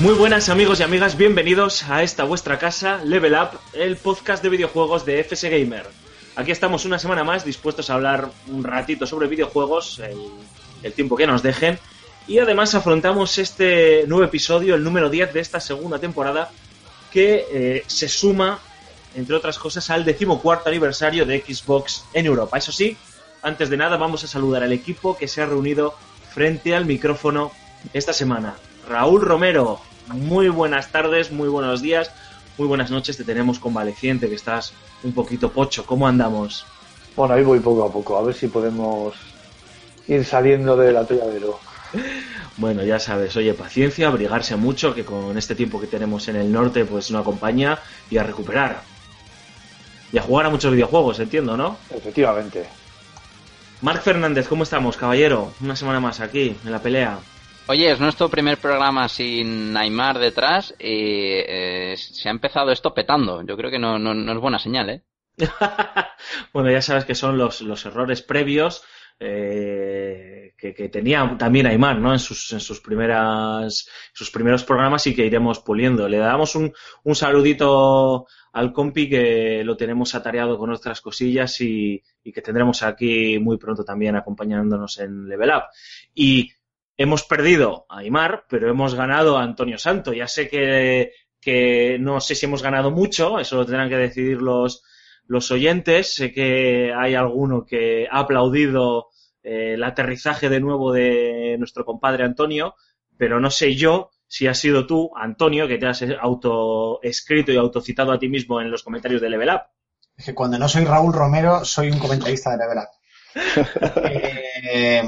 Muy buenas amigos y amigas, bienvenidos a esta vuestra casa, Level Up, el podcast de videojuegos de FS Gamer. Aquí estamos una semana más dispuestos a hablar un ratito sobre videojuegos, el, el tiempo que nos dejen, y además afrontamos este nuevo episodio, el número 10 de esta segunda temporada, que eh, se suma, entre otras cosas, al decimocuarto aniversario de Xbox en Europa. Eso sí, antes de nada vamos a saludar al equipo que se ha reunido frente al micrófono esta semana. Raúl Romero, muy buenas tardes, muy buenos días, muy buenas noches. Te tenemos convaleciente, que estás un poquito pocho. ¿Cómo andamos? Bueno, ahí voy poco a poco, a ver si podemos ir saliendo del atolladero. Bueno, ya sabes, oye, paciencia, abrigarse mucho, que con este tiempo que tenemos en el norte, pues no acompaña, y a recuperar. Y a jugar a muchos videojuegos, entiendo, ¿no? Efectivamente. Marc Fernández, ¿cómo estamos, caballero? Una semana más aquí, en la pelea. Oye, es nuestro primer programa sin Neymar detrás y eh, se ha empezado esto petando. Yo creo que no, no, es buena señal, ¿eh? bueno, ya sabes que son los, los errores previos eh, que, que tenía también Aymar, ¿no? En sus, en sus primeras, sus primeros programas y que iremos puliendo. Le damos un, un saludito al compi que lo tenemos atareado con otras cosillas y, y que tendremos aquí muy pronto también acompañándonos en Level Up. Y hemos perdido a Aymar, pero hemos ganado a Antonio Santo. Ya sé que, que no sé si hemos ganado mucho, eso lo tendrán que decidir los, los oyentes. Sé que hay alguno que ha aplaudido eh, el aterrizaje de nuevo de nuestro compadre Antonio, pero no sé yo si has sido tú, Antonio, que te has autoescrito y autocitado a ti mismo en los comentarios de Level Up. Es que cuando no soy Raúl Romero, soy un comentarista de Level Up. Eh,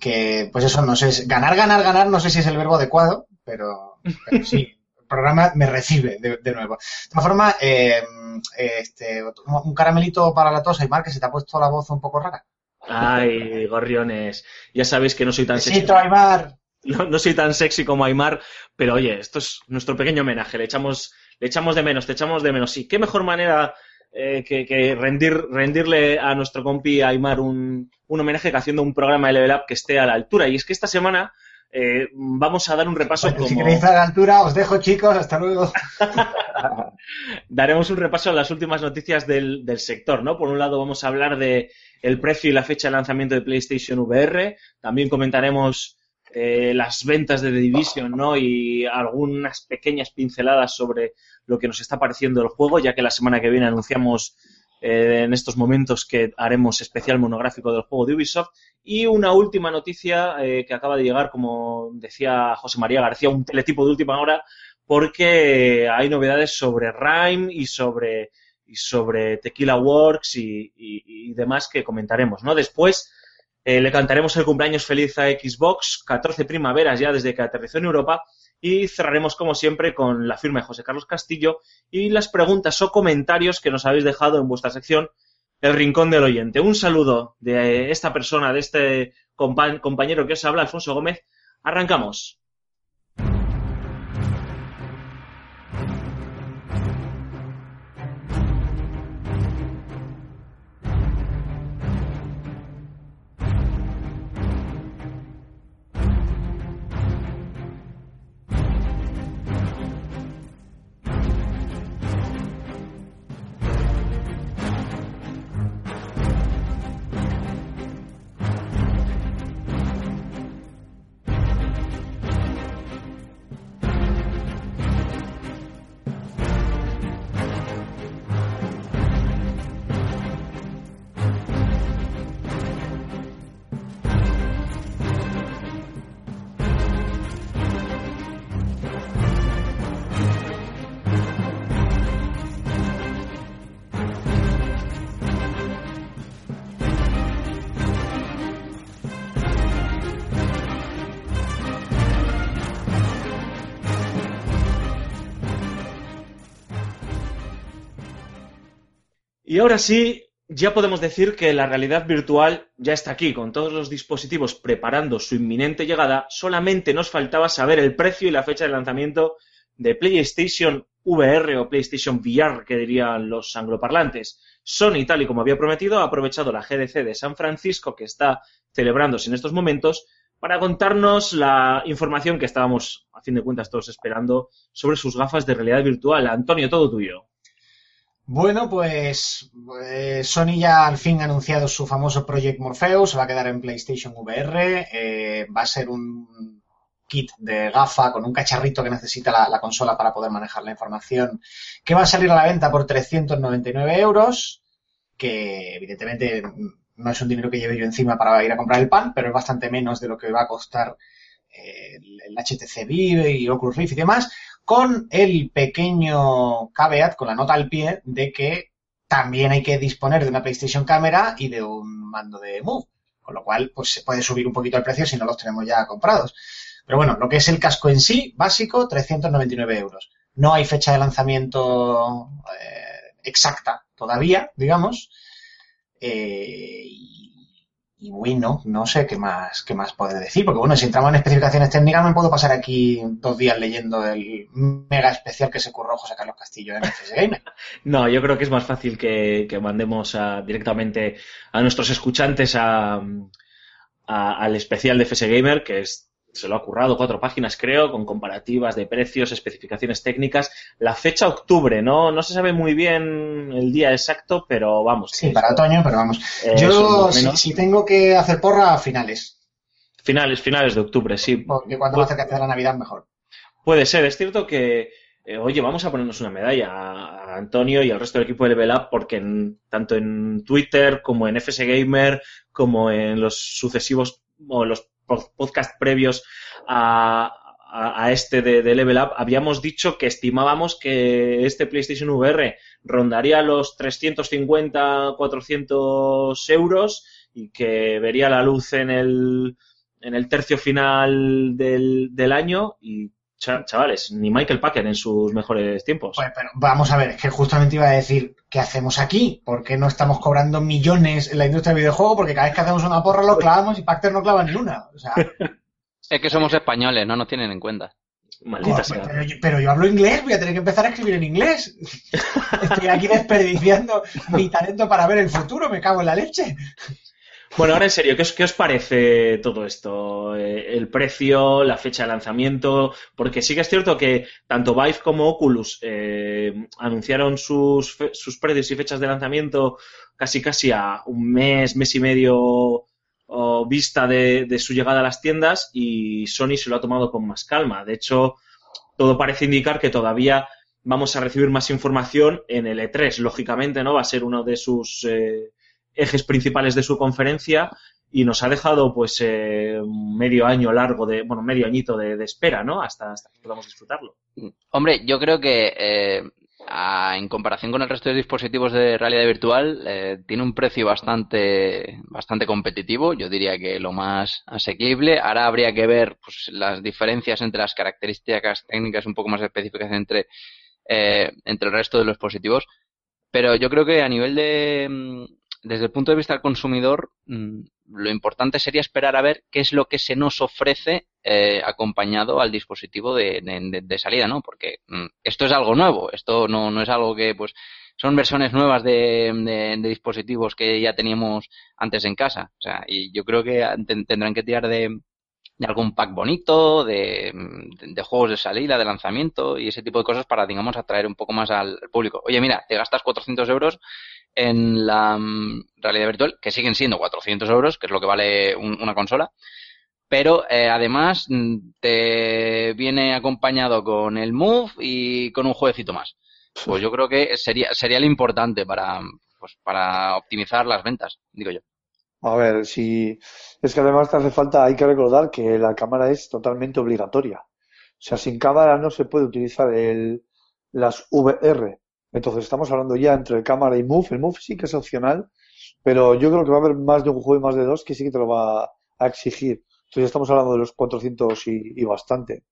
que, pues eso, no sé, ganar, ganar, ganar, no sé si es el verbo adecuado, pero, pero sí, el programa me recibe de, de nuevo. De todas formas, eh, este, un caramelito para la tos, Aymar, que se te ha puesto la voz un poco rara. Ay, gorriones. Ya sabéis que no soy tan sexy. Aymar. No, no soy tan sexy como Aymar, pero oye, esto es nuestro pequeño homenaje. Le echamos, le echamos de menos, te echamos de menos. Sí, qué mejor manera eh, que, que rendir, rendirle a nuestro compi Aymar un, un homenaje que haciendo un programa de Level Up que esté a la altura. Y es que esta semana eh, vamos a dar un repaso Bueno, si como... queréis a la altura, os dejo, chicos, hasta luego. daremos un repaso a las últimas noticias del, del sector, ¿no? Por un lado vamos a hablar de el precio y la fecha de lanzamiento de PlayStation VR, también comentaremos eh, las ventas de The Division, ¿no? Y algunas pequeñas pinceladas sobre lo que nos está pareciendo el juego, ya que la semana que viene anunciamos eh, en estos momentos que haremos especial monográfico del juego de Ubisoft. Y una última noticia eh, que acaba de llegar, como decía José María García, un teletipo de última hora, porque hay novedades sobre Rime y sobre, y sobre Tequila Works y, y- y demás que comentaremos, ¿no? Después eh, le cantaremos el cumpleaños feliz a Xbox, 14 primaveras ya desde que aterrizó en Europa, y cerraremos como siempre con la firma de José Carlos Castillo y las preguntas o comentarios que nos habéis dejado en vuestra sección El Rincón del Oyente. Un saludo de esta persona, de este compa- compañero que os habla, Alfonso Gómez. Arrancamos. Y ahora sí, ya podemos decir que la realidad virtual ya está aquí, con todos los dispositivos preparando su inminente llegada, solamente nos faltaba saber el precio y la fecha de lanzamiento de PlayStation VR o PlayStation VR, que dirían los angloparlantes. Sony, tal y como había prometido, ha aprovechado la GDC de San Francisco, que está celebrándose en estos momentos, para contarnos la información que estábamos, a fin de cuentas, todos esperando sobre sus gafas de realidad virtual. Antonio, todo tuyo. Bueno, pues eh, Sony ya al fin ha anunciado su famoso Project Morpheus, se va a quedar en PlayStation VR, eh, va a ser un kit de gafa con un cacharrito que necesita la, la consola para poder manejar la información, que va a salir a la venta por 399 euros, que evidentemente no es un dinero que lleve yo encima para ir a comprar el pan, pero es bastante menos de lo que va a costar eh, el, HTC Vive y Oculus Rift y demás, con el pequeño caveat, con la nota al pie, de que también hay que disponer de una PlayStation Cámara y de un mando de Move, con lo cual pues se puede subir un poquito el precio si no los tenemos ya comprados. Pero bueno, lo que es el casco en sí, básico, 399 euros. No hay fecha de lanzamiento eh, exacta todavía, digamos. Eh, y, bueno, no sé qué más, qué más poder decir, porque bueno, si entramos en especificaciones técnicas me puedo pasar aquí dos días leyendo el mega especial que se curró José Carlos Castillo en FS Gamer. No, yo creo que es más fácil que, que mandemos directamente a nuestros escuchantes a, a- al especial de FS Gamer, que es, se lo ha currado cuatro páginas, creo, con comparativas de precios, especificaciones técnicas. La fecha octubre, ¿no? No se sabe muy bien el día exacto, pero vamos. Sí, para otoño, pero vamos. eso, Yo, si, tengo que hacer porra, a finales. Finales, finales de octubre, sí. Porque cuanto más cerca de la Navidad, mejor. Puede ser, es cierto que, eh, oye, vamos a ponernos una medalla a, Antonio y al resto del equipo de Level Up, porque en- tanto en Twitter como en FS Gamer, como en los sucesivos o los po- podcast previos a, a- a este de, de Level Up, habíamos dicho que estimábamos que este PlayStation VR rondaría los 350, 400 euros y que vería la luz en el, en el tercio final del, del año y chavales, ni Michael Packer en sus mejores tiempos. Pues, pero vamos a ver, es que justamente iba a decir, ¿qué hacemos aquí? ¿Por qué no estamos cobrando millones en la industria del videojuego? Porque cada vez que hacemos una porra lo clavamos y Pacter no clava ni una. O sea, Es que somos españoles, no nos tienen en cuenta. Maldita joder, sea. pero, yo, pero yo hablo inglés, voy a tener que empezar a escribir en inglés. Estoy aquí desperdiciando mi talento para ver el futuro, me cago en la leche. Bueno, ahora en serio, ¿qué os, qué os parece todo esto? Eh, el precio, la fecha de lanzamiento, porque sí que es cierto que tanto Vive como Oculus eh, anunciaron sus, sus precios y fechas de lanzamiento casi casi a un mes, mes y medio vista de, de su llegada a las tiendas y Sony se lo ha tomado con más calma. De hecho, todo parece indicar que todavía vamos a recibir más información en el E3, lógicamente, ¿no? Va a ser uno de sus eh, ejes principales de su conferencia y nos ha dejado pues eh, medio año largo de, bueno, medio añito de, espera, ¿no? Hasta, hasta que podamos disfrutarlo. Hombre, yo creo que eh, en comparación con el resto de dispositivos de realidad virtual, eh, tiene un precio bastante, bastante competitivo. Yo diría que lo más asequible. Ahora habría que ver pues, las diferencias entre las características técnicas un poco más específicas entre, eh, entre el resto de los dispositivos. Pero yo creo que a nivel de, mm, desde el punto de vista del consumidor, mm, lo importante sería esperar a ver qué es lo que se nos ofrece eh, acompañado al dispositivo de, salida, ¿no? Porque mm, esto es algo nuevo, esto no, no es algo que, pues, son versiones nuevas de, de- dispositivos que ya teníamos antes en casa. O sea, y yo creo que ten- tendrán que tirar de, algún pack bonito, de juegos de salida, de lanzamiento y ese tipo de cosas para, digamos, atraer un poco más al público. Oye, mira, te gastas 400 euros en la mm, realidad virtual, que siguen siendo 400 euros, que es lo que vale un- una consola, pero eh, además mm, te viene acompañado con el Move y con un jueguecito más. Pues yo creo que sería, sería lo importante para, pues, para optimizar las ventas, digo yo. A ver, si es que además te hace falta, hay que recordar que la cámara es totalmente obligatoria. O sea, sin cámara no se puede utilizar el, las VR. Entonces estamos hablando ya entre cámara y Move. El Move sí que es opcional, pero yo creo que va a haber más de un juego y más de dos que sí que te lo va a exigir. Entonces estamos hablando de los 400 y, bastante.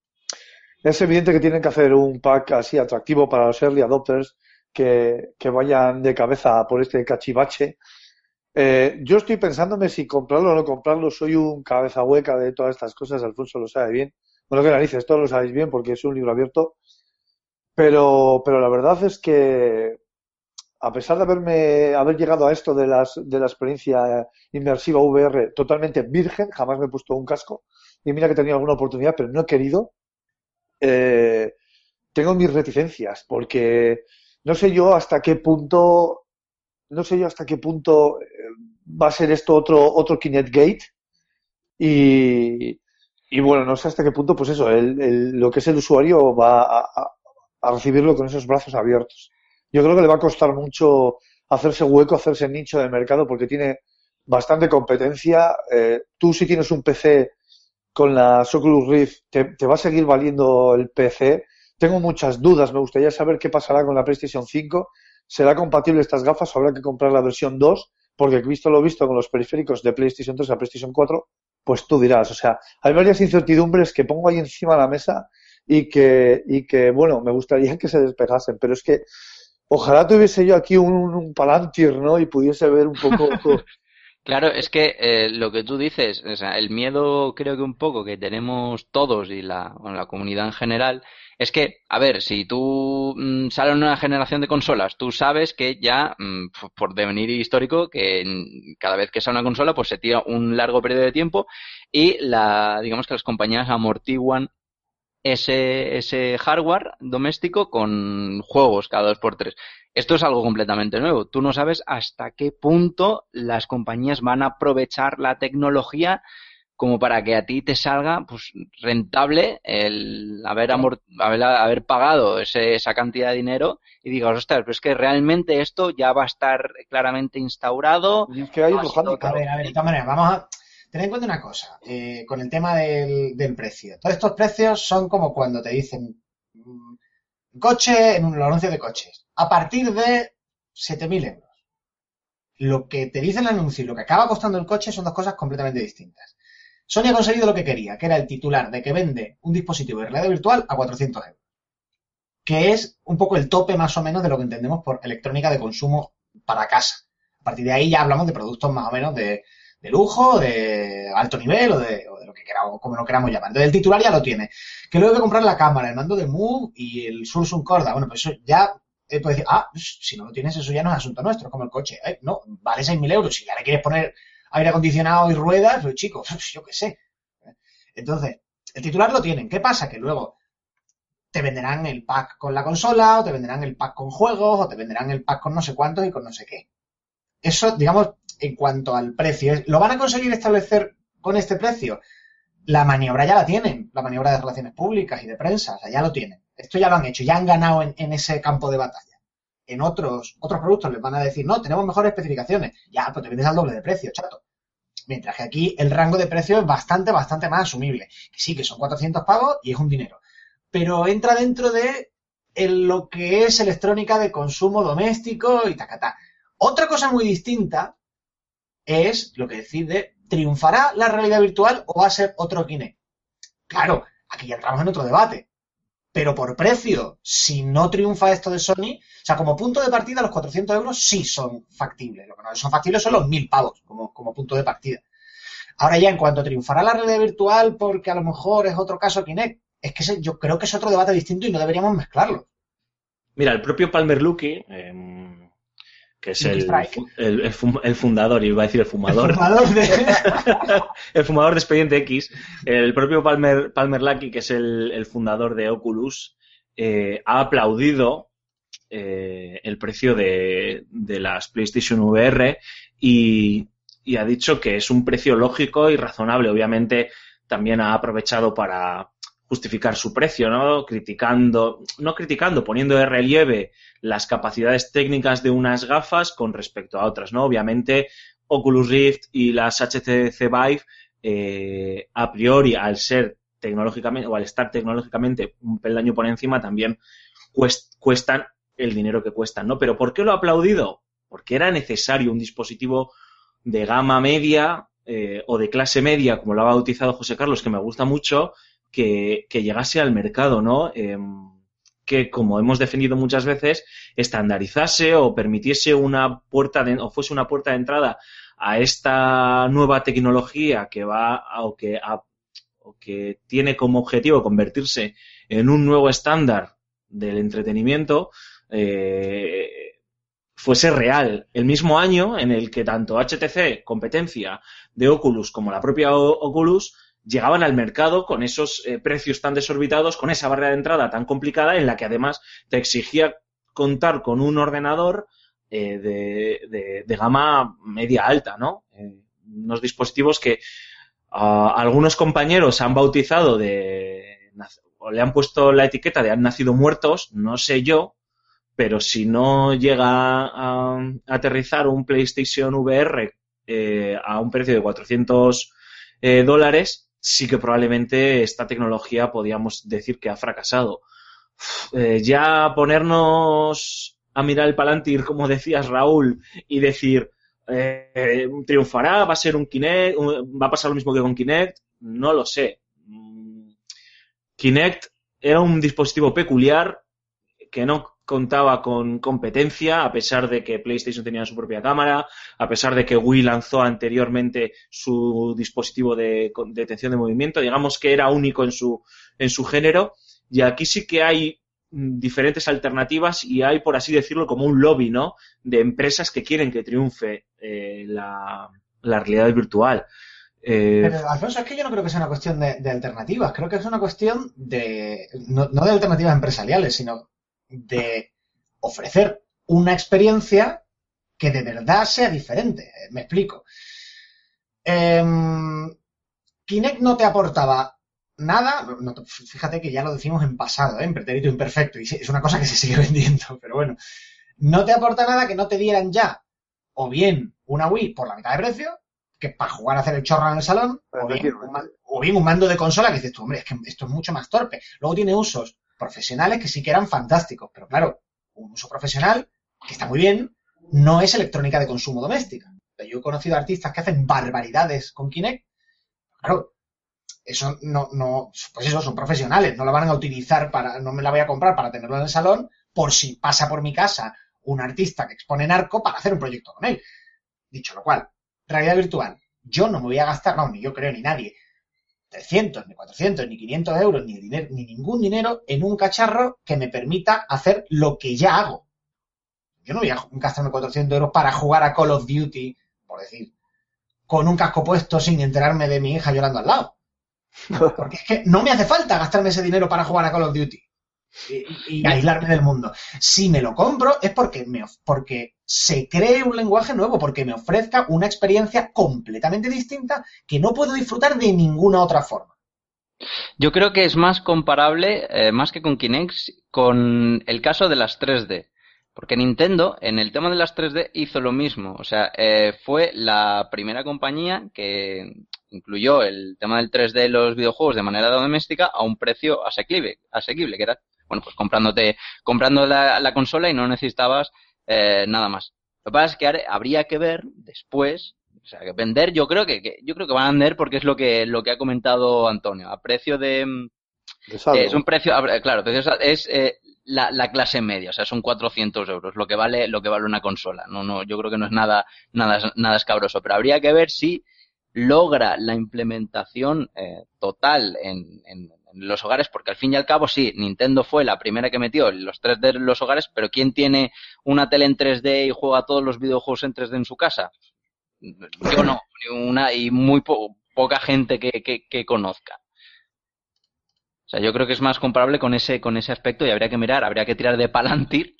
Es evidente que tienen que hacer un pack así atractivo para los early adopters que, que vayan de cabeza por este cachivache. Eh, yo estoy pensándome si comprarlo o no comprarlo. Soy un cabeza hueca de todas estas cosas. Alfonso lo sabe bien. Bueno, que narices, todos lo sabéis bien porque es un libro abierto. Pero, pero la verdad es que a pesar de haberme, haber llegado a esto de las, de la experiencia inmersiva VR totalmente virgen, jamás me he puesto un casco. Y mira que he tenido alguna oportunidad, pero no he querido. Eh, tengo mis reticencias, porque no sé yo hasta qué punto, no sé yo hasta qué punto eh, va a ser esto otro, otro Kinect Gate. Y, y bueno, no sé hasta qué punto, pues eso, el, el- lo que es el usuario va a, a recibirlo con esos brazos abiertos. Yo creo que le va a costar mucho hacerse hueco, hacerse nicho de mercado, porque tiene bastante competencia. Eh, tú si tienes un PC con la Oculus Rift, te, te va a seguir valiendo el PC. Tengo muchas dudas, me gustaría saber qué pasará con la PlayStation 5. ¿Será compatible estas gafas o habrá que comprar la versión 2? Porque visto lo visto con los periféricos de PlayStation 3 a PlayStation 4, pues tú dirás. O sea, hay varias incertidumbres que pongo ahí encima de la mesa y que, y que bueno, me gustaría que se despegasen, pero es que ojalá tuviese yo aquí un, un Palantir, ¿no? Y pudiese ver un poco. Claro, es que eh, lo que tú dices, o sea, el miedo creo que un poco que tenemos todos y la, bueno, la comunidad en general, es que, a ver, si tú mm, sale una generación de consolas, tú sabes que ya, mm, por devenir histórico, que cada vez que sale una consola, pues se tira un largo periodo de tiempo y la, digamos que las compañías amortiguan ese, ese hardware doméstico con juegos cada dos por tres. Esto es algo completamente nuevo. Tú no sabes hasta qué punto las compañías van a aprovechar la tecnología como para que a ti te salga pues rentable el haber amor- haber, haber pagado ese- esa cantidad de dinero y digas, ostras, pero es que realmente esto ya va a estar claramente instaurado. Y es que hay. A ver, a ver, de todas maneras, vamos a tener en cuenta una cosa, eh, con el tema del, del precio. Todos estos precios son como cuando te dicen mm, coche en un anuncio de coches, a partir de 7.000 euros. Lo que te dice el anuncio y lo que acaba costando el coche son dos cosas completamente distintas. Sony ha conseguido lo que quería, que era el titular de que vende un dispositivo de realidad virtual a 400 euros, que es un poco el tope más o menos de lo que entendemos por electrónica de consumo para casa. A partir de ahí ya hablamos de productos más o menos de, de lujo, de alto nivel o de, o de lo que queramos, como lo queramos llamar. Entonces el titular ya lo tiene. Que luego hay que comprar la cámara, el mando de Move y el Samsung Corda. Bueno, pues eso ya eh, decir, ah, pues, si no lo tienes, eso ya no es asunto nuestro, como el coche. Eh, no, vale 6.000 euros. Si ya le quieres poner aire acondicionado y ruedas, pues chicos, yo qué sé. Entonces, el titular lo tienen. ¿Qué pasa? Que luego te venderán el pack con la consola, o te venderán el pack con juegos, o te venderán el pack con no sé cuántos y con no sé qué. Eso, digamos, en cuanto al precio. ¿Lo van a conseguir establecer con este precio? La maniobra ya la tienen, la maniobra de relaciones públicas y de prensa, o sea, ya lo tienen. Esto ya lo han hecho, ya han ganado en, en ese campo de batalla. En otros, otros productos les van a decir, no, tenemos mejores especificaciones. Ya, pues te vendes al doble de precio, chato. Mientras que aquí el rango de precio es bastante, bastante más asumible. Que sí, que son 400 pavos y es un dinero. Pero entra dentro de el- lo que es electrónica de consumo doméstico y tacatá. Otra cosa muy distinta es lo que decide, ¿triunfará la realidad virtual o va a ser otro Kinect? Claro, aquí ya entramos en otro debate. Pero por precio, si no triunfa esto de Sony, o sea, como punto de partida, los 400 euros sí son factibles. Lo que no son factibles son los 1000 pavos como, como punto de partida. Ahora ya, en cuanto triunfará la realidad virtual, porque a lo mejor es otro caso Kinect, es que yo creo que es otro debate distinto y no deberíamos mezclarlo. Mira, el propio Palmer Luckey, em, que es Lucky el, el, el el fundador, iba a decir el fumador, El formador de- el fumador de Expediente X, el propio Palmer, Palmer Luckey, que es el, el fundador de Oculus, eh, ha aplaudido eh, el precio de, de las PlayStation VR y, y ha dicho que es un precio lógico y razonable. Obviamente también ha aprovechado para justificar su precio, ¿no? Criticando, no criticando, poniendo de relieve las capacidades técnicas de unas gafas con respecto a otras, ¿no? Obviamente Oculus Rift y las HTC Vive eh, a priori al ser tecnológicamente o al estar tecnológicamente un peldaño por encima también cuest- cuestan el dinero que cuestan, ¿no? Pero ¿por qué lo ha aplaudido? Porque era necesario un dispositivo de gama media eh, o de clase media, como lo ha bautizado José Carlos, que me gusta mucho, que, llegase al mercado, ¿no? Em, que, como hemos defendido muchas veces, estandarizase o permitiese una puerta de, o fuese una puerta de entrada a esta nueva tecnología que va a- o que, a- o que tiene como objetivo convertirse en un nuevo estándar del entretenimiento eh, fuese real. El mismo año en el que tanto HTC, competencia de Oculus, como la propia Oculus, llegaban al mercado con esos eh, precios tan desorbitados, con esa barrera de entrada tan complicada, en la que además te exigía contar con un ordenador eh, de, de- de gama media alta, ¿no? Eh, unos dispositivos que ah, algunos compañeros han bautizado de o le han puesto la etiqueta de han nacido muertos, no sé yo, pero si no llega a, aterrizar un PlayStation VR eh, a un precio de 400 eh, dólares, sí que probablemente esta tecnología podríamos decir que ha fracasado. Eh, ya ponernos a mirar el Palantir, como decías Raúl, y decir eh, triunfará, va a ser un Kinect, va a pasar lo mismo que con Kinect, no lo sé. Mm, Kinect era un dispositivo peculiar que no contaba con competencia, a pesar de que PlayStation tenía su propia cámara, a pesar de que Wii lanzó anteriormente su dispositivo de detección de movimiento, digamos que era único en su, en su género, y aquí sí que hay mm, diferentes alternativas y hay, por así decirlo, como un lobby, ¿no? De empresas que quieren que triunfe eh, la, realidad virtual. Eh, Pero, Alfonso, es que yo no creo que sea una cuestión de, alternativas, creo que es una cuestión de, no de alternativas empresariales, sino de ofrecer una experiencia que de verdad sea diferente. Eh, Me explico. Em, Kinect no te aportaba nada, no fíjate que ya lo decimos en pasado, ¿eh? en pretérito imperfecto, y es una cosa que se sigue vendiendo, pero bueno, no te aporta nada que no te dieran ya, o bien una Wii por la mitad de precio, que para jugar a hacer el chorro en el salón, o bien, un, o bien un mando de consola que dices tú, hombre, es que esto es mucho más torpe. Luego tiene usos profesionales que sí que eran fantásticos, pero claro, un uso profesional que está muy bien, no es electrónica de consumo doméstica. Yo he conocido artistas que hacen barbaridades con Kinect, claro, eso no, no, pues eso, son profesionales, no la van a utilizar para, no me la voy a comprar para tenerlo en el salón, por si pasa por mi casa un artista que expone narco para hacer un proyecto con él. Dicho lo cual, realidad virtual, yo no me voy a gastar, no, ni yo creo, ni nadie, 300, ni 400, ni 500 euros, ni, dinero, ni ningún dinero en un cacharro que me permita hacer lo que ya hago. Yo no voy a gastarme 400 euros para jugar a Call of Duty, por decir, con un casco puesto sin enterarme de mi hija llorando al lado. Porque es que no me hace falta gastarme ese dinero para jugar a Call of Duty y, y aislarme del mundo. Si me lo compro es porque, me, porque se cree un lenguaje nuevo, porque me ofrezca una experiencia completamente distinta que no puedo disfrutar de ninguna otra forma. Yo creo que es más comparable, eh, más que con Kinect, con el caso de las 3D. Porque Nintendo, en el tema de las 3D, hizo lo mismo. O sea, eh, fue la primera compañía que incluyó el tema del 3D en los videojuegos de manera doméstica a un precio asequible, asequible que era, bueno, pues comprándote, comprando la, la consola y no necesitabas eh, nada más. Lo que pasa es que habría que ver después, o sea, que vender, yo creo que, que- yo creo que van a vender porque es lo que, lo que ha comentado Antonio, a precio de, mm, De eh, es un precio, claro, es eh, la, la clase media, o sea, son 400 euros, lo que vale, lo que vale una consola. No, no, yo creo que no es nada, nada, nada escabroso, pero habría que ver si logra la implementación eh, total en- en los hogares, porque al fin y al cabo sí, Nintendo fue la primera que metió los 3D en los hogares, pero ¿quién tiene una tele en 3D y juega todos los videojuegos en 3D en su casa? Yo no, una, y muy po- poca gente que, que, que conozca. O sea, yo creo que es más comparable con ese, con ese aspecto y habría que mirar, habría que tirar de Palantir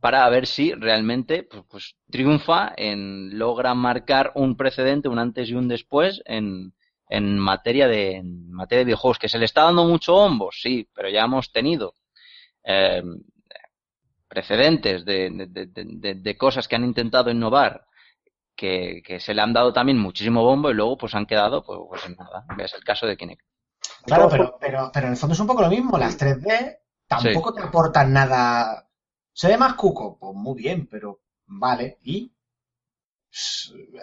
para ver si realmente pues, pues, triunfa en logra marcar un precedente, un antes y un después en, en materia de en materia de videojuegos. Que se le está dando mucho bombo, sí, pero ya hemos tenido eh, precedentes de, de, de, de, de cosas que han intentado innovar que, que se le han dado también muchísimo bombo y luego pues han quedado pues, pues en nada. Es el caso de Kinect. Claro, pero, pero, pero en el fondo es un poco lo mismo. Las 3D tampoco te aportan nada. ¿Se ve más cuco? Pues muy bien, pero vale. ¿Y?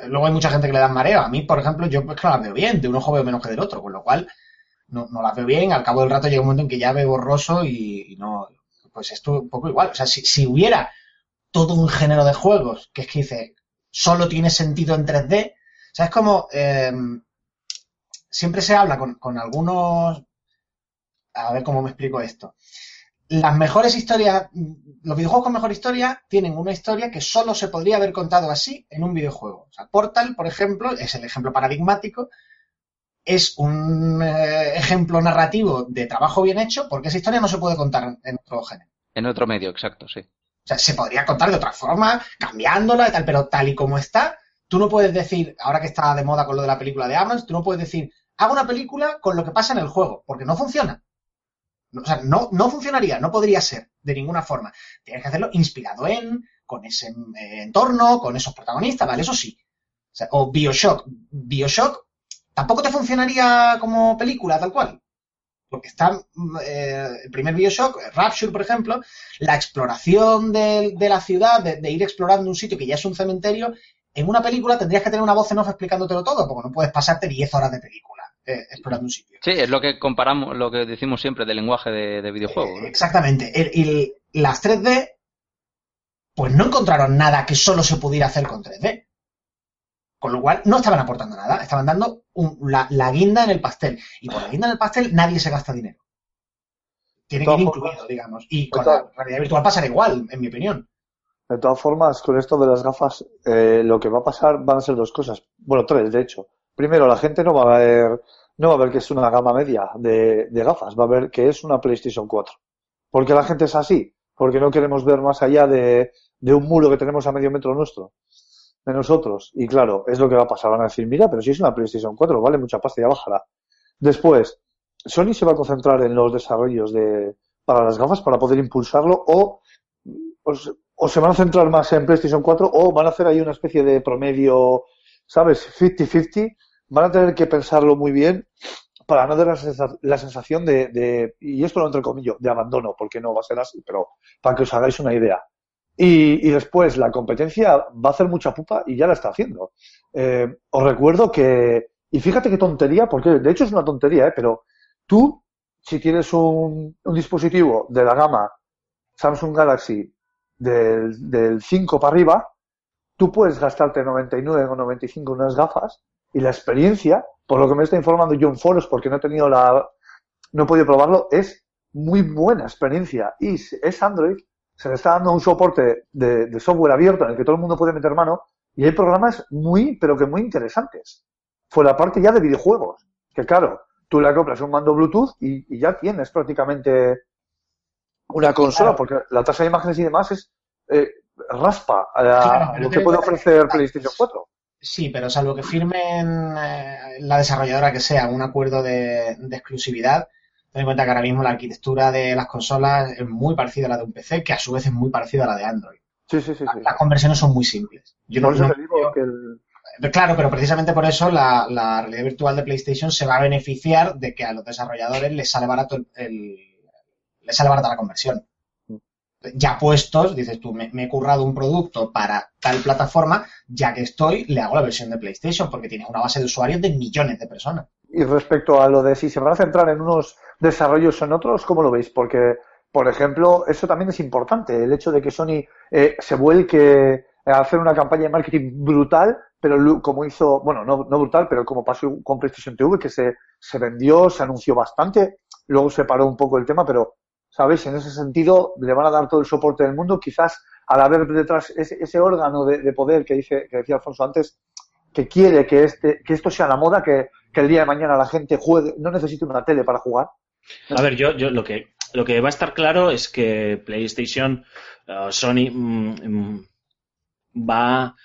Luego hay mucha gente que le dan mareo. A mí, por ejemplo, yo pues claro, las veo bien. De un ojo veo menos que del otro. Con lo cual, no, no las veo bien. Al cabo del rato llega un momento en que ya veo borroso y, no. pues esto un poco igual. O sea, si, si hubiera todo un género de juegos que es que dice, solo tiene sentido en 3D, o sea, es como, eh, siempre se habla con, con algunos, a ver cómo me explico esto. Las mejores historias, los videojuegos con mejor historia tienen una historia que solo se podría haber contado así en un videojuego. O sea, Portal, por ejemplo, es el ejemplo paradigmático, es un eh, ejemplo narrativo de trabajo bien hecho porque esa historia no se puede contar en otro género. En otro medio, exacto, sí. O sea, se podría contar de otra forma, cambiándola y tal, pero tal y como está, tú no puedes decir, ahora que está de moda con lo de la película de Amans, tú no puedes decir, hago una película con lo que pasa en el juego, porque no funciona. O sea, no, no funcionaría, no podría ser de ninguna forma. Tienes que hacerlo inspirado en, con ese eh, entorno, con esos protagonistas, ¿vale? Eso sí. O, Bioshock. Bioshock tampoco te funcionaría como película, tal cual. Porque está mm, eh, el primer Bioshock, Rapture, por ejemplo, la exploración de, de la ciudad, de, de ir explorando un sitio que ya es un cementerio, en una película tendrías que tener una voz en off explicándotelo todo, porque no puedes pasarte 10 horas de película eh, explorando un sitio. Sí, es lo que comparamos, lo que decimos siempre del lenguaje de, de videojuego. Eh, ¿no? exactamente. El- el- las 3D, pues no encontraron nada que solo se pudiera hacer con 3D. Con lo cual, no estaban aportando nada, estaban dando un- la, la guinda en el pastel. Y por la guinda en el pastel nadie se gasta dinero. Tiene que ir incluido, digamos. Y con la realidad virtual pasará igual, en mi opinión. De todas formas, con esto de las gafas, eh, lo que va a pasar van a ser dos cosas. Bueno, tres, de hecho. Primero, la gente no va a ver, no va a ver que es una gama media de, gafas, va a ver que es una PlayStation 4. Porque la gente es así, porque no queremos ver más allá de, un muro que tenemos a medio metro nuestro, de nosotros. Y claro, es lo que va a pasar. Van a decir, mira, pero si es una PlayStation 4, vale mucha pasta, ya bajará. Después, Sony se va a concentrar en los desarrollos de, para las gafas para poder impulsarlo o, o se van a centrar más en PlayStation 4 o van a hacer ahí una especie de promedio, ¿sabes? 50-50. Van a tener que pensarlo muy bien para no dar la, sensa- la sensación de, de- y esto lo entre comillas, de abandono, porque no va a ser así, pero para que os hagáis una idea. Y, y después la competencia va a hacer mucha pupa y ya la está haciendo. Eh, os recuerdo que, y fíjate qué tontería, porque de hecho es una tontería, ¿eh? pero tú, si tienes un, un dispositivo de la gama Samsung Galaxy del, del 5 para arriba, tú puedes gastarte 99 o 95 unas gafas y la experiencia, por lo que me está informando John Foros, porque no he tenido la, no he podido probarlo, es muy buena experiencia y es Android, se le está dando un soporte de, de software abierto en el que todo el mundo puede meter mano y hay programas muy, pero que muy interesantes. Fue la parte ya de videojuegos, que claro, tú le compras un mando Bluetooth y, y ya tienes prácticamente una consola, Claro. porque la tasa de imágenes y demás es eh, raspa a, Claro, pero lo que- puede ofrecer PlayStation 4. Sí, pero salvo que firmen eh, la desarrolladora que sea un acuerdo de, de exclusividad, ten en cuenta que ahora mismo la arquitectura de las consolas es muy parecida a la de un PC, que a su vez es muy parecida a la de Android. Sí, sí, sí. sí. Las conversiones son muy simples. Yo Por no- eso no- te digo que el, Claro, pero precisamente por eso la, la realidad virtual de PlayStation se va a beneficiar de que a los desarrolladores les sale barato el, el- les sale barata la conversión. Ya puestos, dices tú, me, he currado un producto para tal plataforma, ya que estoy, le hago la versión de PlayStation, porque tienes una base de usuarios de millones de personas. Y respecto a lo de si se van a centrar en unos desarrollos o en otros, ¿cómo lo veis? Porque, por ejemplo, eso también es importante, el hecho de que Sony eh, se vuelque a hacer una campaña de marketing brutal, pero como hizo, bueno, no, brutal, pero como pasó con PlayStation TV, que se vendió, se anunció bastante, luego se paró un poco el tema, pero, ¿sabéis? En ese sentido, le van a dar todo el soporte del mundo, quizás al haber detrás ese, ese órgano de, de poder que dice, que decía Alfonso antes, que quiere que este, que esto sea la moda, que, que el día de mañana la gente juegue, no necesite una tele para jugar. A ver, yo, yo lo que lo que va a estar claro es que PlayStation, eh, Sony mm, mm, va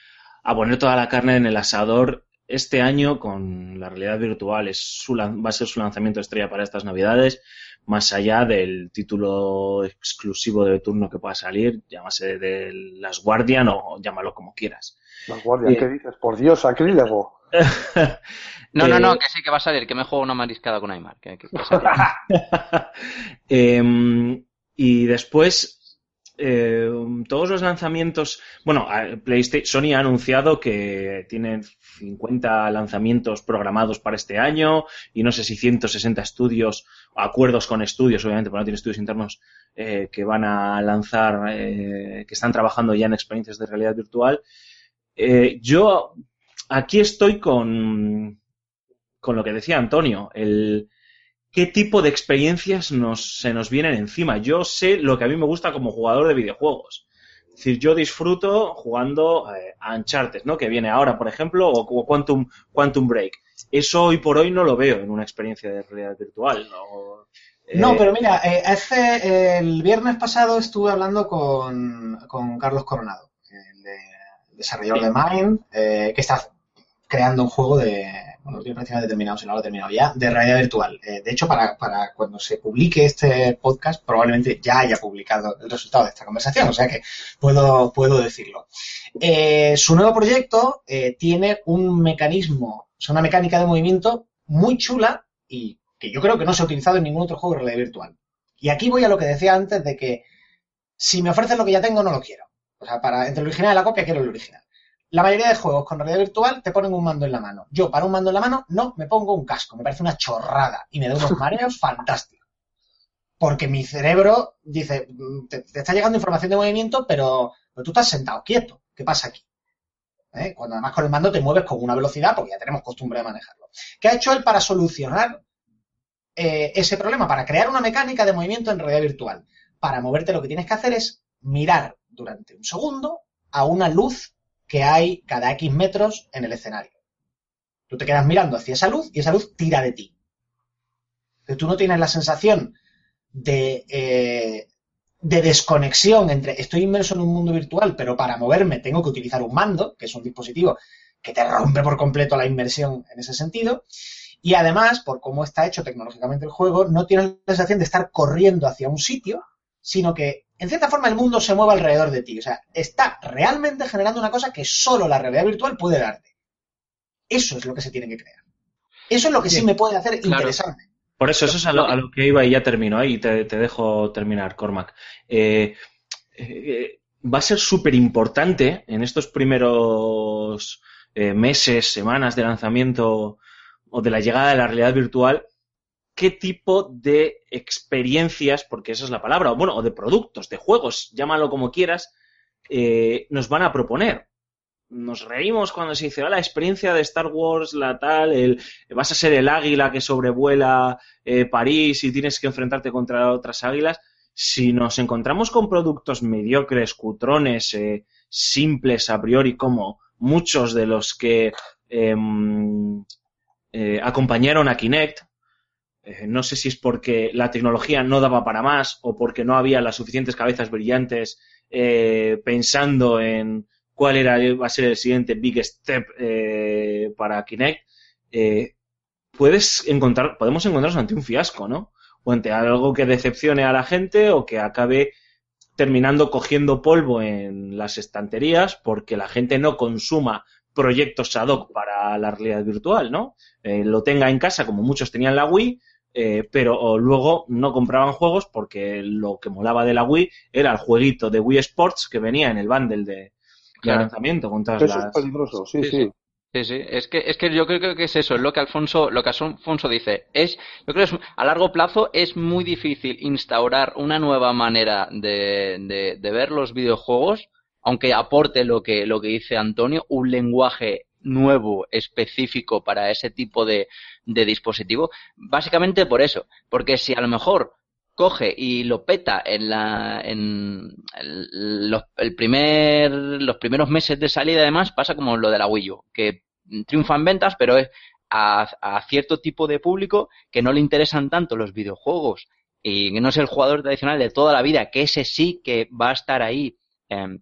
a poner toda la carne en el asador este año con la realidad virtual. Es su, va a ser su lanzamiento estrella para estas navidades, más allá del título exclusivo de turno que pueda salir, llámase de Las Guardian o llámalo como quieras. Las guardias, Eh. ¿qué dices? Por Dios, sacrílego. No, no, Eh, no, que sí que va a salir, que me juego una mariscada con Aymar. Que, que-. Em, y después, eh, todos los lanzamientos, bueno, PlayStation, Sony ha anunciado que tienen 50 lanzamientos programados para este año y no sé si 160 estudios, acuerdos con estudios, obviamente, porque no tiene estudios internos, eh, que van a lanzar, eh, que están trabajando ya en experiencias de realidad virtual. Yo aquí estoy con, con lo que decía Antonio, el qué tipo de experiencias nos, se nos vienen encima. Yo sé lo que a mí me gusta como jugador de videojuegos. Es decir, yo disfruto jugando eh, a Uncharted, ¿no? Que viene ahora, por ejemplo, o, o Quantum, Quantum Break. Eso hoy por hoy no lo veo en una experiencia de realidad virtual. ¿no? Eh, No, pero mira, eh, hace, el viernes pasado estuve hablando con, con Carlos Coronado, el, de- el desarrollador de Mind, que está creando un juego de, bueno, lo tiene prácticamente terminado, si no lo ha terminado ya, de realidad virtual. Eh, de hecho, para, para cuando se publique este podcast, probablemente ya haya publicado el resultado de esta conversación, o sea que puedo, puedo decirlo. Eh, su nuevo proyecto eh, tiene un mecanismo, o sea, una mecánica de movimiento muy chula y que yo creo que no se ha utilizado en ningún otro juego de realidad virtual. Y aquí voy a lo que decía antes de que si me ofrecen lo que ya tengo, no lo quiero. O sea, para entre el original y la copia, quiero el original. La mayoría de juegos con realidad virtual te ponen un mando en la mano. Yo, para un mando en la mano, no, me pongo un casco. Me parece una chorrada y me da unos mareos fantásticos. Porque mi cerebro dice, "Mm, te, te está llegando información de movimiento, pero, pero tú estás sentado quieto. ¿Qué pasa aquí? ¿Eh? Cuando además con el mando te mueves con una velocidad, porque ya tenemos costumbre de manejarlo. ¿Qué ha hecho él para solucionar eh, ese problema? Para crear una mecánica de movimiento en realidad virtual. Para moverte lo que tienes que hacer es mirar durante un segundo a una luz que hay cada X metros en el escenario. Tú te quedas mirando hacia esa luz y esa luz tira de ti. Pero tú no tienes la sensación de, eh, de desconexión entre estoy inmerso en un mundo virtual, pero para moverme tengo que utilizar un mando, que es un dispositivo que te rompe por completo la inmersión en ese sentido. Y además, por cómo está hecho tecnológicamente el juego, no tienes la sensación de estar corriendo hacia un sitio, sino que en cierta forma el mundo se mueve alrededor de ti. O sea, está realmente generando una cosa que solo la realidad virtual puede darte. Eso es lo que se tiene que crear. Eso es lo que sí me puede hacer Claro. interesante. Por eso, eso es a lo, a lo que iba y ya termino ahí, te, te dejo terminar, Cormac. Eh, eh, va a ser súper importante en estos primeros eh, meses, semanas de lanzamiento o de la llegada de la realidad virtual, qué tipo de experiencias, porque esa es la palabra, o bueno, o de productos, de juegos, llámalo como quieras, eh, nos van a proponer. Nos reímos cuando se dice, "Ah, la experiencia de Star Wars, la tal, el, vas a ser el águila que sobrevuela eh, París y tienes que enfrentarte contra otras águilas. Si nos encontramos con productos mediocres, cutrones, eh, simples a priori, como muchos de los que em, acompañaron a Kinect, eh, no sé si es porque la tecnología no daba para más o porque no había las suficientes cabezas brillantes eh, pensando en cuál era va a ser el siguiente big step eh, para Kinect. eh, puedes encontrar, podemos encontrarnos ante un fiasco, ¿no? O ante algo que decepcione a la gente o que acabe terminando cogiendo polvo en las estanterías porque la gente no consuma proyectos ad hoc para la realidad virtual, ¿no? Lo tenga en casa como muchos tenían la Wii, eh, pero luego no compraban juegos porque lo que molaba de la Wii era el jueguito de Wii Sports que venía en el bundle de, de Claro. lanzamiento con todas Eso es las... peligroso, sí, Sí, sí. sí. Sí, sí, es que, es que yo creo que es eso, es lo que Alfonso, lo que Alfonso dice. Es, yo creo que es- a largo plazo es muy difícil instaurar una nueva manera de, de, de ver los videojuegos, aunque aporte lo que, lo que dice Antonio, un lenguaje nuevo, específico para ese tipo de, de dispositivo, básicamente por eso, porque si a lo mejor coge y lo peta en la en el, los, el primer los primeros meses de salida además pasa como lo de la Wii U que triunfa en ventas pero es a, a cierto tipo de público que no le interesan tanto los videojuegos. Y que no es el jugador tradicional de toda la vida que ese sí que va a estar ahí eh,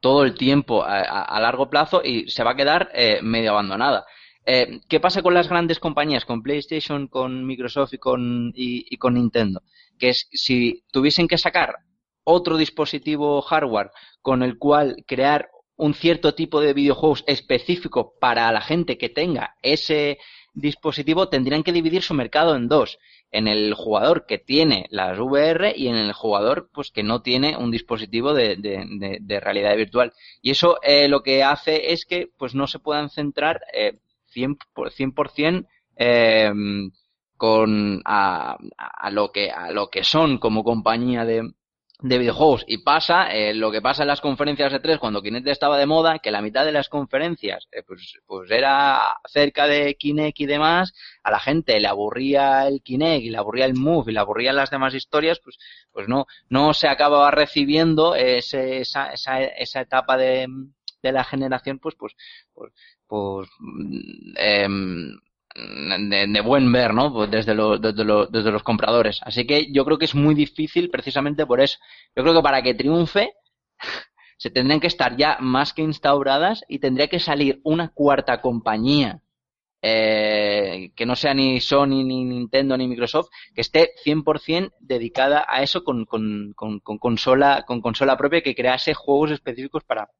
todo el tiempo a, a, largo plazo y se va a quedar eh, medio abandonada eh, ¿Qué pasa con las grandes compañías, con PlayStation, con Microsoft y con, y, con Nintendo? Que si tuviesen que sacar otro dispositivo hardware con el cual crear un cierto tipo de videojuegos específico para la gente que tenga ese dispositivo tendrían que dividir su mercado en dos. En el jugador que tiene las VR y en el jugador pues que no tiene un dispositivo de, de- de- de realidad virtual. Y eso eh, lo que hace es que pues no se puedan centrar eh, 100%, por- 100% eh, con a, a lo que a lo que son como compañía de, de videojuegos. Y pasa eh, lo que pasa en las conferencias de 3 cuando Kinect estaba de moda que la mitad de las conferencias eh, pues, pues era cerca de Kinect y demás a la gente le aburría el Kinect y le aburría el Move y le aburrían las demás historias pues pues no no se acababa recibiendo ese, esa, esa, esa etapa de, de la generación pues pues pues, pues em, de, buen ver, ¿no? Pues desde, los desde, los compradores. Así que yo creo que es muy difícil precisamente por eso. Yo creo que para que triunfe se tendrían que estar ya más que instauradas y tendría que salir una cuarta compañía eh, que no sea ni Sony, ni Nintendo, ni Microsoft, que esté 100% dedicada a eso con, con consola, con consola propia que crease juegos específicos para,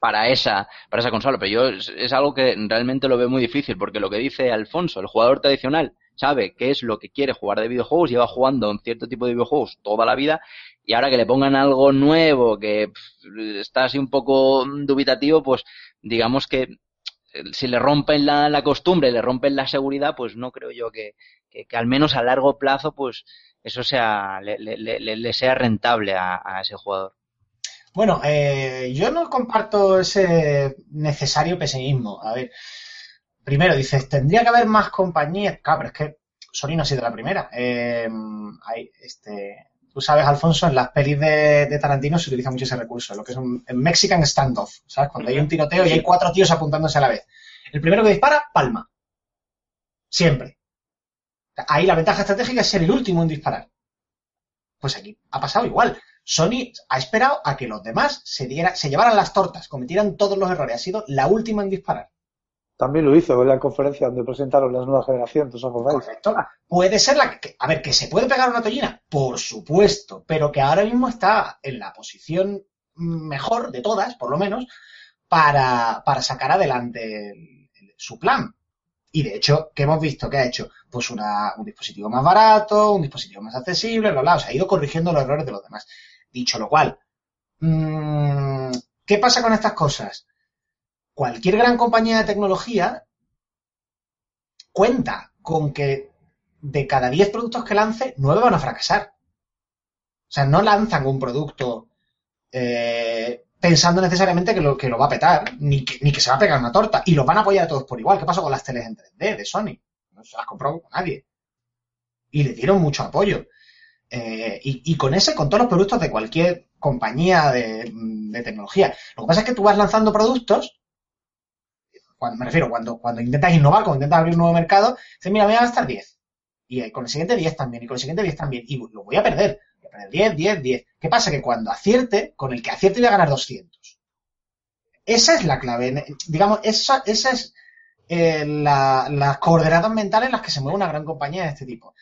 para esa, para esa consola. Pero yo es, algo que realmente lo veo muy difícil, porque lo que dice Alfonso, el jugador tradicional sabe qué es lo que quiere jugar de videojuegos, lleva jugando un cierto tipo de videojuegos toda la vida, y ahora que le pongan algo nuevo, que está así un poco dubitativo, pues digamos que eh, si le rompen la, la costumbre, le rompen la seguridad, pues no creo yo que, que, que al menos a largo plazo, pues eso sea, le, le, le, le sea rentable a, a ese jugador. Bueno, eh, yo no comparto ese necesario pesimismo. A ver, primero dices, tendría que haber más compañías. Claro, pero es que Sony no ha sido la primera. Eh, hay, este, tú sabes, Alfonso, en las pelis de, de Tarantino se utiliza mucho ese recurso, lo que es un Mexican standoff, ¿sabes? Cuando hay un tiroteo y hay cuatro tíos apuntándose a la vez. El primero que dispara, palma. Siempre. Ahí la ventaja estratégica es ser el último en disparar. Pues aquí ha pasado igual. Sony ha esperado a que los demás se, diera, se llevaran las tortas, cometieran todos los errores. Ha sido la última en disparar. También lo hizo en la conferencia donde presentaron las nuevas generaciones, ¿os acordáis? Correcto. Puede ser la que, a ver, que se puede pegar una tollina, por supuesto, pero que ahora mismo está en la posición mejor de todas, por lo menos, para, para sacar adelante el- el- su plan. Y de hecho, ¿qué hemos visto? ¿Qué ha hecho? Pues una, un dispositivo más barato, un dispositivo más accesible, bla, bla. O sea, ha ido corrigiendo los errores de los demás. Dicho lo cual, mm, ¿qué pasa con estas cosas? Cualquier gran compañía de tecnología cuenta con que de cada 10 productos que lance, 9 van a fracasar. O sea, no lanzan un producto eh, pensando necesariamente que lo, que lo va a petar, ni que, ni que se va a pegar una torta. Y los van a apoyar a todos por igual. ¿Qué pasó con las teles en 3D de Sony? No se las compró nadie. Y le dieron mucho apoyo. Eh, y, con ese, con todos los productos de cualquier compañía de, de tecnología. Lo que pasa es que tú vas lanzando productos, cuando, me refiero, cuando, cuando intentas innovar, cuando intentas abrir un nuevo mercado, dices, mira, voy a gastar 10. Y eh, con el siguiente 10 también, y con el siguiente 10 también. Y lo voy a perder. Voy a perder 10, 10, 10. ¿Qué pasa? Que cuando acierte, con el que acierte voy a ganar 200. Esa es la clave. Digamos, esa, esa es eh, la- las coordenadas mentales en las que se mueve una gran compañía de este tipo.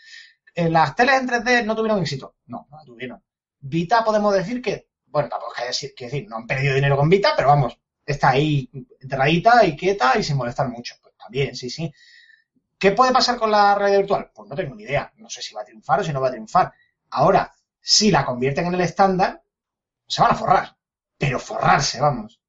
Eh, las teles en 3D no tuvieron éxito. No, no tuvieron. Vita podemos decir que, bueno, tampoco es que decir, que decir, no han perdido dinero con Vita, pero vamos, está ahí enterradita y quieta y sin molestar mucho. Pues también, sí, sí. ¿Qué puede pasar con la realidad virtual? Pues no tengo ni idea. No sé si va a triunfar o si no va a triunfar. Ahora, si la convierten en el estándar, se van a forrar. Pero forrarse, vamos.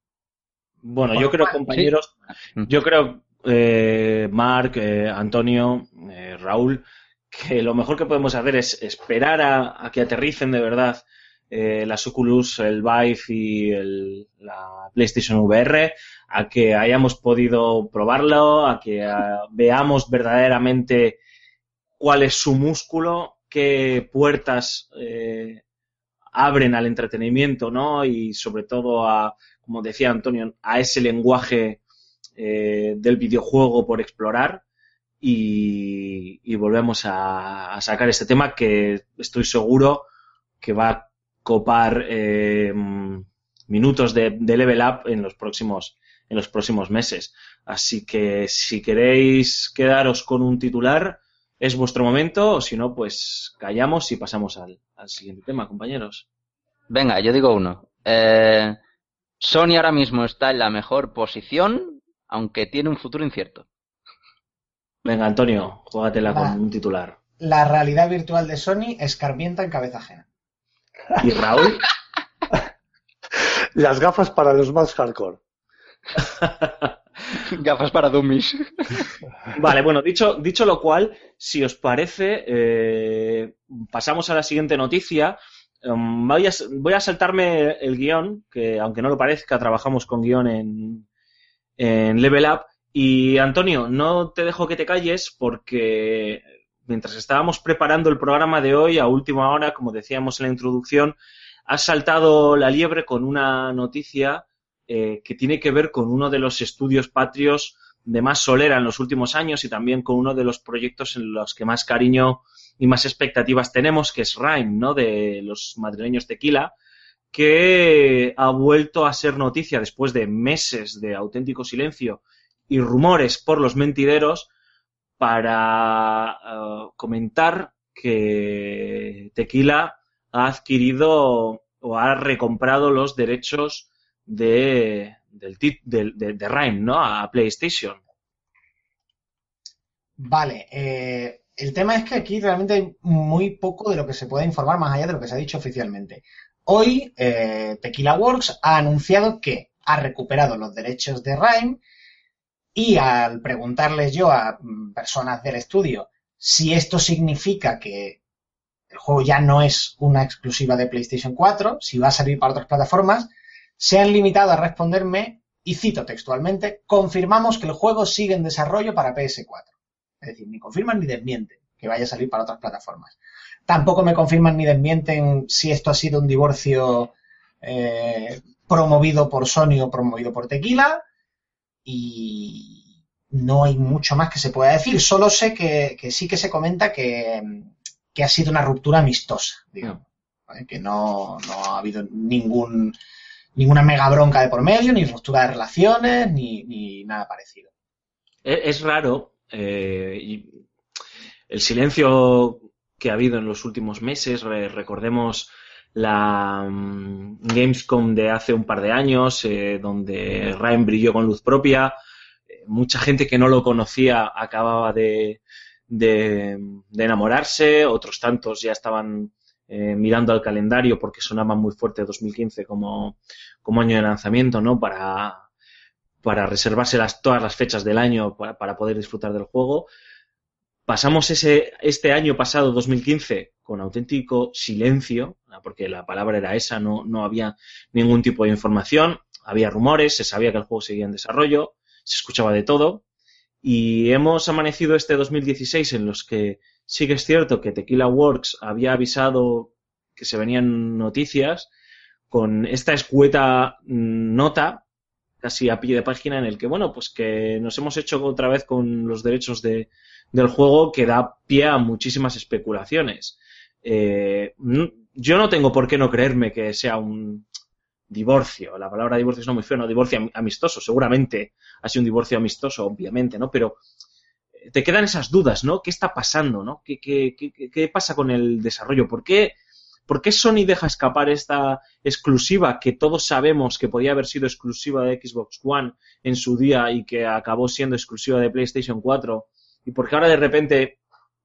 Bueno, yo creo, compañeros, sí. yo creo, eh, Marc, eh, Antonio, eh, Raúl, que lo mejor que podemos hacer es esperar a, que aterricen de verdad eh, las el Vive y la PlayStation VR, a que hayamos podido probarlo, a que ah, veamos verdaderamente cuál es su músculo, qué puertas eh, abren al entretenimiento, ¿no? Y sobre todo a, como decía Antonio, a ese lenguaje eh, del videojuego por explorar y, volvemos a, sacar este tema que estoy seguro que va a copar eh, minutos de, level up en los próximos en los próximos meses. Así que si queréis quedaros con un titular, es vuestro momento, o si no, pues callamos y pasamos al, al siguiente tema, compañeros. Venga, yo digo uno. Eh, Sony ahora mismo está en la mejor posición, aunque tiene un futuro incierto. Venga, Antonio, juégatela con un titular. La realidad virtual de Sony escarmienta en cabeza ajena. ¿Y Raúl? Las gafas para los más hardcore. Gafas para dummies. Vale, bueno, dicho, dicho lo cual, si os parece, eh, pasamos a la siguiente noticia. Um, voy, a, voy a saltarme el guion, que aunque no lo parezca, trabajamos con guion en, en Level Up. Y Antonio, no te dejo que te calles porque mientras estábamos preparando el programa de hoy, a última hora, como decíamos en la introducción, has saltado la liebre con una noticia eh, que tiene que ver con uno de los estudios patrios de más solera en los últimos años y también con uno de los proyectos en los que más cariño y más expectativas tenemos, que es Rhyme, ¿no? De los madrileños Tequila, que ha vuelto a ser noticia después de meses de auténtico silencio y rumores por los mentideros para eh, comentar que Tequila ha adquirido o ha recomprado los derechos de, del de, de Rhyme, ¿no? A PlayStation. Vale, eh, el tema es que aquí realmente hay muy poco de lo que se puede informar más allá de lo que se ha dicho oficialmente. Hoy, eh, Tequila Works ha anunciado que ha recuperado los derechos de Rhyme y al preguntarles yo a mm, personas del estudio si esto significa que el juego ya no es una exclusiva de PlayStation 4, si va a salir para otras plataformas, se han limitado a responderme, y cito textualmente, confirmamos que el juego sigue en desarrollo para PS4. Es decir, ni confirman ni desmienten que vaya a salir para otras plataformas. Tampoco me confirman ni desmienten si esto ha sido un divorcio eh, promovido por Sony o promovido por Tequila. Y no hay mucho más que se pueda decir. Solo sé que, que sí que se comenta que, que ha sido una ruptura amistosa, digamos. ¿vale? Que no, no ha habido ningún, ninguna mega bronca de por medio, ni ruptura de relaciones, ni, ni nada parecido. Es, es raro eh, y el silencio que ha habido en los últimos meses. Re- recordemos la mm, Gamescom de hace un par de años, eh, donde Ryan brilló con luz propia. Eh, mucha gente que no lo conocía acababa de, de, enamorarse, otros tantos ya estaban eh, mirando al calendario porque sonaba muy fuerte 2015 como, como año de lanzamiento, ¿no? Para, para reservarse las, todas las fechas del año para, para poder disfrutar del juego. Pasamos ese, este año pasado, 2015, con auténtico silencio, porque la palabra era esa, no, no había ningún tipo de información, había rumores, se sabía que el juego seguía en desarrollo, se escuchaba de todo, y hemos amanecido este 2016 en los que sí que es cierto que Tequila Works había avisado que se venían noticias con esta escueta mm, nota casi a pie de página en el que, bueno, pues que nos hemos hecho otra vez con los derechos de, del juego que da pie a muchísimas especulaciones. Eh, yo no tengo por qué no creerme que sea un divorcio. La palabra divorcio es no muy feo, no divorcio am- amistoso. Seguramente ha sido un divorcio amistoso, obviamente, ¿no? Pero eh, te quedan esas dudas, ¿no? ¿Qué está pasando, no? ¿Qué, qué, qué, qué- qué pasa con el desarrollo? ¿Por qué, ¿Por qué Sony deja escapar esta exclusiva que todos sabemos que podía haber sido exclusiva de Xbox One en su día y que acabó siendo exclusiva de PlayStation 4? Y por qué ahora de repente,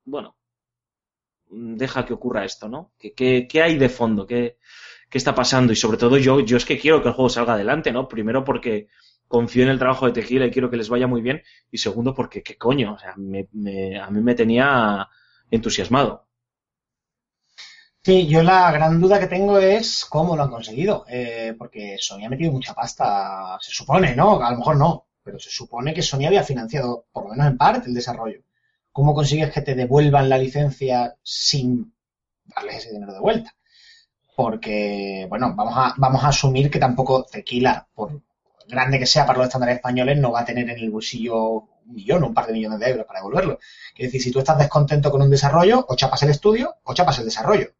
bueno, deja que ocurra esto, ¿no? ¿Qué, qué, hay de fondo? ¿Qué, ¿Qué está pasando? Y sobre todo yo, yo es que quiero que el juego salga adelante, ¿no? Primero porque confío en el trabajo de Tequila y quiero que les vaya muy bien. Y segundo porque, ¿qué coño? O sea, me- a mí me tenía entusiasmado. Sí, yo la gran duda que tengo es cómo lo han conseguido, eh, porque Sony ha metido mucha pasta, se supone, ¿no? A lo mejor no, pero se supone que Sony había financiado, por lo menos en parte, el desarrollo. ¿Cómo consigues que te devuelvan la licencia sin darles ese dinero de vuelta? Porque, bueno, vamos a, vamos a asumir que tampoco Tequila, por grande que sea para los estándares españoles, no va a tener en el bolsillo un millón o un par de millones de euros para devolverlo. Es decir, si tú estás descontento con un desarrollo, o chapas el estudio o chapas el desarrollo.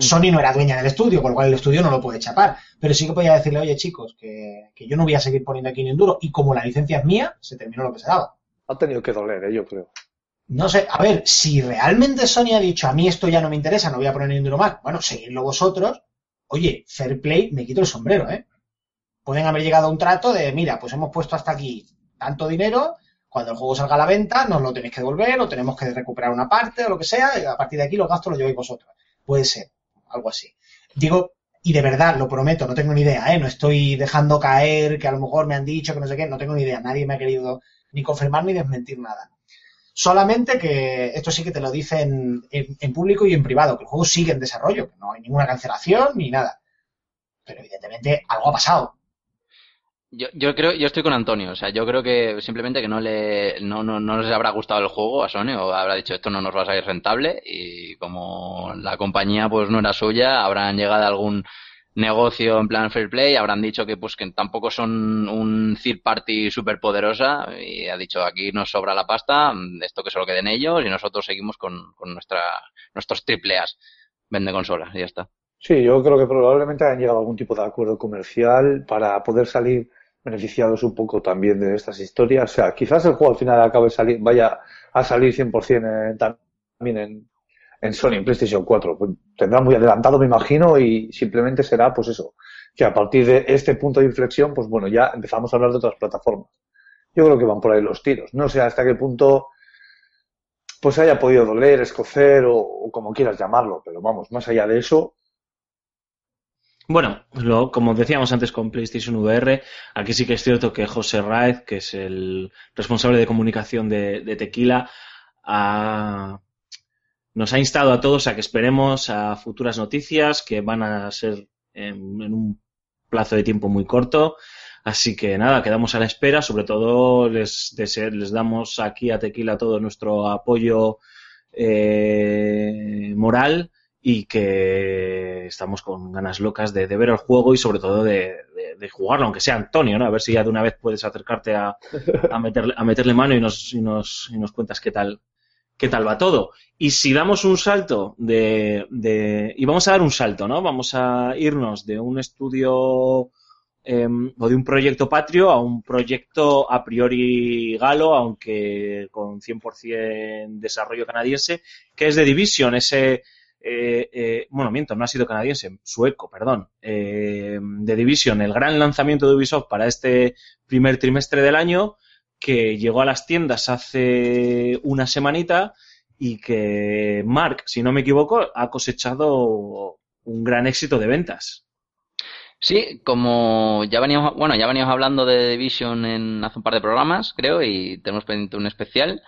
Sony no era dueña del estudio, con lo cual el estudio no lo puede chapar. Pero sí que podía decirle, oye chicos, que, que yo no voy a seguir poniendo aquí ni un duro. Y como la licencia es mía, se terminó lo que se daba. Ha tenido que doler, ¿eh? yo creo. No sé, a ver, si realmente Sony ha dicho, a mí esto ya no me interesa, no voy a poner ni un duro más, bueno, seguidlo vosotros. Oye, fair play, me quito el sombrero, ¿eh? Pueden haber llegado a un trato de, mira, pues hemos puesto hasta aquí tanto dinero, Cuando el juego salga a la venta, nos lo tenéis que devolver o tenemos que recuperar una parte o lo que sea, y a partir de aquí los gastos los lleváis vosotros. Puede ser, algo así. Digo, y de verdad, lo prometo, no tengo ni idea, ¿eh? No estoy dejando caer que a lo mejor me han dicho que no sé qué, no tengo ni idea. Nadie me ha querido ni confirmar ni desmentir nada. Solamente que esto sí que te lo dicen en, público y en privado, que el juego sigue en desarrollo, que no hay ninguna cancelación ni nada. Pero evidentemente algo ha pasado. Yo, yo creo, yo estoy con Antonio, o sea, yo creo que simplemente que no le, no, no, no les habrá gustado el juego a Sony o habrá dicho esto no nos va a salir rentable y como la compañía pues no era suya, habrán llegado a algún negocio en plan fair play, habrán dicho que pues que tampoco son un third party súper poderosa y ha dicho aquí nos sobra la pasta, esto que se lo queden ellos y nosotros seguimos con, con nuestra, nuestros triple vende consolas y ya está. Sí, yo creo que probablemente hayan llegado a algún tipo de acuerdo comercial para poder salir beneficiados un poco también de estas historias. O sea, quizás el juego al final acabe salir, vaya a salir 100% en, también en, en Sony, en PlayStation 4. Pues tendrá muy adelantado, me imagino, y simplemente será, pues eso, que a partir de este punto de inflexión, pues bueno, ya empezamos a hablar de otras plataformas. Yo creo que van por ahí los tiros. No sé hasta qué punto pues haya podido doler, escocer o, o como quieras llamarlo, pero vamos, más allá de eso, Bueno, como decíamos antes con PlayStation VR, aquí sí que es cierto que José Raez, que es el responsable de comunicación de, Tequila, ha- nos ha instado a todos a que esperemos a futuras noticias que van a ser en, un plazo de tiempo muy corto. Así que nada, quedamos a la espera. Sobre todo les, dese- les damos aquí a Tequila todo nuestro apoyo eh, moral y que estamos con ganas locas de, de ver el juego y sobre todo de, jugarlo, aunque sea Antonio, ¿no? A ver si ya de una vez puedes acercarte a, a meterle, a meterle mano y nos, y nos, y nos cuentas qué tal, qué tal va todo. Y si damos un salto de, de, y vamos a dar un salto, ¿no? Vamos a irnos de un estudio eh, o de un proyecto patrio a un proyecto a priori galo, aunque con 100% desarrollo canadiense, que es The Division, ese, eh, eh, bueno, miento, no ha sido canadiense, sueco, perdón, eh, The Division, el gran lanzamiento de Ubisoft para este primer trimestre del año, que llegó a las tiendas hace una semanita y que Mark, si no me equivoco, ha cosechado un gran éxito de ventas. Sí, como ya veníamos, bueno, ya veníamos hablando de Division en hace un par de programas, creo, y tenemos pendiente un especial.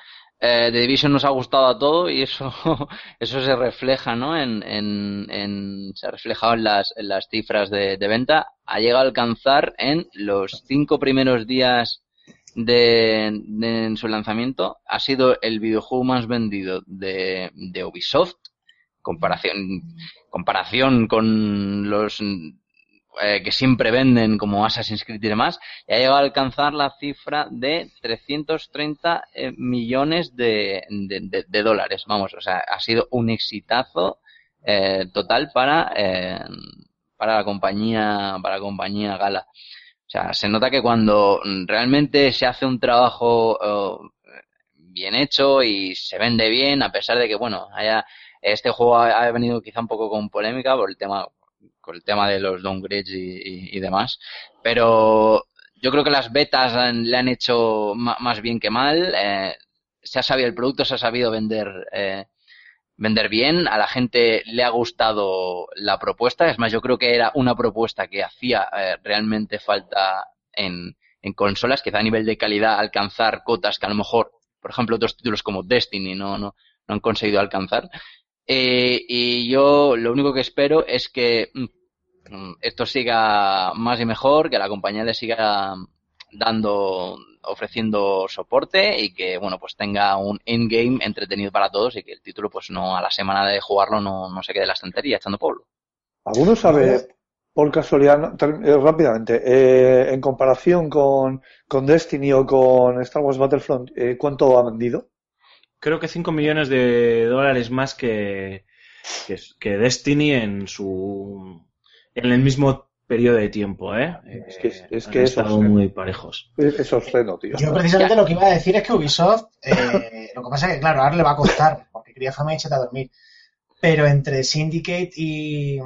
Eh, The Division nos ha gustado a todo y eso, eso se refleja, ¿no? En, en, en- se ha reflejado en las, en las cifras de, de venta. Ha llegado a alcanzar en los cinco primeros días de, de- su lanzamiento. Ha sido el videojuego más vendido de, de Ubisoft. Comparación, comparación con los eh, que siempre venden como Assassin's Creed y demás, y ha llegado a alcanzar la cifra de 330 eh, millones de, de, dólares. Vamos, o sea, ha sido un exitazo eh, total para, eh, para la compañía, para la compañía Gala. O sea, se nota que cuando realmente se hace un trabajo eh, bien hecho y se vende bien, a pesar de que, bueno, haya, este juego ha venido quizá un poco con polémica por el tema, con el tema de los downgrades y, demás, pero yo creo que las betas han- le han hecho más bien que mal, eh, se ha sabido, el producto se ha sabido vender, eh, vender bien, a la gente le ha gustado la propuesta, es más, yo creo que era una propuesta que hacía eh, realmente falta en, en consolas, quizá a nivel de calidad alcanzar cotas que a lo mejor, por ejemplo, otros títulos como Destiny no han conseguido alcanzar. Eh, y yo lo único que espero es que mm, mm, esto siga más y mejor, que la compañía le siga dando, ofreciendo soporte y que, bueno, pues tenga un endgame entretenido para todos y que el título, pues no, a la semana de jugarlo no, no se quede en la estantería echando polvo. ¿Alguno sabe, por casualidad, eh, rápidamente, eh, en comparación con, con Destiny o con Star Wars Battlefront, eh, cuánto ha vendido? Creo que 5 millones de dólares más que, que, que Destiny en su en el mismo periodo de tiempo, ¿eh? Es que- Eh, es han que eso estado es- muy parejos. Es es obsceno, tío. Yo precisamente lo que iba a decir es que Ubisoft, eh, lo que pasa es que, claro, ahora le va a costar, porque quería fama y échate a dormir. Pero entre Syndicate y,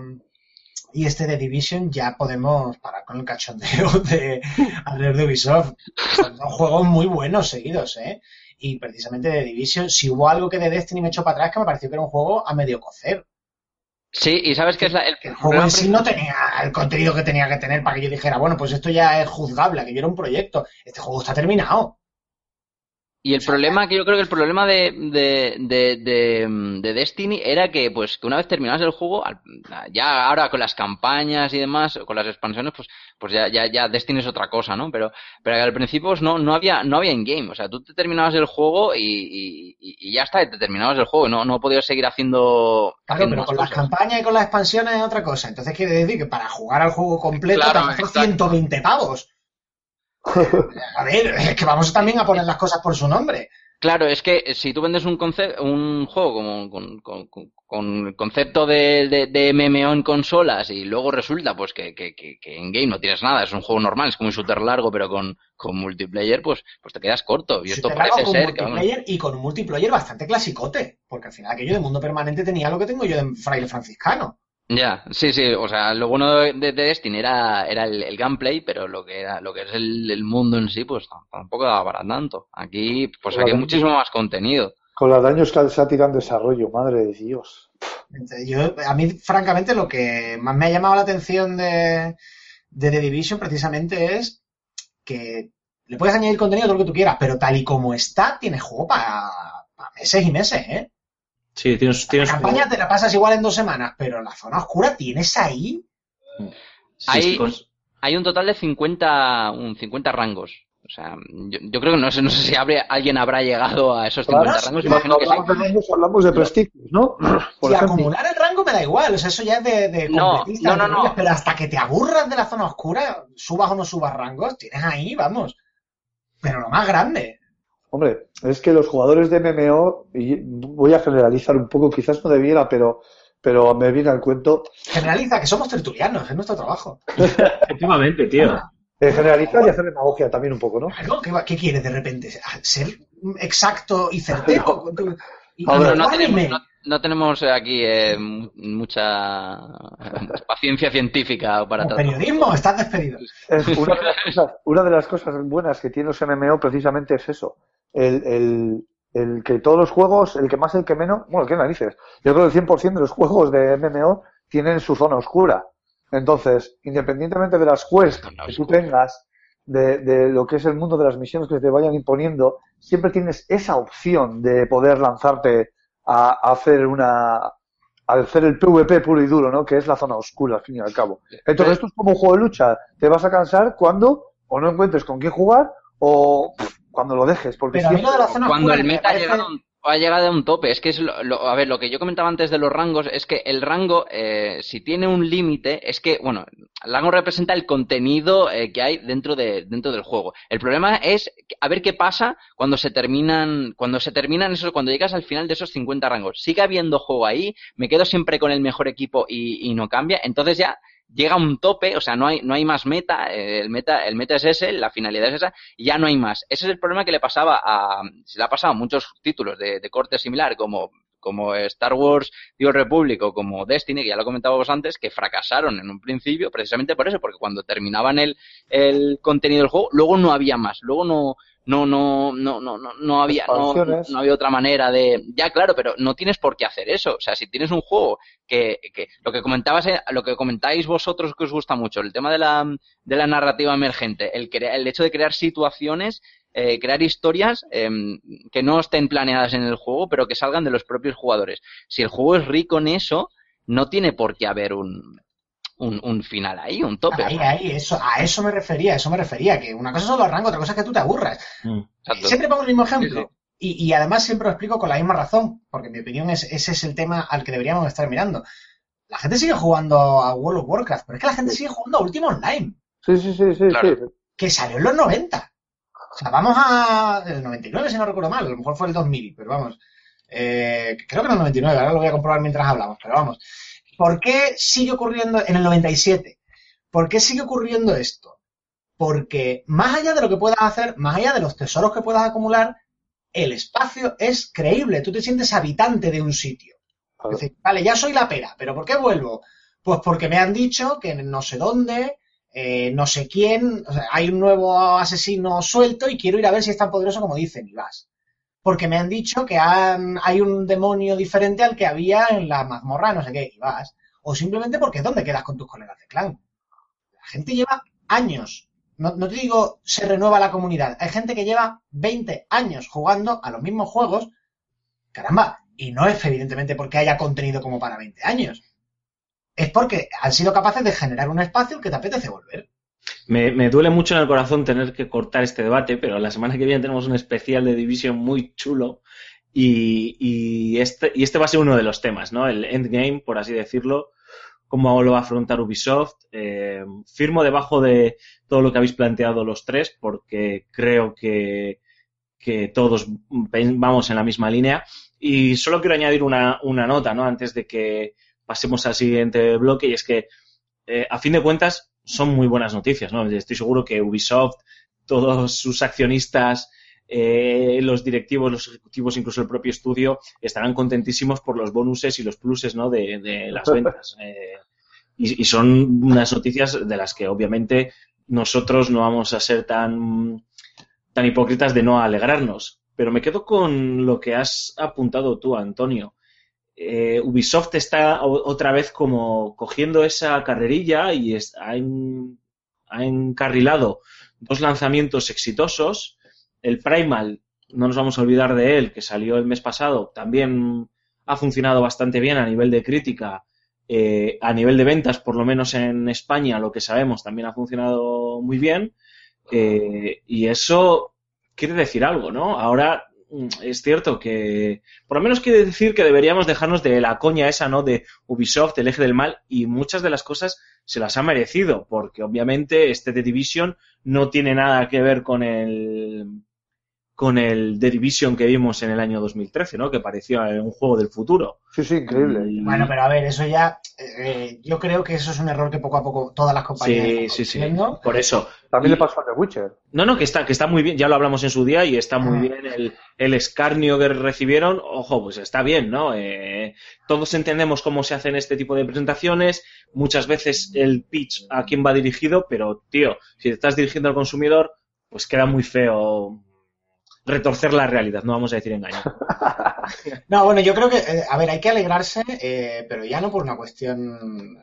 y este de Division ya podemos parar con el cachondeo de alrededor de Ubisoft. Son dos juegos muy buenos seguidos, ¿eh? Y precisamente de Division, si hubo algo que de Destiny me echó para atrás, que me pareció que era un juego a medio cocer. Sí, y sabes que es la, el Que el juego en sí no tenía el contenido que tenía que tener para que yo dijera, bueno, pues esto ya es juzgable, que yo era un proyecto. Este juego está terminado. Y el problema, que yo creo que el problema de, de, de, de, de Destiny era que, pues, que una vez terminabas el juego, ya ahora con las campañas y demás, con las expansiones, pues, pues ya, ya, ya Destiny es otra cosa, ¿no? Pero, pero al principio pues, no, no había, no había in-game. O sea, tú te terminabas el juego y, y, y- y ya está, te terminabas el juego. No, no podías seguir haciendo, Claro, haciendo pero con las campañas y con las expansiones es otra cosa. Entonces quiere decir que para jugar al juego completo Claro, te gastó exacto. 120 pavos. A ver, es que vamos también a poner las cosas por su nombre. Claro, es que si tú vendes un un juego como con, con, con- concepto de, de, de MMO en consolas y luego resulta pues que, que, que, que en game no tienes nada, es un juego normal, es como un shooter largo pero con, con multiplayer, pues, pues te quedas corto. Y esto parece con ser que multiplayer y con un multiplayer bastante clasicote. Porque al final aquello de mundo permanente tenía lo que tengo yo de fraile franciscano. Ya, sí, sí, o sea, lo bueno de, de Destiny era, era el, el gameplay, pero lo que era, lo que es el, el mundo en sí, pues tam- tampoco daba para tanto. Aquí, pues aquí hay muchísimo más contenido. Con los daños que se ha tirado en desarrollo, madre de Dios. Yo, a mí, francamente, lo que más me ha llamado la atención de, de The Division precisamente es que le puedes añadir contenido todo lo que tú quieras, pero tal y como está, tiene juego para meses y meses, ¿eh? Sí, tienes, La tienes campaña te la pasas igual en dos semanas, pero la zona oscura tienes ahí. sí, Hay- Hay un total de 50, un 50 rangos. O sea, yo, yo creo que no sé, no sé si alguien habrá llegado a esos 50 Claro, rangos, imagino que sí. hablamos, de rangos, hablamos de prestigios, ¿no? Por ejemplo. acumular el rango me da igual, o sea, eso ya es de, de No, completista, no, no, no. pero hasta que te aburras de la zona oscura, subas o no subas rangos, tienes ahí, vamos. Pero lo más grande. Hombre, es que los jugadores de MMO, y voy a generalizar un poco, quizás no debiera, pero, pero me viene al cuento, Generaliza que somos tertulianos, es nuestro trabajo. Efectivamente, tío. eh, generalizar y hacer demagogia también un poco, ¿no? Claro, ¿qué, qué quieres de repente? ¿Ser exacto y certero? y- No, tenemos, anime? no, no tenemos aquí eh, mu- mucha paciencia científica para tratar. periodismo, estás despedido. Es una, de las cosas, una de las cosas buenas que tiene los MMO precisamente es eso. El, el, el que todos los juegos, el que más, el que menos, bueno, ¿qué narices? Yo creo que el 100% de los juegos de MMO tienen su zona oscura. Entonces, independientemente de las quests que tú tengas, de, de lo que es el mundo de las misiones que te vayan imponiendo, siempre tienes esa opción de poder lanzarte a, a hacer una, a hacer el PvP puro y duro, ¿no? Que es la zona oscura, al fin y al cabo. Entonces, esto es como un juego de lucha. Te vas a cansar cuando o no encuentres con quién jugar o pff, cuando lo dejes. Porque Pero a mí lo de la zona Cuando oscura el me meta ha parece- llegado, a un- ha llegado a un tope, es que es lo, lo- a ver, lo que yo comentaba antes de los rangos es que el rango, eh, si tiene un límite, es que, bueno, el rango representa el contenido eh, que hay dentro de dentro del juego. El problema es a ver qué pasa cuando se terminan, cuando se terminan esos, cuando llegas al final de esos 50 rangos. Sigue habiendo juego ahí, me quedo siempre con el mejor equipo y, y no cambia, entonces ya llega un tope, o sea, no hay, no hay más meta, eh, el meta, el meta es ese, la finalidad es esa, y ya no hay más. Ese es el problema que le pasaba a, se le ha pasado a muchos títulos de, de corte similar, como, como Star Wars, The Old Republic o como Destiny, que ya lo comentábamos antes, que fracasaron en un principio precisamente por eso, porque cuando terminaban el, el contenido del juego, luego no había más, luego no, no, no, no, no, no, no había, no había otra manera de, ya claro, pero no tienes por qué hacer eso. O sea, si tienes un juego que, que lo que comentabas, eh, lo que comentáis vosotros que os gusta mucho, el tema de la, de la narrativa emergente, el, crea- el hecho de crear situaciones, eh, crear historias em, que no estén planeadas en el juego, pero que salgan de los propios jugadores. Si el juego es rico en eso, no tiene por qué haber un, un, un final ahí, un tope. Ahí, ahí, eso, a eso me refería, a eso me refería, que una cosa son los rangos, otra cosa es que tú te aburras. Exacto. Siempre pongo el mismo ejemplo. Sí, Y, y además siempre lo explico con la misma razón, porque en mi opinión es, ese es el tema al que deberíamos estar mirando. La gente sigue jugando a World of Warcraft, pero es que la gente sigue jugando a Ultima Online, Sí, sí, sí, sí, Claro. sí. que salió en los 90. O sea, vamos a... el 99, si no recuerdo mal, a lo mejor fue el 2000, pero vamos. Eh, creo que en el 99, ahora lo voy a comprobar mientras hablamos, pero vamos. ¿Por qué sigue ocurriendo en el 97? ¿Por qué sigue ocurriendo esto? Porque más allá de lo que puedas hacer, más allá de los tesoros que puedas acumular, el espacio es creíble. Tú te sientes habitante de un sitio. Es decir, vale, ya soy la pera, pero ¿por qué vuelvo? Pues porque me han dicho que no sé dónde, eh, no sé quién, hay un nuevo asesino suelto y quiero ir a ver si es tan poderoso como dicen y vas. Porque me han dicho que han- hay un demonio diferente al que había en la mazmorra, no sé qué, y vas. O simplemente porque ¿dónde quedas con tus colegas de clan? La gente lleva años. No, no te digo se renueva la comunidad. Hay gente que lleva 20 años jugando a los mismos juegos. Caramba. Y no es evidentemente porque haya contenido como para 20 años. Es porque han sido capaces de generar un espacio que te apetece volver. Me, duele mucho en el corazón tener que cortar este debate, pero la semana que viene tenemos un especial de Division muy chulo y, este, este va a ser uno de los temas, ¿no? El endgame, por así decirlo, cómo lo va a afrontar Ubisoft. Eh, firmo debajo de todo lo que habéis planteado los tres porque creo que, todos vamos en la misma línea. Y solo quiero añadir una nota, ¿no? Antes de que pasemos al siguiente bloque y es que eh, a fin de cuentas, son muy buenas noticias, ¿no? Estoy seguro que Ubisoft, todos sus accionistas, eh, los directivos, los ejecutivos, incluso el propio estudio, estarán contentísimos por los bonuses y los pluses, ¿no? De, de las ventas. Eh, y, y son unas noticias de las que obviamente nosotros no vamos a ser tan, tan hipócritas de no alegrarnos. Pero me quedo con lo que has apuntado tú, Antonio eh, Ubisoft está otra vez como cogiendo esa carrerilla y ha, en- ha encarrilado dos lanzamientos exitosos. El Primal, no nos vamos a olvidar de él, que salió el mes pasado, también ha funcionado bastante bien a nivel de crítica. eh, a nivel de ventas, por lo menos en España, lo que sabemos, también ha funcionado muy bien. Eh, y eso quiere decir algo, ¿no? Ahora es cierto que por lo menos quiere decir que deberíamos dejarnos de la coña esa, ¿no? De Ubisoft, el eje del mal, y muchas de las cosas se las ha merecido, porque obviamente este The Division no tiene nada que ver con el con el The Division que vimos en el año 2013, ¿no? Que parecía un juego del futuro. Sí, sí, increíble. Y- Bueno, pero a ver, eso ya. eh, yo creo que eso es un error que poco a poco todas las compañías. Sí, están sí, sí. Por eso. También Y- le pasó a The Witcher. No, no, que está, que está muy bien, ya lo hablamos en su día y está muy Ah. bien el, el escarnio que recibieron. Ojo, pues está bien, ¿no? Eh, todos entendemos cómo se hacen este tipo de presentaciones, muchas veces el pitch a quién va dirigido, pero tío, si te estás dirigiendo al consumidor, pues queda muy feo retorcer la realidad, no vamos a decir engaño. No, bueno, yo creo que, eh, a ver, hay que alegrarse, eh, pero ya no por una cuestión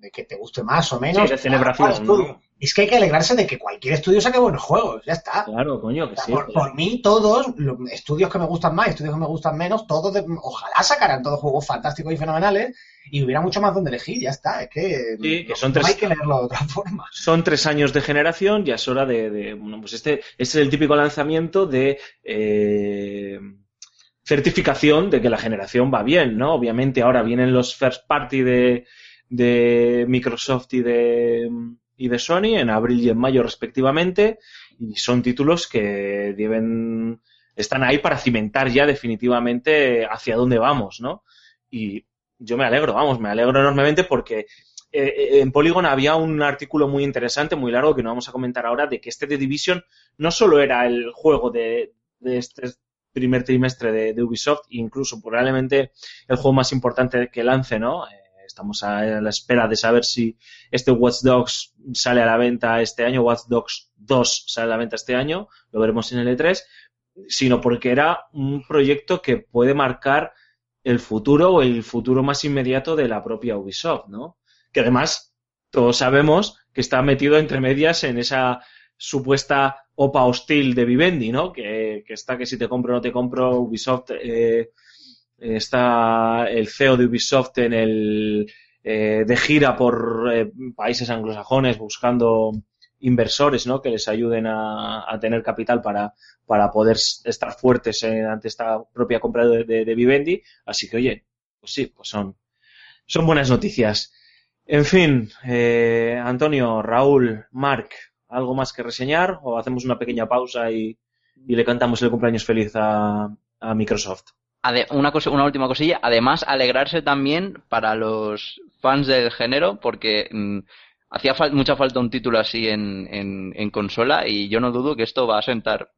de que te guste más o menos. Sí, de celebración. ¿no? Es que hay que alegrarse de que cualquier estudio saque buenos juegos, ya está. Claro, coño, que O sea, sí. por, por mí, todos, lo- estudios que me gustan más, estudios que me gustan menos, todos, de- ojalá sacaran todos juegos fantásticos y fenomenales y hubiera mucho más donde elegir, ya está. Es que, Sí, que son no tres- hay que leerlo de otra forma. son tres años de generación, ya es hora de, de- bueno, pues este, este es el típico lanzamiento de eh, certificación de que la generación va bien, ¿no? Obviamente ahora vienen los first party de, de Microsoft y de, y de Sony en abril y en mayo respectivamente y son títulos que deben están ahí para cimentar ya definitivamente hacia dónde vamos, ¿no? Y yo me alegro, vamos, me alegro enormemente porque eh, en Polygon había un artículo muy interesante, muy largo, que no vamos a comentar ahora, de que este The Division no solo era el juego de, de este primer trimestre de, de Ubisoft, incluso probablemente el juego más importante que lance, ¿no? Estamos a la espera de saber si este Watch Dogs sale a la venta este año, Watch Dogs 2 sale a la venta este año, lo veremos en el E3, sino porque era un proyecto que puede marcar el futuro o el futuro más inmediato de la propia Ubisoft, ¿no? que además todos sabemos que está metido entre medias en esa supuesta OPA hostil de Vivendi, ¿no? Que, que está que si te compro o no te compro, Ubisoft, eh, está el CEO de Ubisoft en el eh, de gira por eh, países anglosajones buscando inversores, ¿no? Que les ayuden a, a tener capital para, para poder estar fuertes eh, ante esta propia compra de, de, de Vivendi. Así que, oye, pues sí, pues son, son buenas noticias. En fin, eh, Antonio, Raúl, Marc, ¿algo más que reseñar o hacemos una pequeña pausa y, y le cantamos el cumpleaños feliz a, a Microsoft? Una, última cosilla, además alegrarse también para los fans del género, porque mm, hacía mucha falta un título así en, en, en consola y yo no dudo que esto va a sentar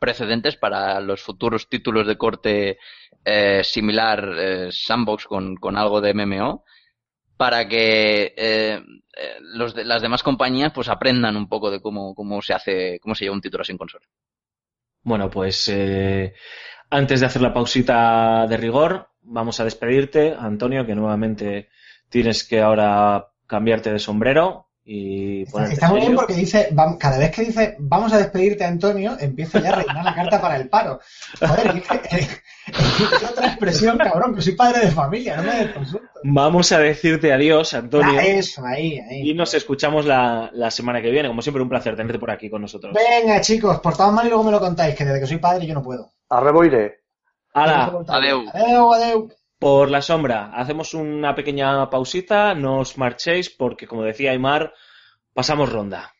precedentes para los futuros títulos de corte eh, similar eh, sandbox con, algo de MMO. para que eh, las demás compañías pues aprendan un poco de cómo, se hace, cómo se lleva un título sin consola. Bueno, pues eh, antes de hacer la pausita de rigor, vamos a despedirte, Antonio, que nuevamente tienes que ahora cambiarte de sombrero y Está, está muy bien porque dice, cada vez que dice vamos a despedirte, Antonio, empieza ya a rellenar la carta para el paro. Joder, es que- es otra expresión, cabrón, que soy padre de familia, no me des. Vamos a decirte adiós, Antonio, Ah, eso, ahí, ahí. y nos escuchamos la, la semana que viene. Como siempre, un placer tenerte por aquí con nosotros. Venga, chicos, portaos mal y luego me lo contáis, que desde que soy padre yo no puedo. Arreboire. ¡Hala! Adeu. Adeu, adeu. Por la sombra, hacemos una pequeña pausita, no os marchéis porque, como decía Aymar, pasamos ronda.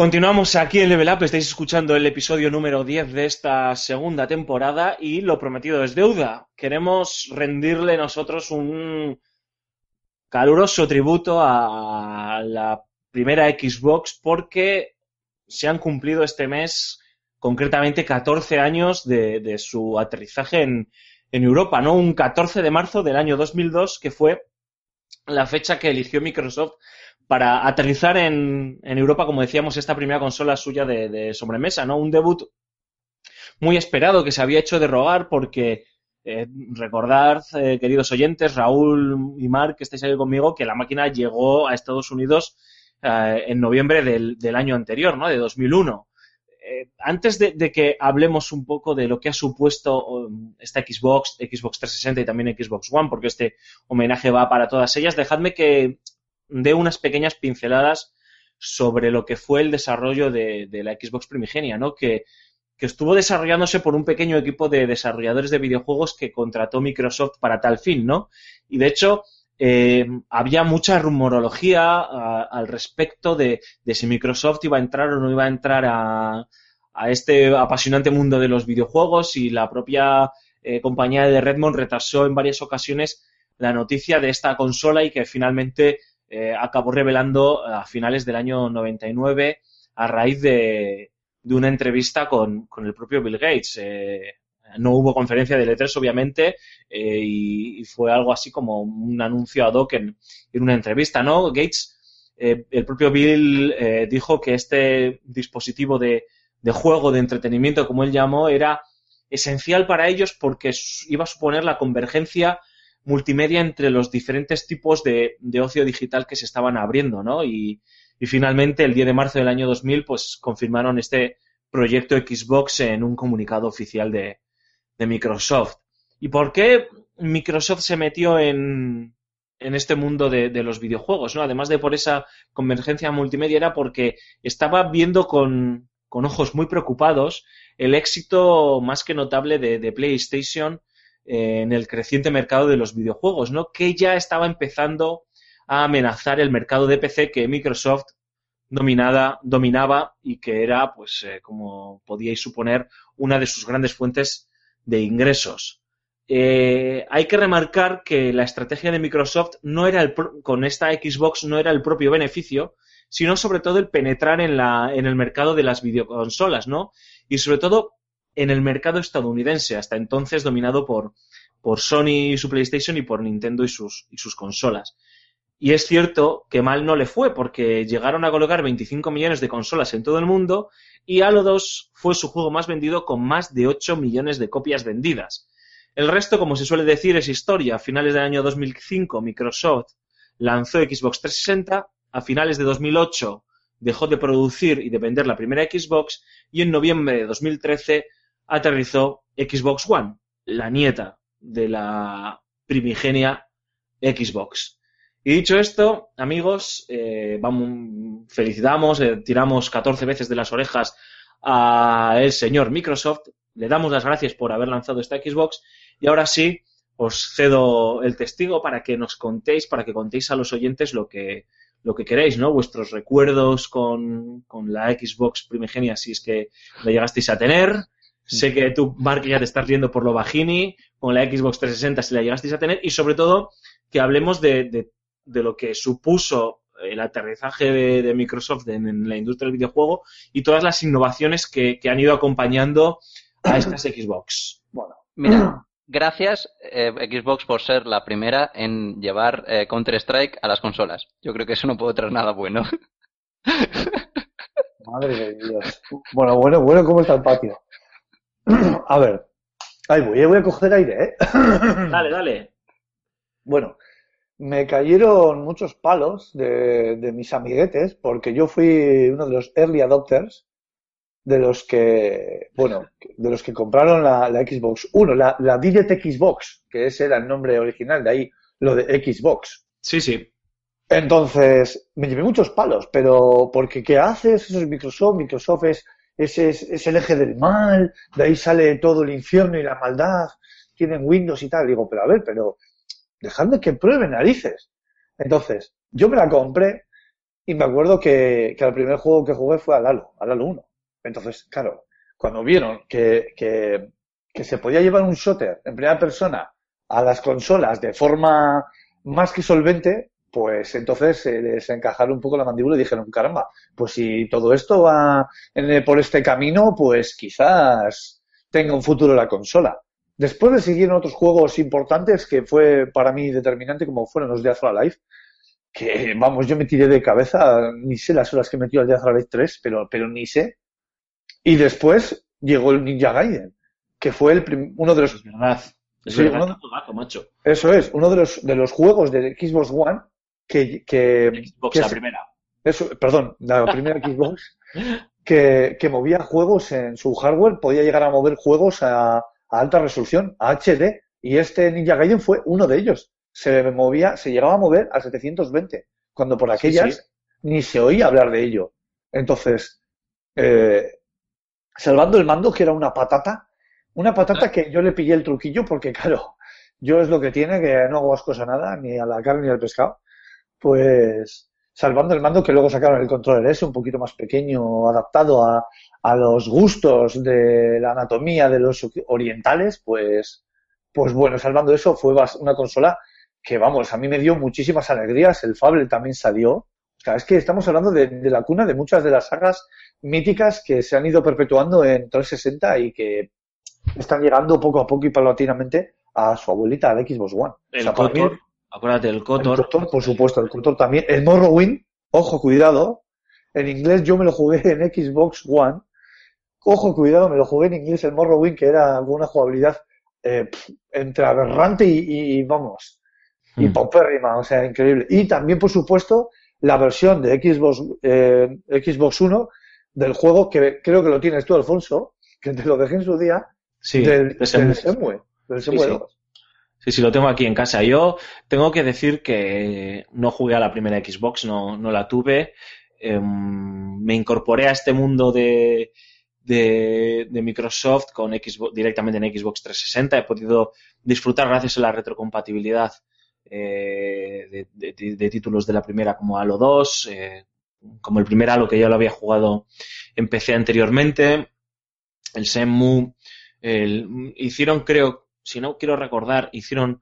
Continuamos aquí en Level Up, estáis escuchando el episodio número 10 de esta segunda temporada y lo prometido es deuda. Queremos rendirle nosotros un caluroso tributo a la primera Xbox porque se han cumplido este mes concretamente 14 años de, su aterrizaje en, en Europa, ¿no? Un 14 de marzo del año 2002 que fue la fecha que eligió Microsoft para aterrizar en, Europa, como decíamos, esta primera consola suya de, de sobremesa, ¿no? Un debut muy esperado que se había hecho de rogar porque eh, recordad, eh, queridos oyentes, Raúl y Mark, que estáis ahí conmigo, que la máquina llegó a Estados Unidos eh, en noviembre del, año anterior, ¿no? De 2001. Eh, antes de, de que hablemos un poco de lo que ha supuesto um, esta Xbox, Xbox 360 y también Xbox One, porque este homenaje va para todas ellas, dejadme que dé unas pequeñas pinceladas sobre lo que fue el desarrollo de, la Xbox primigenia, ¿no? Que, que estuvo desarrollándose por un pequeño equipo de desarrolladores de videojuegos que contrató Microsoft para tal fin, ¿no? Y de hecho, eh, había mucha rumorología al respecto de, de si Microsoft iba a entrar o no iba a entrar a, a este apasionante mundo de los videojuegos y la propia eh, compañía de Redmond retrasó en varias ocasiones la noticia de esta consola y que finalmente eh, acabó revelando a finales del año 99 a raíz de, de una entrevista con, con el propio Bill Gates. Eh, no hubo conferencia de letras, obviamente, eh, y, fue algo así como un anuncio ad hoc en, en una entrevista, ¿no? Gates, el propio Bill dijo que este dispositivo de, de juego, de entretenimiento, como él llamó, era esencial para ellos porque iba a suponer la convergencia multimedia entre los diferentes tipos de, de ocio digital que se estaban abriendo, ¿no? Y, finalmente, el 10 de marzo del año 2000, pues confirmaron este proyecto Xbox en un comunicado oficial de, de Microsoft. ¿Y por qué Microsoft se metió en, en este mundo de, de los videojuegos, ¿no? Además de por esa convergencia multimedia, era porque estaba viendo con, con ojos muy preocupados el éxito más que notable de, de PlayStation en el creciente mercado de los videojuegos, ¿no? Que ya estaba empezando a amenazar el mercado de PC que Microsoft dominada, dominaba y que era, pues, eh, como podíais suponer, una de sus grandes fuentes de ingresos. Eh, hay que remarcar que la estrategia de Microsoft no era el pro- con esta Xbox no era el propio beneficio, sino sobre todo el penetrar en, la, en el mercado de las videoconsolas, ¿no? Y sobre todo en el mercado estadounidense, hasta entonces dominado por, Sony y su PlayStation y por Nintendo y sus, y sus consolas. Y es cierto que mal no le fue, porque llegaron a colocar 25 millones de consolas en todo el mundo y Halo 2 fue su juego más vendido con más de 8 millones de copias vendidas. El resto, como se suele decir, es historia. A finales del año 2005, Microsoft lanzó Xbox 360. A finales de 2008 dejó de producir y de vender la primera Xbox. Y en noviembre de 2013 aterrizó Xbox One, la nieta de la primigenia Xbox. Y dicho esto, amigos, eh, felicitamos, eh, tiramos 14 veces de las orejas al señor Microsoft, le damos las gracias por haber lanzado esta Xbox y ahora sí os cedo el testigo para que nos contéis, para que contéis a los oyentes lo que, lo que queréis, ¿no? Vuestros recuerdos con, con la Xbox primigenia, si es que la llegasteis a tener. Sé que tú, Mark, ya te estás riendo por lo bajini, con la Xbox 360 si la llegasteis a tener, y sobre todo que hablemos de, de, de lo que supuso el aterrizaje de, de Microsoft en, en, la industria del videojuego y todas las innovaciones que, que han ido acompañando a estas Xbox. Bueno, Mira, gracias eh, Xbox por ser la primera en llevar eh, Counter-Strike a las consolas. Yo creo que eso no puede traer nada bueno. madre de Dios. Bueno, bueno, bueno, ¿cómo está el patio? A ver, ahí voy, eh, voy a coger aire, ¿eh? Dale, dale. Bueno, me cayeron muchos palos de, de mis amiguetes porque yo fui uno de los early adopters de los que, bueno, de los que compraron la, la Xbox 1, la, la Digit Xbox, que ese era el nombre original, de ahí lo de Xbox. Sí, sí. Entonces, me llevé muchos palos, pero porque ¿qué haces? Eso es Microsoft, Microsoft es, es, es, el eje del mal, de ahí sale todo el infierno y la maldad, tienen Windows y tal. Digo, pero a ver, pero dejadme que pruebe narices. Entonces, yo me la compré y me acuerdo que, que el primer juego que jugué fue al Halo, al Halo 1. Entonces, claro, cuando vieron que, que, que se podía llevar un shooter en primera persona a las consolas de forma más que solvente, pues entonces se les encajaron un poco la mandíbula y dijeron, caramba, pues si todo esto va en- por este camino, pues quizás tenga un futuro la consola. Después le siguieron otros juegos importantes que fue para mí determinante, como fueron los de Azura Life, que vamos, yo me tiré de cabeza, ni sé las horas que metió el de Azura Life 3, pero, pero ni sé. Y después llegó el Ninja Gaiden, que fue el uno de los Es verdad. Es Sí, verdad, uno- qué juegazo, macho. eso es, uno de los, de los juegos de Xbox One que, que, Xbox, que la primera. eso, perdón, la primera Xbox, que, que movía juegos en su hardware, podía llegar a mover juegos a, a alta resolución, a HD, y este Ninja Gaiden fue uno de ellos. Se movía, se llegaba a mover a 720, cuando por Sí, aquellas sí. ni se oía hablar de ello. Entonces, eh, salvando el mando, que era una patata, una patata que yo le pillé el truquillo porque, claro, yo es lo que tiene, que no hago ascos a nada, ni a la carne ni al pescado. Pues, salvando el mando, que luego sacaron el controller S, un poquito más pequeño, adaptado a, a los gustos de la anatomía de los orientales, pues, pues bueno, salvando eso, fue una consola que, vamos, a mí me dio muchísimas alegrías. El Fable también salió. O sea, es que estamos hablando de, de la cuna de muchas de las sagas míticas que se han ido perpetuando en 360 y que están llegando poco a poco y paulatinamente a su abuelita, a la Xbox One. El O sea, acuérdate el Kotor. Kotor, por supuesto, el Kotor también. El Morrowind, ojo, cuidado. En inglés yo me lo jugué en Xbox One. Ojo, cuidado, me lo jugué en inglés el Morrowind, que era con una jugabilidad eh, entre aberrante y, y- y, vamos, y Mm. paupérrima, o sea, increíble. Y también, por supuesto, la versión de Xbox, eh, Xbox One del juego, que creo que lo tienes tú, Alfonso, que te lo dejé en su día, Sí, del, de del Semue, del Semue sí. 2. Sí, sí, lo tengo aquí en casa. Yo tengo que decir que no jugué a la primera Xbox, no, no la tuve. Em, me incorporé a este mundo de, de, de Microsoft con Xbox, directamente en Xbox 360. He podido disfrutar gracias a la retrocompatibilidad eh, de, de- de títulos de la primera como Halo 2, eh, como el primer Halo que ya lo había jugado en PC anteriormente. El Shenmue, el- hicieron creo si no quiero recordar, hicieron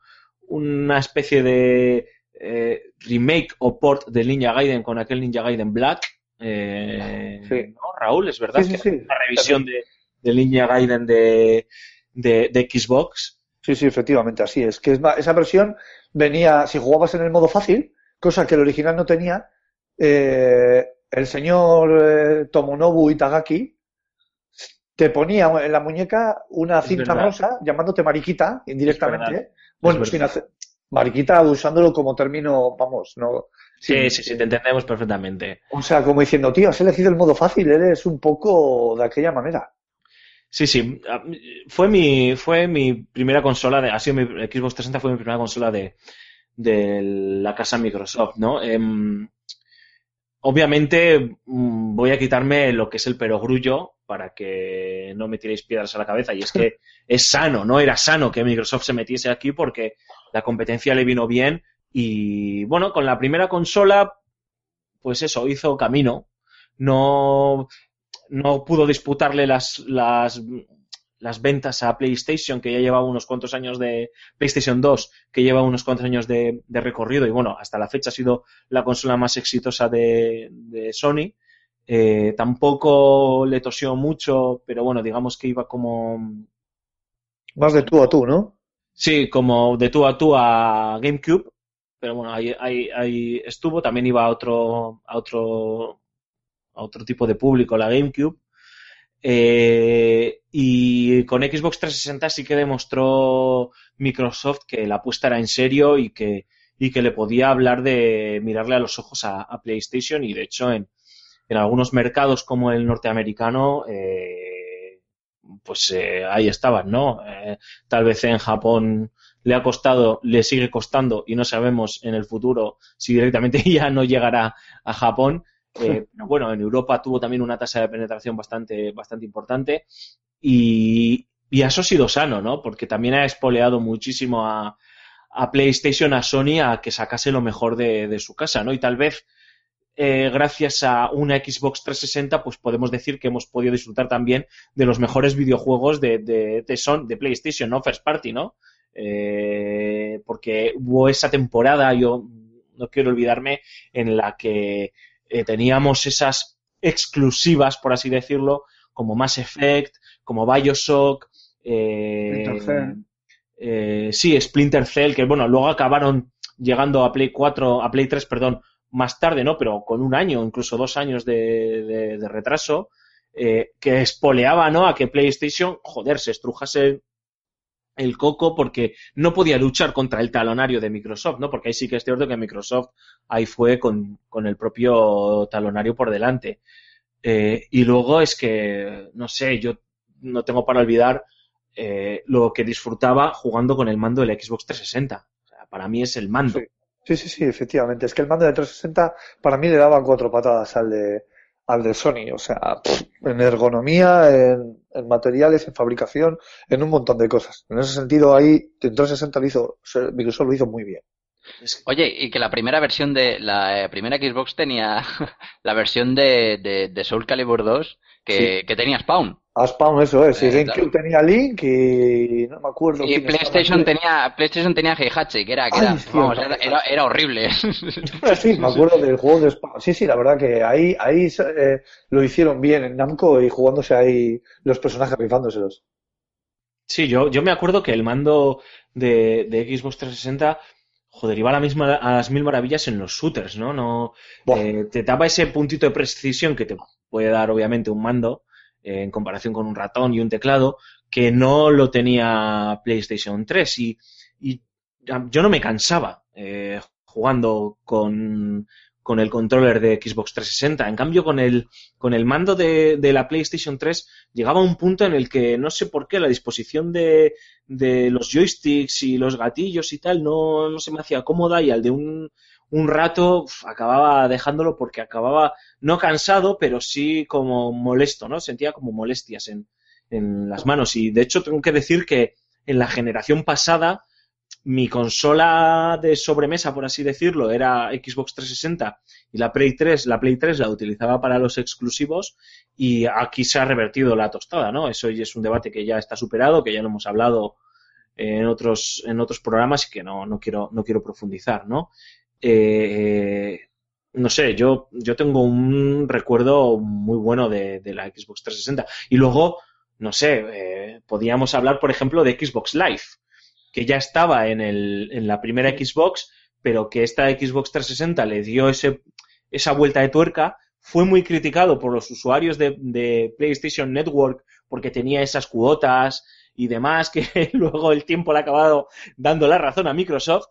una especie de eh, remake o port del Ninja Gaiden con aquel Ninja Gaiden Black. Eh, Sí. ¿no, Raúl? Es verdad Sí, que sí. una revisión de, Ninja Gaiden de, de, de Xbox. Sí, sí, efectivamente, así es. Que es esa versión venía, si jugabas en el modo fácil, cosa que el original no tenía, eh, el señor eh, Tomonobu Itagaki te ponía en la muñeca una Es cinta verdad. rosa llamándote mariquita indirectamente. Bueno, Es sin hacer- mariquita usándolo como término, vamos, no. Sí, sin- sí, sí, te entendemos perfectamente. O sea, como diciendo, tío, has elegido el modo fácil, eres un poco de aquella manera. Sí, sí. a- Fue mi, fue mi primera consola de, ha sido mi Xbox 360 fue mi primera consola de, de la casa Microsoft, ¿no? Em, obviamente mm, voy a quitarme lo que es el perogrullo para que no me tiréis piedras a la cabeza y es que es sano, ¿no? Era sano que Microsoft se metiese aquí porque la competencia le vino bien y bueno, con la primera consola, pues eso, hizo camino. No, no pudo disputarle las, las, las ventas a PlayStation, que ya llevaba unos cuantos años de PlayStation 2, que lleva unos cuantos años de, de recorrido y bueno, hasta la fecha ha sido la consola más exitosa de, de Sony. Eh, tampoco le tosió mucho, pero bueno, digamos que iba como, Más de tú a tú, ¿no? Sí, como de tú a tú a GameCube, pero bueno, ahí, ahí, ahí estuvo, también iba a otro, a otro, a otro tipo de público la GameCube. Eh, y con Xbox 360 sí que demostró Microsoft que la apuesta era en serio y que, y que le podía hablar de mirarle a los ojos a, a PlayStation y de hecho en, en algunos mercados como el norteamericano, eh, pues eh, ahí estaban, ¿no? Eh, tal vez en Japón le ha costado, le sigue costando y no sabemos en el futuro si directamente ya no llegará a Japón. Pero bueno, en Europa tuvo también una tasa de penetración bastante, bastante importante y, y eso ha sido sano, ¿no? Porque también ha espoleado muchísimo a, a PlayStation, a Sony, a que sacase lo mejor de, de su casa, ¿no? Y tal vez eh, gracias a una Xbox 360, pues podemos decir que hemos podido disfrutar también de los mejores videojuegos de, de, de, Son, de PlayStation, ¿no? First Party, ¿no? Eh, porque hubo esa temporada, yo no quiero olvidarme, en la que eh, teníamos esas exclusivas, por así decirlo, como Mass Effect, como Bioshock, eh, Splinter Cell. sí, Splinter Cell, que bueno, luego acabaron llegando a Play 4, a Play 3, perdón, más tarde, ¿no? Pero con un año, incluso dos años de, de, de retraso, eh, que espoleaba, ¿no? A que PlayStation, joder, se estrujase el coco porque no podía luchar contra el talonario de Microsoft, ¿no? Porque ahí sí que es cierto que Microsoft ahí fue con, con el propio talonario por delante. Eh, y luego es que, no sé, yo no tengo para olvidar eh, lo que disfrutaba jugando con el mando del Xbox 360. O sea, para mí es el mando. Sí, sí, sí, efectivamente. Es que el mando de 360 para mí le daba cuatro patadas al de, al de Sony. O sea, en ergonomía, en, en, materiales, en fabricación, en un montón de cosas. En ese sentido, ahí en 360 lo hizo, Microsoft lo hizo muy bien. Oye, y que la primera versión de la eh, primera Xbox tenía la versión de, de, de Soul Calibur 2 que, Sí. que tenía Spawn. A Spawn, eso es. Y Eh, GameCube tenía Link y no me acuerdo. Y PlayStation tenía PlayStation tenía Heihachi, que era, que Ay, era, sí, vamos, verdad, era, era, era horrible. Sí, me acuerdo del juego de Spawn. Sí, sí, la verdad que ahí, ahí eh, lo hicieron bien en Namco y jugándose ahí los personajes rifándoselos. Sí, yo, yo me acuerdo que el mando de, de Xbox 360, joder, iba a, la misma, a las mil maravillas en los shooters, ¿no? no eh, te daba ese puntito de precisión que te puede dar, obviamente, un mando eh, en comparación con un ratón y un teclado, que no lo tenía PlayStation 3. Y, y yo no me cansaba eh, jugando con, con el controller de Xbox 360. En cambio, con el, con el mando de, de la PlayStation 3 llegaba un punto en el que no sé por qué la disposición de, de los joysticks y los gatillos y tal no, no se me hacía cómoda y al de un, un rato acababa dejándolo porque acababa no cansado, pero sí como molesto, ¿no? Sentía como molestias en, en las manos. Y de hecho tengo que decir que en la generación pasada mi consola de sobremesa, por así decirlo, era Xbox 360 y la Play 3, la Play 3 la utilizaba para los exclusivos y aquí se ha revertido la tostada, ¿no? Eso es un debate que ya está superado, que ya lo hemos hablado en otros, en otros programas y que no, no quiero, no quiero profundizar, ¿no? Eh, no sé, yo, yo tengo un recuerdo muy bueno de, de la Xbox 360. Y luego, no sé, eh, podíamos hablar, por ejemplo, de Xbox Live, que ya estaba en, el, en la primera Xbox, pero que esta Xbox 360 le dio ese, esa vuelta de tuerca, fue muy criticado por los usuarios de, de PlayStation Network porque tenía esas cuotas y demás, que luego el tiempo le ha acabado dando la razón a Microsoft,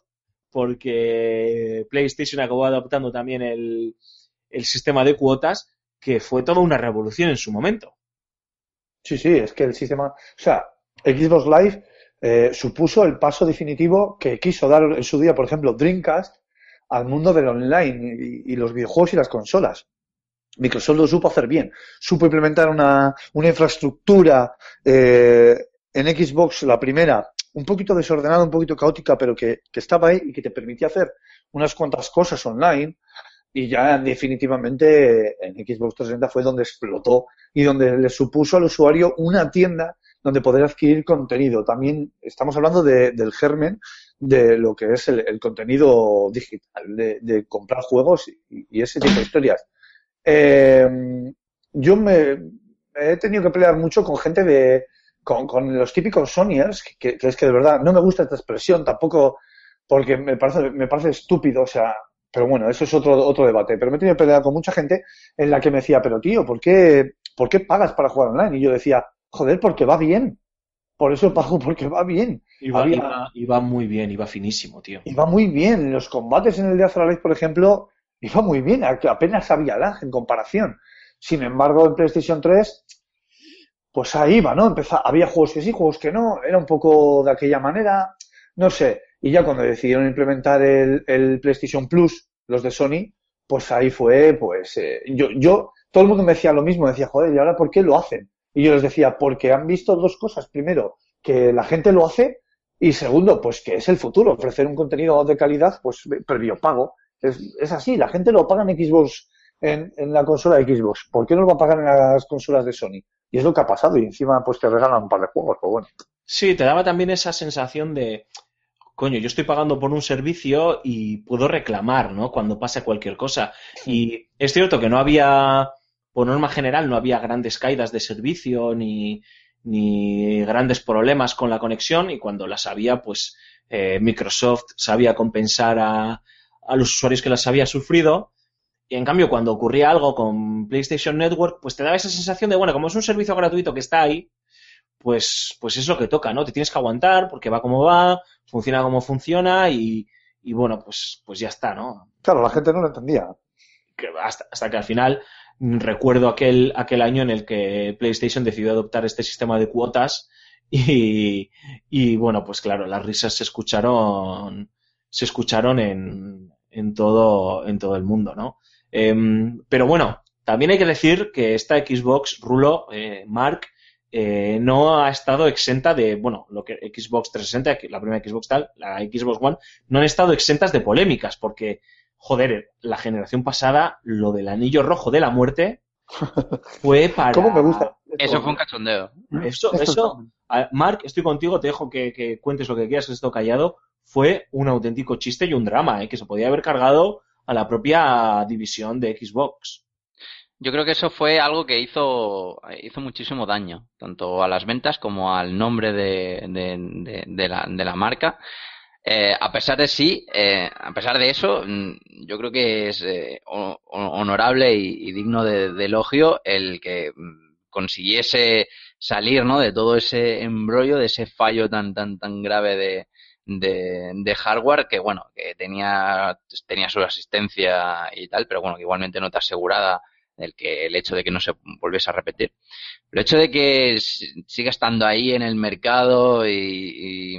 porque PlayStation acabó adoptando también el, el sistema de cuotas, que fue toda una revolución en su momento. Sí, sí, es que el sistema, o sea, Xbox Live eh, supuso el paso definitivo que quiso dar en su día, por ejemplo, Dreamcast al mundo del online y, los videojuegos y las consolas. Microsoft lo supo hacer bien, supo implementar una, una infraestructura eh, en Xbox, la primera, un poquito desordenada, un poquito caótica, pero que, que estaba ahí y que te permitía hacer unas cuantas cosas online y ya definitivamente en Xbox 360 fue donde explotó y donde le supuso al usuario una tienda donde poder adquirir contenido. También estamos hablando de- del germen de lo que es el, contenido digital, de, comprar juegos y, y ese tipo de historias. Eh, yo me he tenido que pelear mucho con gente de, con, con los típicos Sonyers, que, que es que de verdad no me gusta esta expresión tampoco porque me parece, me parece estúpido, o sea, pero bueno, eso es otro, otro debate. Pero me he tenido que pelear con mucha gente en la que me decía, pero tío, ¿por qué, ¿por qué pagas para jugar online? Y yo decía, joder, porque va bien. Por eso pago, porque va bien. Iba, Había- iba- iba muy bien, iba finísimo, tío. Iba muy bien. Los combates en el Death or Alive, por ejemplo, iba muy bien. Apenas había lag en comparación. Sin embargo, en PlayStation 3, pues ahí iba, ¿no? Empezaba, había juegos que sí, juegos que no. Era un poco de aquella manera. No sé. Y ya cuando decidieron implementar el, el PlayStation Plus, los de Sony, pues ahí fue, pues, eh, yo, yo, todo el mundo me decía lo mismo. Decía, joder, ¿y ahora por qué lo hacen? Y yo les decía, porque han visto dos cosas. Primero, que la gente lo hace y segundo, pues que es el futuro, ofrecer un contenido de calidad, pues previo pago. Es, es así, la gente lo paga en Xbox, en, en la consola de Xbox. ¿Por qué no lo va a pagar en las consolas de Sony? Y es lo que ha pasado, y encima pues te regalan un par de juegos, pues bueno. Sí, te daba también esa sensación de, coño, yo estoy pagando por un servicio y puedo reclamar, ¿no? Cuando pase cualquier cosa. Y es cierto que no había, por norma general, no había grandes caídas de servicio ni, ni grandes problemas con la conexión y cuando las había, pues eh, Microsoft sabía compensar a, a los usuarios que las había sufrido. Y en cambio, cuando ocurría algo con PlayStation Network, pues te daba esa sensación de, bueno, como es un servicio gratuito que está ahí, pues, pues es lo que toca, ¿no? Te tienes que aguantar porque va como va, funciona como funciona y, y bueno, pues, pues ya está, ¿no? Claro, la gente no lo entendía. Que hasta, hasta que al final mm, recuerdo aquel, aquel año en el que PlayStation decidió adoptar este sistema de cuotas y, y bueno, pues claro, las risas se escucharon, se escucharon en, en todo, en todo el mundo, ¿no? Em, pero bueno, también hay que decir que esta Xbox, Rulo, eh, Mark, eh, no ha estado exenta de, bueno, lo que Xbox 360, que la primera Xbox tal, la Xbox One, no han estado exentas de polémicas, porque, joder, la generación pasada, lo del anillo rojo de la muerte fue para... ¿Cómo me gusta? Eso fue un cachondeo. Eso, eso, Mark, estoy contigo, te dejo que, que cuentes lo que quieras, que esto callado. Fue un auténtico chiste y un drama, ¿eh? que se podía haber cargado a la propia división de Xbox. Yo creo que eso fue algo que hizo, hizo muchísimo daño, tanto a las ventas como al nombre de, de, de- de la, marca. Eh, a pesar de sí, eh, a pesar de eso, mm, yo creo que es eh, ho- ho- honorable y, y digno de, de elogio el que mm, consiguiese salir, ¿no? De todo ese embrollo, de ese fallo tan, tan, tan grave de, de, de hardware que, bueno, que tenía, tenía su asistencia y tal, pero bueno, que igualmente no te asegurada el que el hecho de que no se volviese a repetir. El hecho de que siga estando ahí en el mercado y,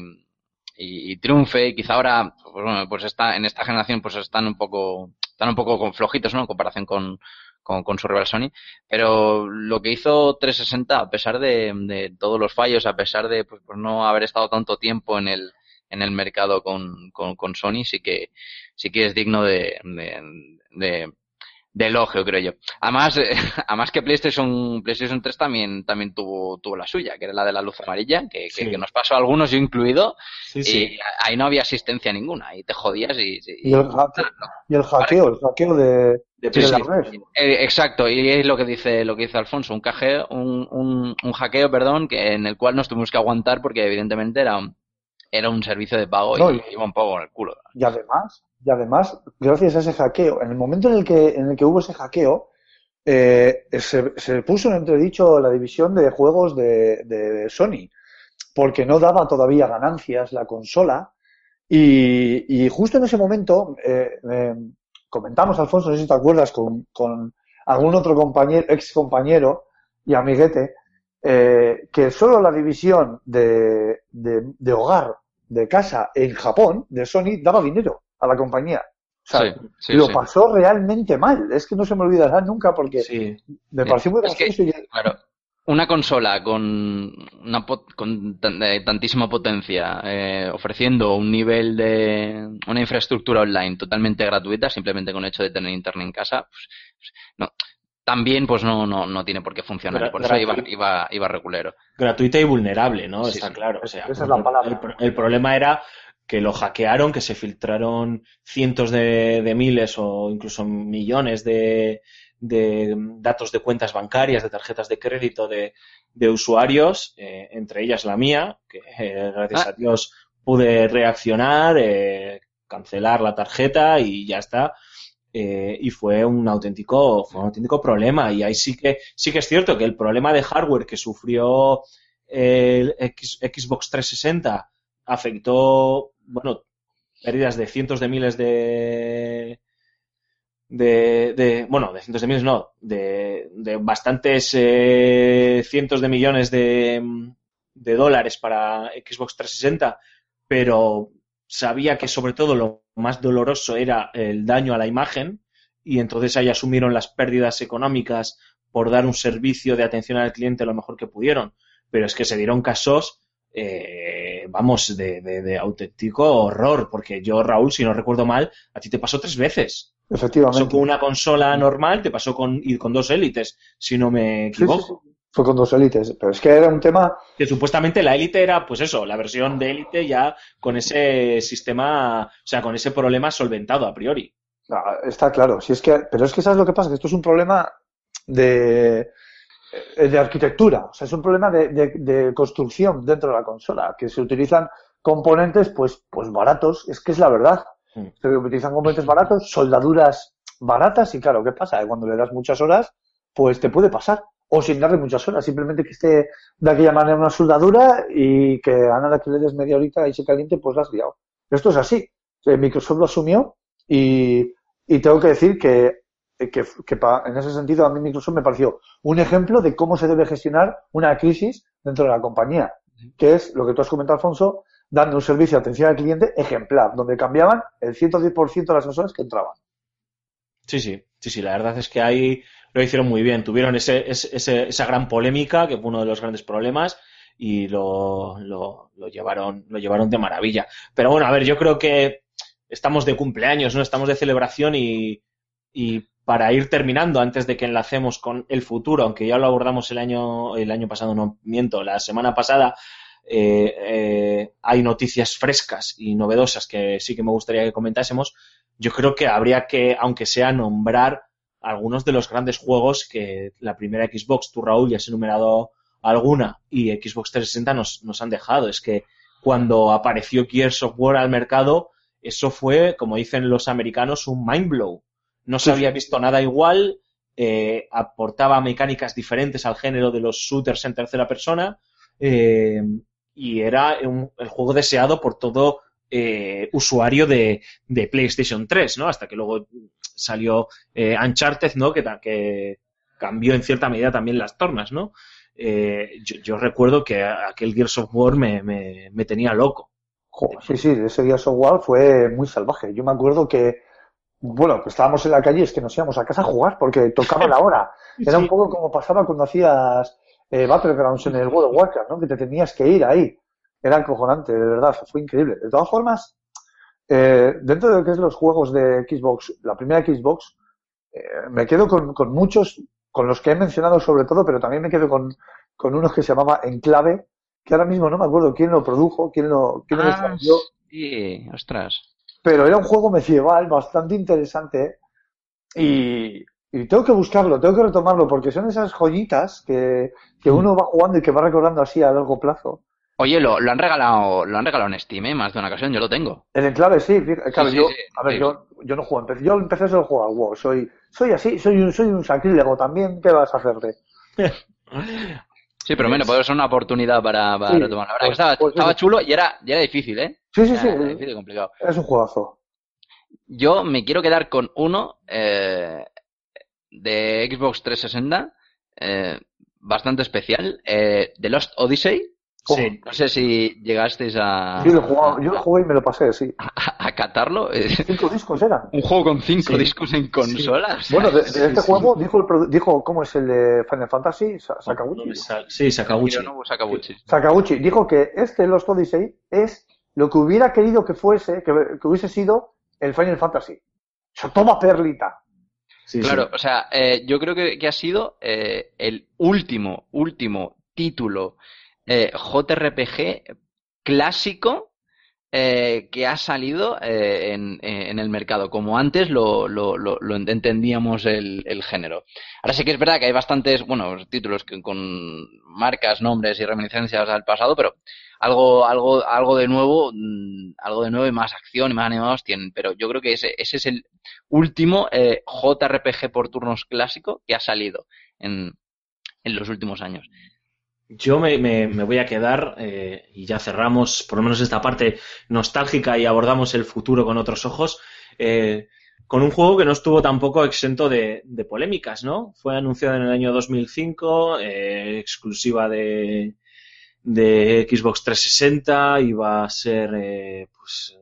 y, y- triunfe, quizá ahora, pues, bueno, pues está, en esta generación pues están un poco, están un poco con- flojitos, ¿no? En comparación con, con, con su rival Sony. Pero lo que hizo 360, a pesar de, de todos los fallos, a pesar de pues no haber estado tanto tiempo en el, en el mercado con, con, con Sony, sí que, sí que es digno de, de, de, de elogio, creo yo. Además, eh, además que PlayStation, PlayStation 3 también, también tuvo, tuvo la suya, que era la de la luz amarilla, que, que, Sí. que nos pasó a algunos, yo incluido, Sí, y ahí no había asistencia ninguna, ahí te jodías y... Y el, hackeo, y el hackeo, el hackeo de, De de PlayStation. la red. Eh, exacto, y es lo que dice lo que dice Alfonso, un hackeo, un, un, un hackeo, perdón, que en el cual nos tuvimos que aguantar porque evidentemente era un, era un servicio de pago No, y y- iba un poco en el culo. Y además, Y además, gracias a ese hackeo, en el momento en el que, en el que hubo ese hackeo, eh, se, se puso en entredicho la división de juegos de, de Sony, porque no daba todavía ganancias la consola. Y, y justo en ese momento, eh, eh, comentamos, Alfonso, no sé si te acuerdas, con, con algún otro compañero, ex compañero y amiguete, eh, que solo la división de, de, de hogar, de casa en Japón, de Sony, daba dinero a la compañía. O sea, Sí, sí, lo sí. pasó realmente mal. Es que no se me olvidará nunca porque Sí. me pareció muy que- gracioso. y- Claro, una consola con, una pot- con tan- eh, tantísima potencia, eh, ofreciendo un nivel de una infraestructura online totalmente gratuita, simplemente con el hecho de tener internet en casa, pues, pues, no, también pues no, no, no tiene por qué funcionar. Gra- y por eso iba, iba, iba regulero. gratuita y vulnerable, ¿no? Sí, Está sí. claro. O sea, Esa es la palabra. El, pro- el problema era que lo hackearon, que se filtraron cientos de, de miles o incluso millones de, de datos de cuentas bancarias, de tarjetas de crédito de, de usuarios, eh, entre ellas la mía, que eh, gracias Ah. a Dios pude reaccionar, eh, cancelar la tarjeta y ya está. Eh, y fue un auténtico fue un auténtico problema. Y ahí sí que sí que es cierto que el problema de hardware que sufrió el X- Xbox 360 afectó bueno pérdidas de cientos de miles de de, bueno de cientos de miles no de, de bastantes eh, cientos de millones de, de dólares para Xbox 360 pero sabía que sobre todo lo más doloroso era el daño a la imagen y entonces ahí asumieron las pérdidas económicas por dar un servicio de atención al cliente lo mejor que pudieron. Pero es que se dieron casos, eh, vamos, de, de- de auténtico horror, porque yo, Raúl, si no recuerdo mal, a ti te pasó tres veces. Te pasó Efectivamente. con una consola normal, te pasó con, y con dos élites, si no me Sí, sí, equivoco. sí. Fue con dos élites. Pero es que era un tema Que supuestamente la élite era, pues eso, la versión de élite ya con ese sistema, o sea, con ese problema solventado a priori. Ah, Está claro, si es que, pero es que sabes lo que pasa, que esto es un problema de, eh, de arquitectura, o sea, es un problema de, de- de construcción dentro de la consola, que se utilizan componentes pues, pues baratos, es que es la verdad. Mm. Se utilizan componentes baratos, soldaduras baratas, y claro, ¿qué pasa? Cuando le das muchas horas, pues te puede pasar. O sin darle muchas horas, simplemente que esté de aquella manera una soldadura y que a nada que le des media horita y se caliente, pues la has liado. Esto es así. Eh, Microsoft lo asumió y, y tengo que decir que, que, pa- en ese sentido a mí Microsoft me pareció un ejemplo de cómo se debe gestionar una crisis dentro de la compañía, que es lo que tú has comentado, Alfonso, dando un servicio de atención al cliente ejemplar, donde cambiaban el 110% de las personas que entraban. Sí, sí, sí, sí, la verdad es que ahí lo hicieron muy bien. Tuvieron ese, ese- esa gran polémica, que fue uno de los grandes problemas, y lo, lo, llevaron, lo llevaron de maravilla. Pero bueno, a ver, yo creo que estamos de cumpleaños, ¿no? Estamos de celebración y, y para ir terminando, antes de que enlacemos con el futuro, aunque ya lo abordamos el año, el año pasado, no miento, la semana pasada, eh, eh, hay noticias frescas y novedosas que sí que me gustaría que comentásemos. Yo creo que habría que, aunque sea, nombrar algunos de los grandes juegos que la primera Xbox, tú Raúl, ya has enumerado alguna, y Xbox 360 nos, nos han dejado. Es que cuando apareció Gears of War al mercado, eso fue, como dicen los americanos, un mind blow. No se había visto nada igual, eh, aportaba mecánicas diferentes al género de los shooters en tercera persona, eh, y era un- el juego deseado por todo eh, usuario de, de PlayStation 3, ¿no? Hasta que luego salió eh, Uncharted, ¿no? Que, que cambió en cierta medida también las tornas, ¿no? Eh, yo, yo recuerdo que aquel Gears of War me, me, me tenía loco. Joder, sí, sí, ese Gears of War fue muy salvaje. Yo me acuerdo que, bueno, que estábamos en la calle, es que nos íbamos a casa a jugar porque tocaba la hora. Era un poco como pasaba cuando hacías eh, Battlegrounds en el World of Warcraft, ¿no? Que te tenías que ir ahí. Era acojonante, de verdad, fue increíble. De todas formas, eh, dentro de lo que es los juegos de Xbox, la primera Xbox, eh, me quedo con, con muchos, con los que he mencionado sobre todo, pero también me quedo con, con unos que se llamaba Enclave, que ahora mismo no me acuerdo quién lo produjo, quién lo, quién lo Ah, desarrolló, sí, ostras. pero era un juego medieval bastante interesante y, y tengo que buscarlo, tengo que retomarlo porque son esas joyitas que, que uno va jugando y que va recordando así a largo plazo. Oye, lo, lo han regalado, lo han regalado en Steam, ¿eh? Más de una ocasión, yo lo tengo. El enclave sí, claro, sí, yo, sí, a ver, yo, yo no juego, empecé, yo empecé a jugar al WoW, soy, soy así, soy un, soy un sacrílego también, ¿qué vas a hacerte? Sí, pero bueno, puede ser una oportunidad para, para retomar. La verdad que pues- estaba, pues estaba chulo y era, y era difícil, ¿eh? Sí, sí, Era- sí, era difícil y complicado. es un juegazo. Yo me quiero quedar con uno eh, de Xbox 360, eh, bastante especial, eh, The Lost Odyssey. Sí. No sé si llegasteis a, Yo lo, he jugado, yo lo jugué y me lo pasé, sí. a, a catarlo. Cinco discos eran. Un juego con cinco Sí. discos en consola. o sea, Bueno, de, de sí, este sí. juego dijo, el, dijo, ¿cómo es el de Final Fantasy? Sakaguchi. Sí, Sakaguchi. Sakaguchi. Sakaguchi dijo que este Lost Odyssey es lo que hubiera querido que fuese, que, que hubiese sido el Final Fantasy. O sea, toma perlita. Sí, sí. Claro, o sea, eh, yo creo que, que ha sido eh, el último, último título eh, JRPG clásico eh, que ha salido eh, en, el mercado, como antes lo, entendíamos el, el género. Ahora sí que es verdad que hay bastantes, bueno, títulos con marcas, nombres y reminiscencias al pasado, pero algo, algo, algo de nuevo, mm, algo de nuevo y más acción y más animados tienen. Pero yo creo que ese, es el último JRPG por turnos clásico que ha salido en los últimos años. Yo me, me- me voy a quedar, eh, y ya cerramos por lo menos esta parte nostálgica y abordamos el futuro con otros ojos, eh, con un juego que no estuvo tampoco exento de, de polémicas, ¿no? Fue anunciado en el año 2005, eh, exclusiva de, de Xbox 360, iba a ser eh, pues,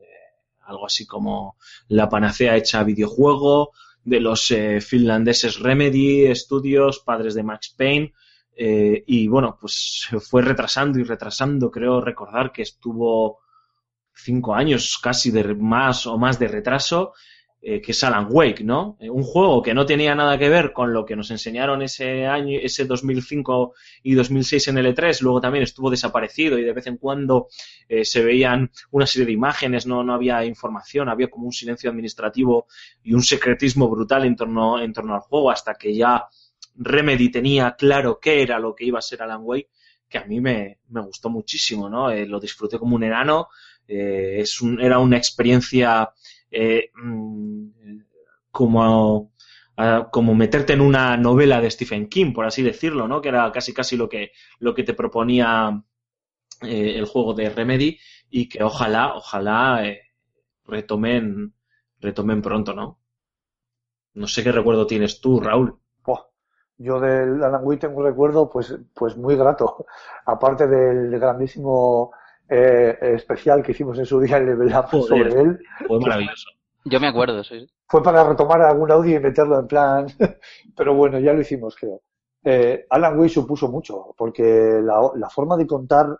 algo así como la panacea hecha videojuego de los finlandeses Remedy Studios, padres de Max Payne. Eh, y bueno, pues se fue retrasando y retrasando. Creo recordar que estuvo cinco años casi de más o más de retraso, eh, que es Alan Wake, ¿no? Eh, un juego que no tenía nada que ver con lo que nos enseñaron ese año, ese 2005 y 2006 en el E3. Luego también estuvo desaparecido y de vez en cuando se veían una serie de imágenes, no, no había información, había como un silencio administrativo y un secretismo brutal en torno, en torno al juego hasta que ya Remedy tenía claro qué era lo que iba a ser Alan Wake, que a mí me, me gustó muchísimo, ¿no? Eh, lo disfruté como un enano, eh, es un, era una experiencia eh, mm, como, ah, como meterte en una novela de Stephen King, por así decirlo, ¿no? Que era casi casi lo que, lo que te proponía el juego de Remedy y que ojalá, ojalá retomen, retomen pronto, ¿no? No sé qué recuerdo tienes tú, Raúl. Yo del Alan Wake tengo un recuerdo pues, pues muy grato. Aparte del grandísimo eh, especial que hicimos en su día en Level Up Joder. sobre él, Fue maravilloso. Yo me acuerdo, sí. fue para retomar algún audio y meterlo en plan. Pero bueno, ya lo hicimos, creo. Eh, Alan Wake supuso mucho, porque la, la forma de contar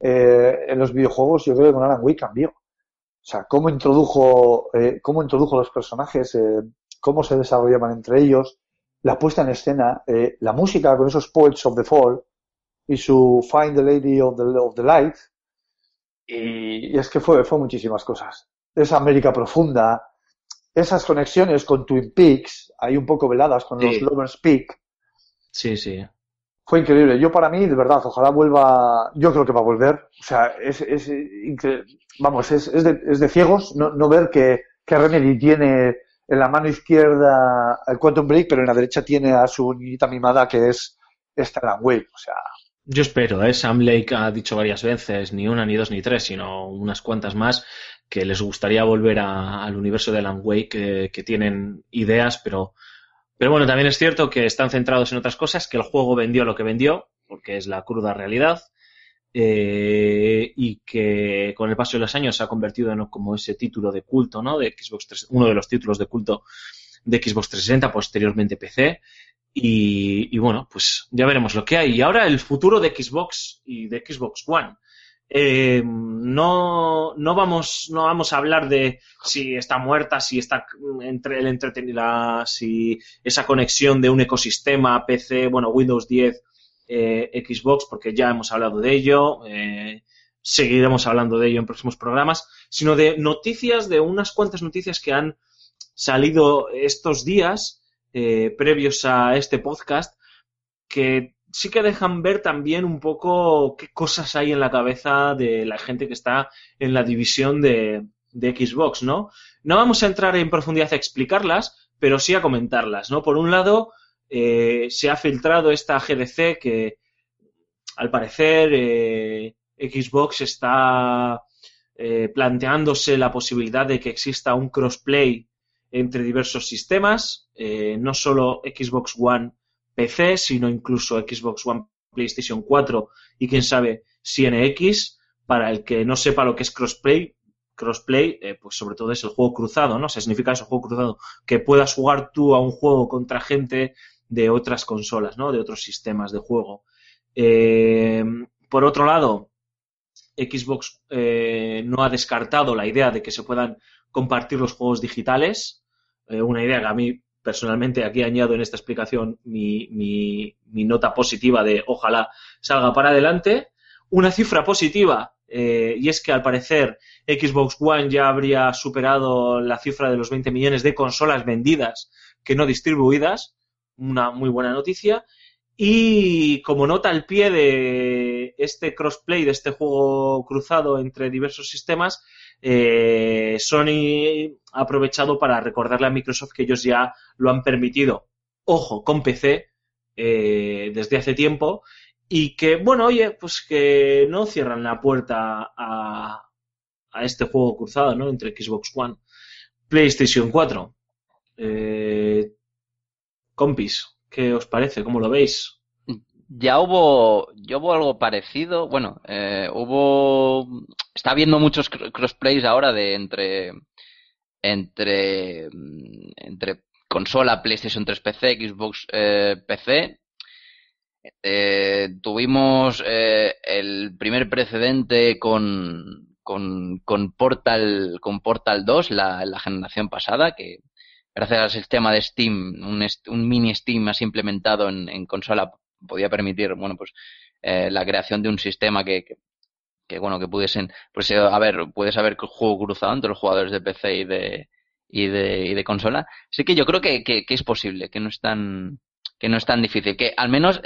eh, en los videojuegos, yo creo que con Alan Wake cambió. O sea, cómo introdujo, eh, cómo introdujo los personajes, eh, cómo se desarrollaban entre ellos, la puesta en escena, eh, la música con esos Poets of the Fall y su Find the Lady of the, of the Light. Y, y es que fue, fue muchísimas cosas. Esa América profunda, esas conexiones con Twin Peaks, ahí un poco veladas con los. Lovers Peak, Sí, sí. fue increíble. Yo para mí, de verdad, ojalá vuelva, yo creo que va a volver. O sea, es, es incre- vamos, es, es, de, es de ciegos no, no ver que, que Remedy tiene en la mano izquierda el Quantum Break, pero en la derecha tiene a su niñita mimada que es esta Alan Wake. O sea, Yo espero, ¿eh? Sam Lake ha dicho varias veces, ni una, ni dos, ni tres, sino unas cuantas más, que les gustaría volver a- al universo de Alan Wake, que, que tienen ideas, pero, pero bueno, también es cierto que están centrados en otras cosas, que el juego vendió lo que vendió, porque es la cruda realidad, eh, y que con el paso de los años se ha convertido en como ese título de culto, ¿no? De Xbox 3, uno de los títulos de culto de Xbox 360, posteriormente PC, y, bueno, pues ya veremos lo que hay. Y ahora el futuro de Xbox y de Xbox One. Eh, no, no, vamos, no vamos a hablar de si está muerta, si está entre el entretenida, si esa conexión de un ecosistema PC, bueno, Windows 10, eh, Xbox, porque ya hemos hablado de ello, eh, seguiremos hablando de ello en próximos programas, sino de noticias, de unas cuantas noticias que han salido estos días eh, previos a este podcast que sí que dejan ver también un poco qué cosas hay en la cabeza de la gente que está en la división de, de Xbox, ¿no? No vamos a entrar en profundidad a explicarlas, pero sí a comentarlas, ¿no? Por un lado, eh, se ha filtrado esta GDC que, al parecer, eh, Xbox está eh, planteándose la posibilidad de que exista un crossplay entre diversos sistemas, no solo Xbox One PC, sino incluso Xbox One PlayStation 4 y quién sabe si NX. Para el que no sepa lo que es crossplay, crossplay, pues sobre todo es el juego cruzado, ¿no? O sea, significa eso, juego cruzado, que puedas jugar tú a un juego contra gente de otras consolas, ¿no? De otros sistemas de juego. Eh, por otro lado, Xbox eh, no ha descartado la idea de que se puedan compartir los juegos digitales, eh, una idea que a mí personalmente aquí añado en esta explicación mi, nota positiva de ojalá salga para adelante. Una cifra positiva, y es que al parecer Xbox One ya habría superado la cifra de los 20 millones de consolas vendidas que no distribuidas, una muy buena noticia. Y como nota al pie de este crossplay, de este juego cruzado entre diversos sistemas, eh, Sony ha aprovechado para recordarle a Microsoft que ellos ya lo han permitido, ojo, con PC eh, desde hace tiempo y que, bueno, oye, pues que no cierran la puerta a, a este juego cruzado, ¿no? Entre Xbox One, PlayStation 4. Eh, compis, ¿qué os parece? ¿Cómo lo veis? Ya hubo, ya hubo algo parecido. Bueno, eh, hubo. Está habiendo muchos cr- crossplays ahora de entre. Entre. mm, Entre consola, PlayStation 3 PC, Xbox eh, PC. Eh, tuvimos eh, el primer precedente con, con, con Portal, con Portal 2, la, la generación pasada, que gracias al sistema de Steam, un, mini Steam así implementado en, consola, podía permitir, bueno, pues eh, la creación de un sistema que, que, que, bueno, que pudiesen, pues eh, a ver, puedes haber juego cruzado entre los jugadores de PC y de, y de, y de consola. Así que yo creo que, que, que es posible, que no es tan, que no es tan difícil, que al menos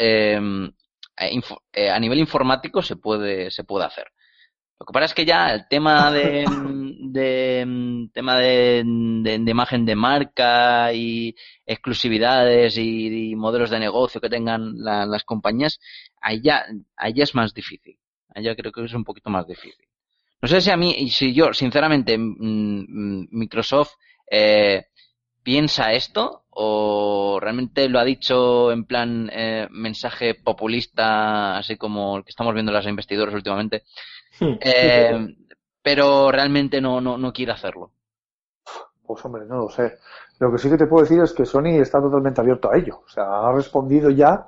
info- eh, a nivel informático se puede, se puede hacer. Lo que pasa es que ya el tema de, de tema de, de, de imagen de marca y exclusividades y, y modelos de negocio que tengan la- las compañías, ahí ya, ahí ya es más difícil. Ahí ya creo que es un poquito más difícil. No sé si a mí, y si yo, sinceramente, mm, mm, Microsoft eh, piensa esto o realmente lo ha dicho en plan eh, mensaje populista, así como el que estamos viendo en las investiduras últimamente, eh, pero realmente no, no, no quiere hacerlo. Pues hombre, no lo sé. Lo que sí que te puedo decir es que Sony está totalmente abierto a ello. O sea, ha respondido ya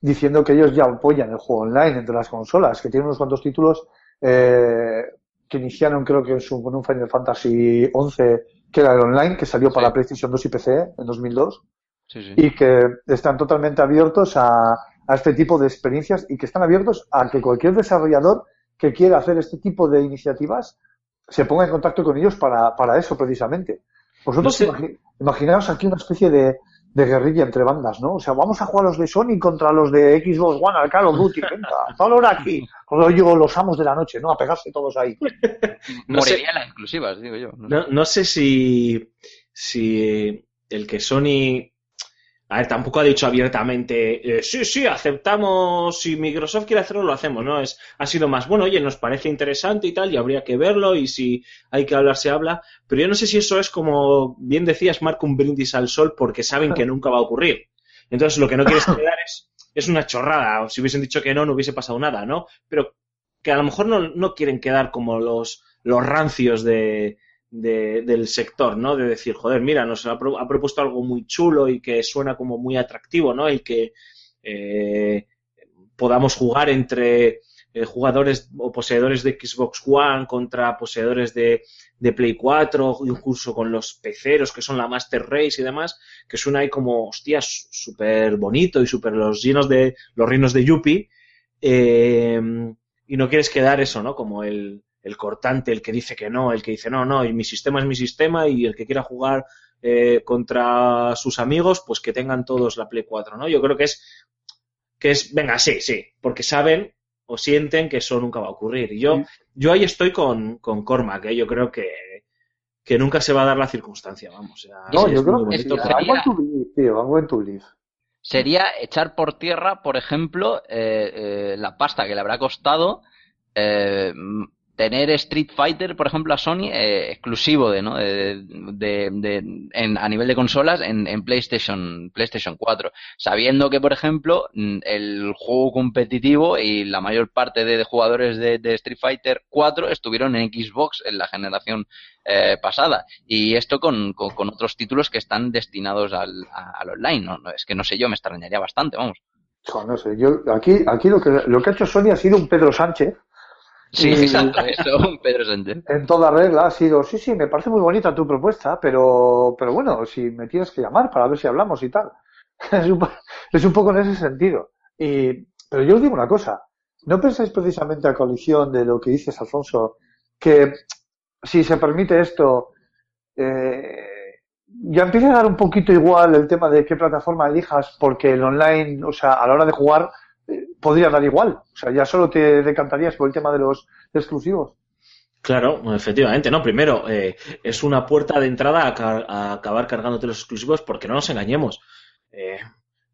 diciendo que ellos ya apoyan el juego online entre las consolas, que tienen unos cuantos títulos eh, que iniciaron creo que en su, con un Final Fantasy 11 que era el online, que salió para Sí. PlayStation 2 y PC en 2002, Sí, sí. y que están totalmente abiertos a, a este tipo de experiencias y que están abiertos a que cualquier desarrollador que quiera hacer este tipo de iniciativas se ponga en contacto con ellos para, para eso precisamente. Vosotros No sé. imagi- imaginaos aquí una especie de, de guerrilla entre bandas, ¿no? O sea, vamos a jugar los de Sony contra los de Xbox One al Call of Duty, venga, tal hora aquí, como digo, los amos de la noche, ¿no? A pegarse todos ahí. No sé. Las exclusivas, digo yo. No sé. No, no sé si, si el que Sony. A ver, tampoco ha dicho abiertamente, eh, sí, sí, aceptamos, si Microsoft quiere hacerlo, lo hacemos, ¿no? Es, ha sido más, bueno, oye, nos parece interesante y tal, y habría que verlo, y si hay que hablar, se habla, pero yo no sé si eso es como, bien decías, Marco, un brindis al sol, porque saben que nunca va a ocurrir. Entonces, lo que no quieres quedar es, es una chorrada, o si hubiesen dicho que no, no hubiese pasado nada, ¿no? Pero que a lo mejor no, no quieren quedar como los, los rancios de, de- del sector, ¿no? De decir, joder, mira, nos ha, pro- ha propuesto algo muy chulo y que suena como muy atractivo, ¿no? Y que eh, podamos jugar entre eh, jugadores o poseedores de Xbox One contra poseedores de, de Play 4, incluso con los peceros que son la Master Race y demás, que suena ahí como, hostias, súper bonito y súper los llenos de los reinos de Yuppie. Eh, y no quieres quedar eso, ¿no? Como el, el cortante, el que dice que no, el que dice no, no, y mi sistema es mi sistema y el que quiera jugar eh, contra sus amigos, pues que tengan todos la Play 4, ¿no? Yo creo que es que es, venga, sí, sí, porque saben o sienten que eso nunca va a ocurrir. Y yo, yo ahí estoy con, con Cormac, ¿eh? yo creo que, que nunca se va a dar la circunstancia, vamos. o sea, No, yo creo que believe. sería echar por tierra, por ejemplo, eh, eh, la pasta que le habrá costado eh, tener Street Fighter, por ejemplo, a Sony eh, exclusivo de, ¿no? de, de- en- a nivel de consolas en, en PlayStation, PlayStation 4, sabiendo que, por ejemplo, mm, el juego competitivo y la mayor parte de, jugadores de, Street Fighter 4 estuvieron en Xbox en la generación eh, pasada. Y esto con, con, otros títulos que están destinados al, online. ¿no? Es que no sé yo, me extrañaría bastante, vamos. No sé, yo aquí, aquí lo que, lo que ha hecho Sony ha sido un Pedro Sánchez. Sí, Y- exacto, eso, Pedro Sánchez. En toda regla ha sido, sí, sí, me parece muy bonita tu propuesta, pero, pero bueno, si me tienes que llamar para ver si hablamos y tal. Es un, po- es un poco en ese sentido. Y, pero yo os digo una cosa, ¿no pensáis precisamente a colisión de lo que dices, Alfonso, que si se permite esto, eh, ya empieza a dar un poquito igual el tema de qué plataforma elijas, porque el online, o sea, a la hora de jugar, eh, podría dar igual. O sea, ya solo te decantarías por el tema de los exclusivos. Claro, efectivamente, no. Primero, eh, es una puerta de entrada a, ca- a acabar cargándote los exclusivos porque no nos engañemos. Eh,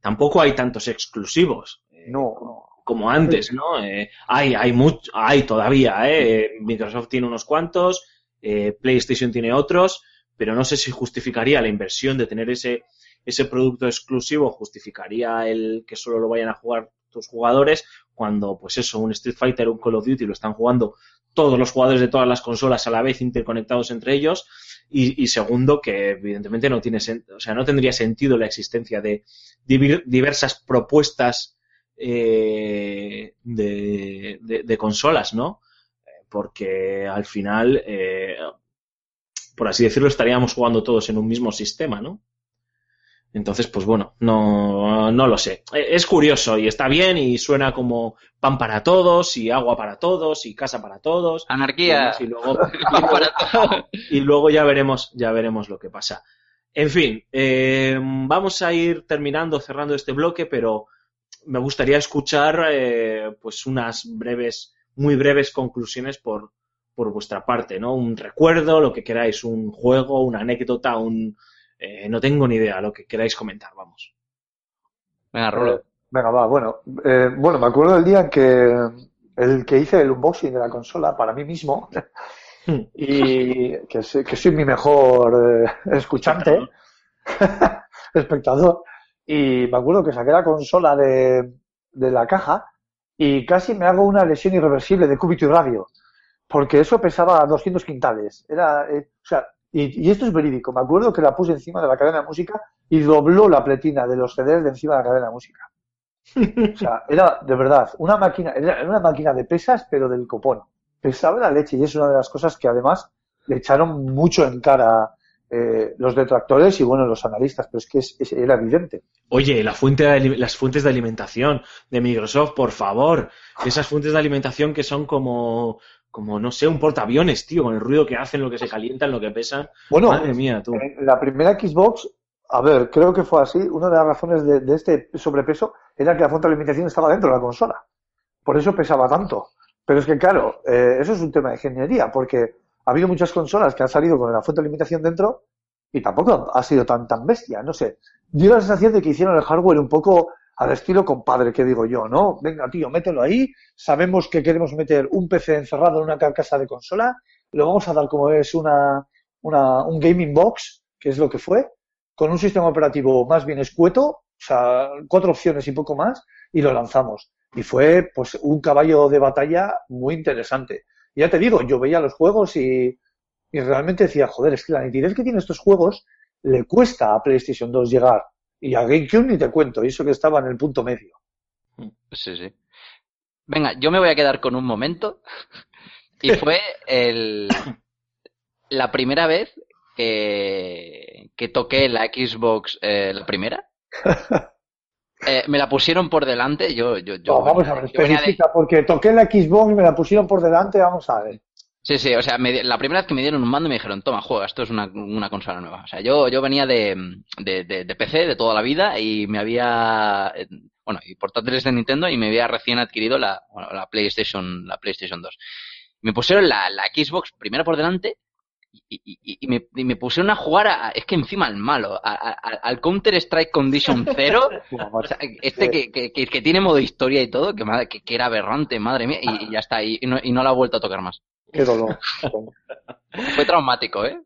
tampoco hay tantos exclusivos eh, No, no. como antes, ¿no? Eh, hay, hay mucho, hay todavía, ¿eh? Microsoft tiene unos cuantos, eh, PlayStation tiene otros, pero no sé si justificaría la inversión de tener ese, ese producto exclusivo, justificaría el que solo lo vayan a jugar tus jugadores, cuando, pues eso, un Street Fighter, un Call of Duty lo están jugando todos los jugadores de todas las consolas a la vez interconectados entre ellos. Y, segundo, que evidentemente no tiene o sea, no tendría sentido la existencia de diversas propuestas eh, de, consolas, ¿no? Porque al final, eh, por así decirlo, estaríamos jugando todos en un mismo sistema, ¿no? Entonces, pues bueno, no, no lo sé. Eh, Es curioso y está bien y suena como pan para todos y agua para todos y casa para todos. Anarquía. Y luego, y luego ya veremos, ya veremos lo que pasa. En fin, eh, vamos a ir terminando, cerrando este bloque, pero me gustaría escuchar eh, pues unas breves, muy breves conclusiones por, por vuestra parte, ¿no? Un recuerdo, lo que queráis, un juego, una anécdota, un eh, no tengo ni idea, lo que queráis comentar, vamos. Venga, Rulo. Venga, va, bueno. Eh, bueno, me acuerdo del día en que el que hice el unboxing de la consola para mí mismo y que, soy- que soy mi mejor eh, escuchante, espectador, y me acuerdo que saqué la consola de, de la caja y casi me hago una lesión irreversible de cúbito y radio, porque eso pesaba 200 quintales. Era, eh, o sea, y, y esto es verídico. Me acuerdo que la puse encima de la cadena de música y dobló la pletina de los CDs de encima de la cadena de música. O sea, era de verdad una máquina, era una máquina de pesas, pero del copón. Pesaba la leche y es una de las cosas que además le echaron mucho en cara eh, los detractores y bueno, los analistas, pero es que es- es- era evidente. Oye, la fuente de las fuentes de alimentación de Microsoft, por favor. Esas fuentes de alimentación que son como, como no sé, un portaaviones, tío, con el ruido que hacen, lo que se calientan, lo que pesan. Bueno, Madre mía, tú. en la primera Xbox, a ver, creo que fue así. Una de las razones de, de este sobrepeso era que la fuente de alimentación estaba dentro de la consola. Por eso pesaba tanto. Pero es que, claro, eh, eso es un tema de ingeniería, porque ha habido muchas consolas que han salido con la fuente de alimentación dentro y tampoco ha sido tan, tan bestia, no sé. Dio la sensación de que hicieron el hardware un poco al estilo compadre, que digo yo, ¿no? Venga, tío, mételo ahí. Sabemos que queremos meter un PC encerrado en una carcasa de consola. Lo vamos a dar como es una, un gaming box, que es lo que fue, con un sistema operativo más bien escueto, o sea, cuatro opciones y poco más, y lo lanzamos. Y fue, pues, un caballo de batalla muy interesante. Ya te digo, yo veía los juegos y, y realmente decía, joder, es que la nitidez que tienen estos juegos le cuesta a PlayStation 2 llegar. Y a GameCube ni te cuento, eso que estaba en el punto medio. Sí, sí. Venga, yo me voy a quedar con un momento. Y fue el, la primera vez que, que toqué la Xbox, eh, la primera. Eh, me la pusieron por delante. Yo, yo, yo No, vamos a ver, venía de- especifica, porque toqué la Xbox y me la pusieron por delante, vamos a ver. Sí, sí, o sea, me la primera vez que me dieron un mando me dijeron, toma, juega, esto es una, una consola nueva. O sea, yo, yo venía de, de, de- de PC de toda la vida y me había... eh, bueno, y portátiles de Nintendo y me había recién adquirido la, bueno, la PlayStation, la PlayStation 2. Me pusieron la, la Xbox primero por delante y, y- y me, y me pusieron a jugar a, es que encima al malo, a- a- al Counter Strike Condition 0, o sea, este que, que, que- que tiene modo historia y todo, que, que, era aberrante, madre mía, y, y ya está, y, y no, y no la ha vuelto a tocar más. Qué dolor. Fue traumático, ¿eh?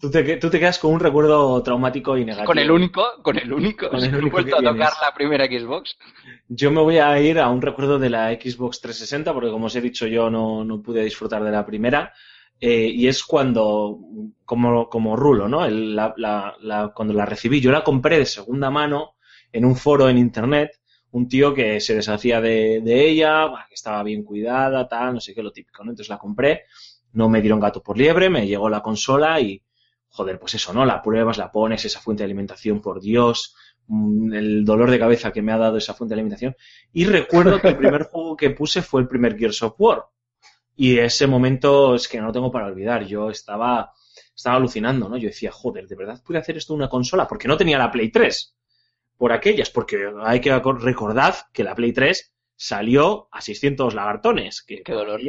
Tú te, tú te quedas con un recuerdo traumático y negativo. Con el único, con el único, Con el único vuelto a tocar tienes. la primera Xbox. Yo me voy a ir a un recuerdo de la Xbox 360, porque como os he dicho yo no, no pude disfrutar de la primera. eh, y es cuando, como, como rulo, ¿no? El- la- la- la- cuando la recibí, yo la compré de segunda mano en un foro en internet, un tío que se deshacía de, de ella, que estaba bien cuidada, tal, no sé qué, lo típico, ¿no? Entonces la compré, no me dieron gato por liebre, me llegó la consola y, joder, pues eso, ¿no? La pruebas, la pones, esa fuente de alimentación, por Dios, mm, el dolor de cabeza que me ha dado esa fuente de alimentación. Y recuerdo que el primer juego que puse fue el primer Gears of War. Y ese momento es que no lo tengo para olvidar. Yo estaba, estaba alucinando, ¿no? Yo decía, joder, ¿de verdad pude hacer esto en una consola? Porque no tenía la Play 3 por aquellas, porque hay que recordar que la Play 3 salió a 600 lagartones, que Qué dolor.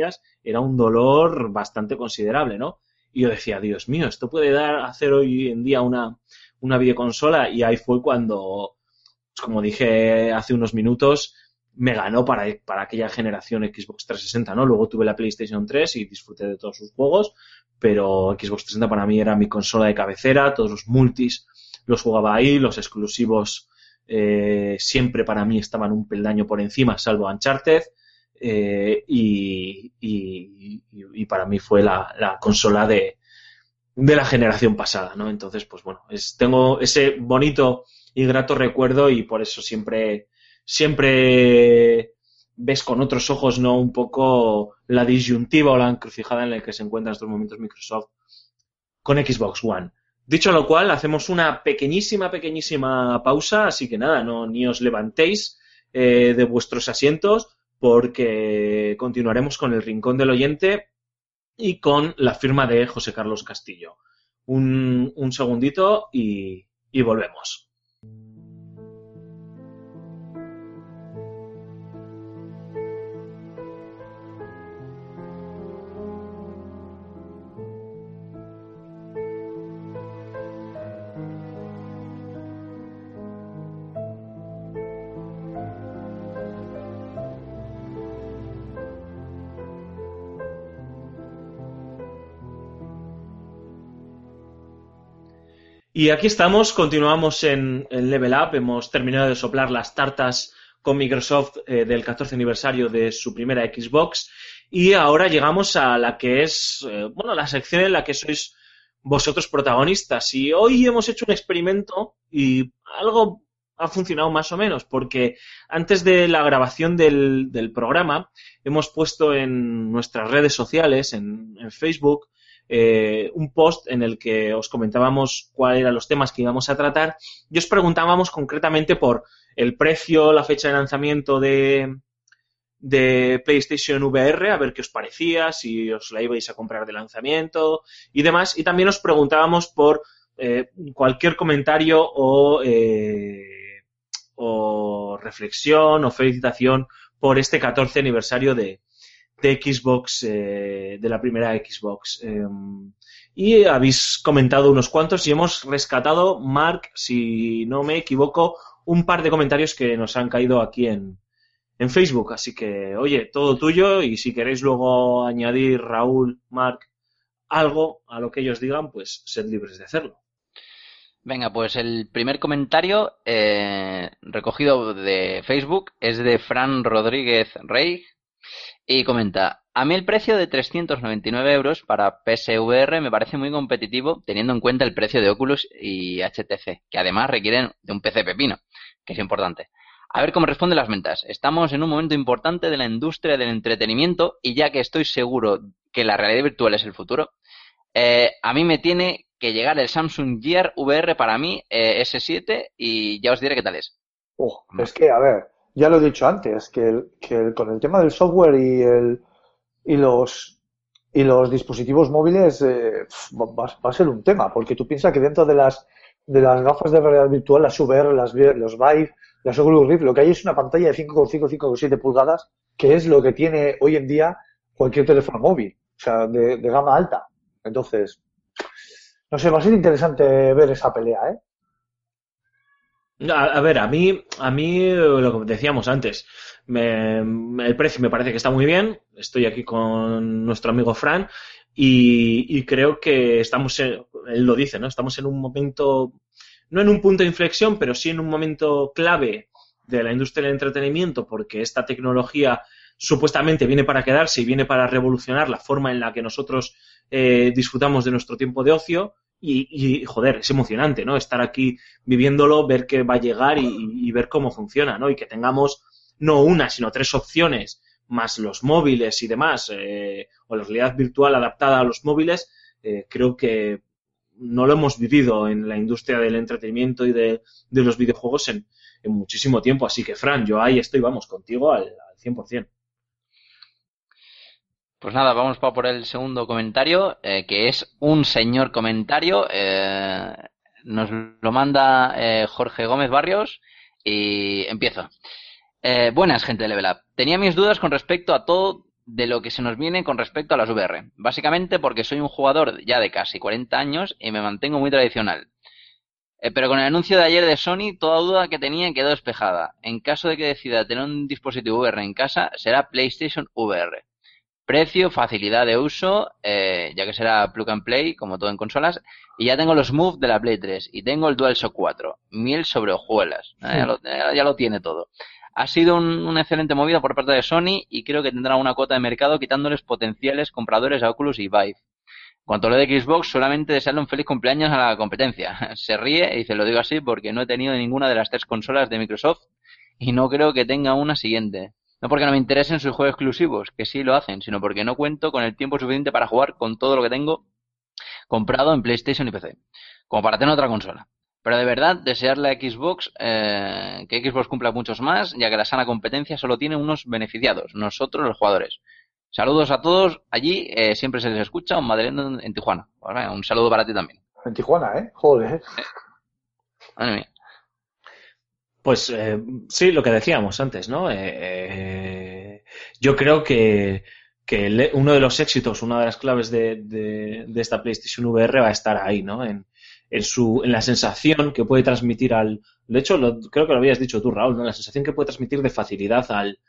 era un dolor bastante considerable, ¿no? Y yo decía, Dios mío, esto puede dar hacer hoy en día una, una videoconsola, y ahí fue cuando, pues, como dije hace unos minutos, me ganó para, para aquella generación Xbox 360, ¿no? Luego tuve la PlayStation 3 y disfruté de todos sus juegos, pero Xbox 360 para mí era mi consola de cabecera, todos los multis los jugaba ahí, los exclusivos eh, siempre para mí estaban un peldaño por encima, salvo Uncharted, eh, y, para mí fue la, la consola de, la generación pasada, ¿no? Entonces, pues bueno, tengo ese bonito y grato recuerdo y por eso siempre, siempre ves con otros ojos, ¿no? Un poco la disyuntiva o la encrucijada en la que se encuentra en estos momentos Microsoft con Xbox One. Dicho lo cual, hacemos una pequeñísima, pequeñísima pausa, así que nada, no ni os levantéis eh, de vuestros asientos porque continuaremos con el Rincón del Oyente y con la firma de José Carlos Castillo. Un, un segundito y, y volvemos. Y aquí estamos, continuamos en, Level Up, hemos terminado de soplar las tartas con Microsoft eh, del 14 aniversario de su primera Xbox. Y ahora llegamos a la que es, eh, bueno, la sección en la que sois vosotros protagonistas. Y hoy hemos hecho un experimento y algo ha funcionado más o menos porque antes de la grabación del, del programa hemos puesto en nuestras redes sociales, en Facebook, eh, un post en el que os comentábamos cuáles eran los temas que íbamos a tratar y os preguntábamos concretamente por el precio, la fecha de lanzamiento de, PlayStation VR, a ver qué os parecía, si os la ibais a comprar de lanzamiento y demás. Y también os preguntábamos por eh, cualquier comentario eh, o reflexión o felicitación por este 14 aniversario de, de Xbox, eh, de la primera Xbox. Eh, y habéis comentado unos cuantos y hemos rescatado, Mark, si no me equivoco, un par de comentarios que nos han caído aquí en, en Facebook. Así que, oye, todo tuyo y si queréis luego añadir, Raúl, Mark, algo a lo que ellos digan, pues sed libres de hacerlo. Venga, pues el primer comentario eh, recogido de Facebook es de Fran Rodríguez Rey y comenta, a mí el precio de 399 euros para PSVR me parece muy competitivo teniendo en cuenta el precio de Oculus y HTC, que además requieren de un PC pepino, que es importante. A ver cómo responden las ventas. Estamos en un momento importante de la industria del entretenimiento y ya que estoy seguro que la realidad virtual es el futuro, eh, a mí me tiene que llegar el Samsung Gear VR para mí eh, S7 y ya os diré qué tal es. Oh, es que, a ver, ya lo he dicho antes, que, el- que el- con el tema del software y, el, y, los, y los dispositivos móviles eh, va, a ser un tema, porque tú piensas que dentro de las, de las gafas de realidad virtual, las VR, las, los Vive, las Oculus Rift, lo que hay es una pantalla de 5,5, 5,7 pulgadas, que es lo que tiene hoy en día cualquier teléfono móvil, o sea, de, de gama alta. Entonces, no sé, va a ser interesante ver esa pelea, ¿eh? A, ver, a mí, a mí lo que decíamos antes, me- el precio me parece que está muy bien. Estoy aquí con nuestro amigo Fran y, y creo que estamos, en- él lo dice, ¿no? Estamos en un momento, no en un punto de inflexión, pero sí en un momento clave de la industria del entretenimiento, porque esta tecnología supuestamente viene para quedarse y viene para revolucionar la forma en la que nosotros eh, disfrutamos de nuestro tiempo de ocio. Y, y, joder, es emocionante, ¿no? Estar aquí viviéndolo, ver que va a llegar y, ver cómo funciona, ¿no? Y que tengamos no una, sino tres opciones, más los móviles y demás, eh, o la realidad virtual adaptada a los móviles, eh, creo que no lo hemos vivido en la industria del entretenimiento y de, de los videojuegos en, en muchísimo tiempo. Así que, Fran, yo ahí estoy, vamos, contigo al, al 100%. Pues nada, vamos pa- por el segundo comentario, eh, que es un señor comentario. eh, nos lo manda eh, Jorge Gómez Barrios y empiezo. Buenas, gente de Level Up. Tenía mis dudas con respecto a todo de lo que se nos viene con respecto a las VR. Básicamente porque soy un jugador ya de casi 40 años y me mantengo muy tradicional. Pero con el anuncio de ayer de Sony, toda duda que tenía quedó despejada. En caso de que decida tener un dispositivo VR en casa, será PlayStation VR. Precio, facilidad de uso, eh, ya que será plug and play, como todo en consolas. Y ya tengo los Move de la Play 3 y tengo el DualShock 4. Miel sobre hojuelas. Eh, ya, lo, ya- lo tiene todo. Ha sido un, una excelente movida por parte de Sony y creo que tendrá una cuota de mercado quitándoles potenciales compradores a Oculus y Vive. Cuanto a lo de Xbox, solamente desearle un feliz cumpleaños a la competencia. Se ríe y dice, lo digo así porque no he tenido ninguna de las tres consolas de Microsoft y no creo que tenga una siguiente. No porque no me interesen sus juegos exclusivos, que sí lo hacen, sino porque no cuento con el tiempo suficiente para jugar con todo lo que tengo comprado en PlayStation y PC, como para tener otra consola. Pero de verdad, desearle a Xbox eh, que Xbox cumpla muchos más, ya que la sana competencia solo tiene unos beneficiados, nosotros los jugadores. Saludos a todos allí, eh, siempre se les escucha, un madrileño en, Tijuana. Un saludo para ti también. En Tijuana, ¿eh? Joder. Madre mía. Pues eh, sí, lo que decíamos antes, ¿no? Eh, eh, yo creo que, que uno de los éxitos, una de las claves de, de- de esta PlayStation VR va a estar ahí, ¿no? En, en su, en la sensación que puede transmitir al. De hecho, lo- creo que lo habías dicho tú, Raúl, ¿no? La sensación que puede transmitir de facilidad al,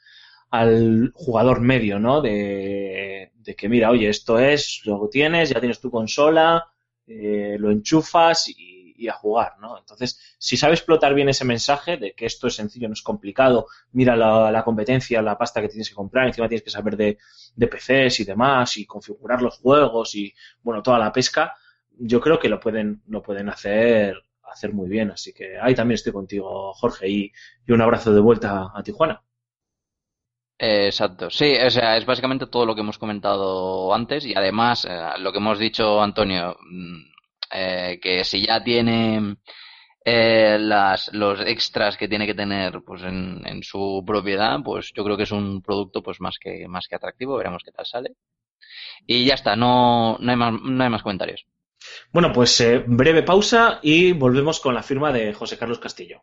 al jugador medio, ¿no? De, de que, mira, oye, esto es, lo tienes, ya tienes tu consola, eh, lo enchufas y, y a jugar, ¿no? Entonces, si sabe explotar bien ese mensaje de que esto es sencillo, no es complicado, mira la, la competencia, la pasta que tienes que comprar, encima tienes que saber de, de PCs y demás, y configurar los juegos y, bueno, toda la pesca, yo creo que lo pueden, lo pueden hacer, hacer muy bien. Así que ahí también estoy contigo, Jorge, y, y un abrazo de vuelta a Tijuana. Exacto, sí, o sea, es básicamente todo lo que hemos comentado antes y además eh, lo que hemos dicho, Antonio, mm, eh, que si ya tiene eh, las, los extras que tiene que tener pues en, en su propiedad, pues yo creo que es un producto pues más que, más que atractivo, veremos qué tal sale. Y ya está, no, no hay más, no hay más comentarios. Bueno, pues eh, breve pausa y volvemos con la firma de José Carlos Castillo.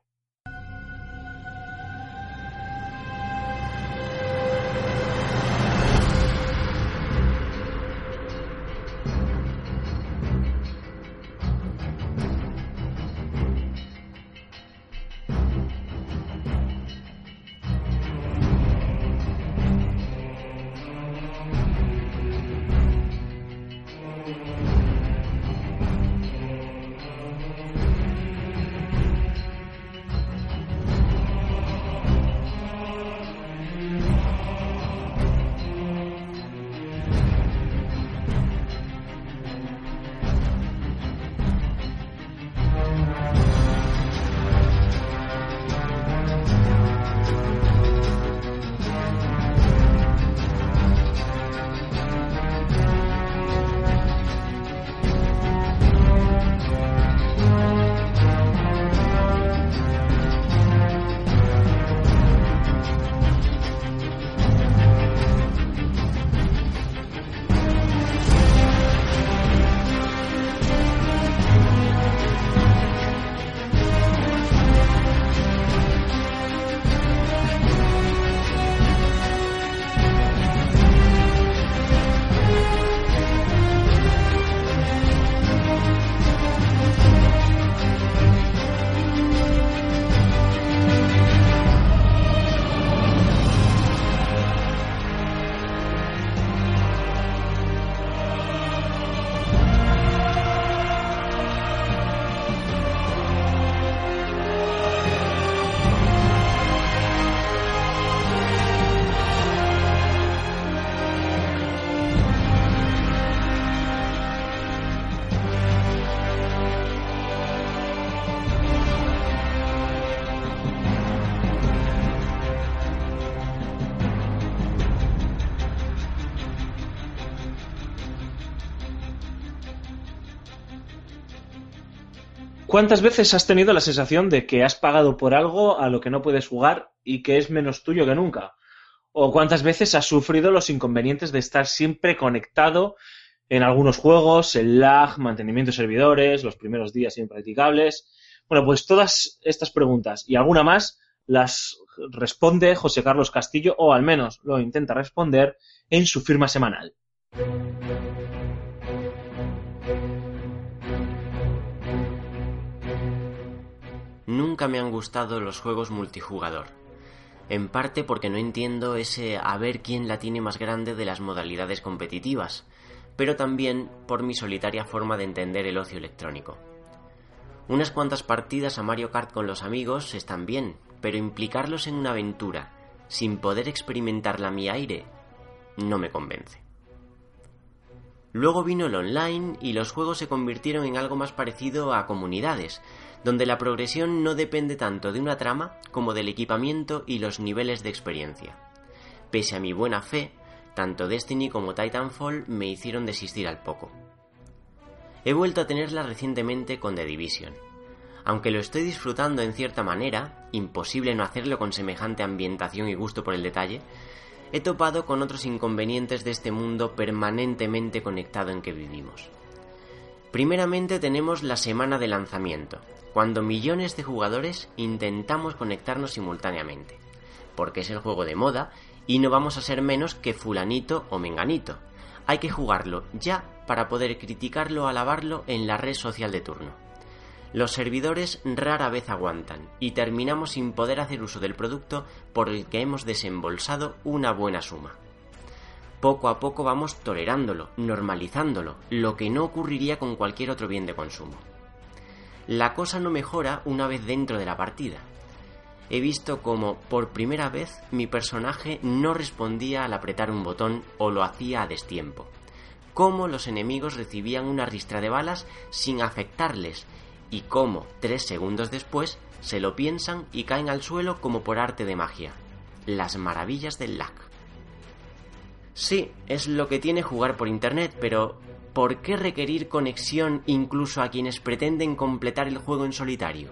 ¿Cuántas veces has tenido la sensación de que has pagado por algo a lo que no puedes jugar y que es menos tuyo que nunca? ¿O cuántas veces has sufrido los inconvenientes de estar siempre conectado en algunos juegos, el lag, mantenimiento de servidores, los primeros días impracticables? Bueno, pues todas estas preguntas y alguna más las responde José Carlos Castillo, o al menos lo intenta responder en su firma semanal. Nunca me han gustado los juegos multijugador. En parte porque no entiendo ese a ver quién la tiene más grande de las modalidades competitivas, pero también por mi solitaria forma de entender el ocio electrónico. Unas cuantas partidas a Mario Kart con los amigos están bien, pero implicarlos en una aventura sin poder experimentarla a mi aire no me convence. Luego vino el online y los juegos se convirtieron en algo más parecido a comunidades, donde la progresión no depende tanto de una trama como del equipamiento y los niveles de experiencia. Pese a mi buena fe, tanto Destiny como Titanfall me hicieron desistir al poco. He vuelto a tenerla recientemente con The Division. Aunque lo estoy disfrutando en cierta manera, imposible no hacerlo con semejante ambientación y gusto por el detalle, he topado con otros inconvenientes de este mundo permanentemente conectado en que vivimos. Primeramente tenemos la semana de lanzamiento, cuando millones de jugadores intentamos conectarnos simultáneamente, porque es el juego de moda y no vamos a ser menos que fulanito o menganito. Hay que jugarlo ya para poder criticarlo o alabarlo en la red social de turno. Los servidores rara vez aguantan y terminamos sin poder hacer uso del producto por el que hemos desembolsado una buena suma. Poco a poco vamos tolerándolo, normalizándolo, lo que no ocurriría con cualquier otro bien de consumo. La cosa no mejora una vez dentro de la partida. He visto como por primera vez mi personaje no respondía al apretar un botón o lo hacía a destiempo. Cómo los enemigos recibían una ristra de balas sin afectarles y cómo, tres segundos después, se lo piensan y caen al suelo como por arte de magia. Las maravillas del lag. Sí, es lo que tiene jugar por Internet, pero ¿por qué requerir conexión incluso a quienes pretenden completar el juego en solitario?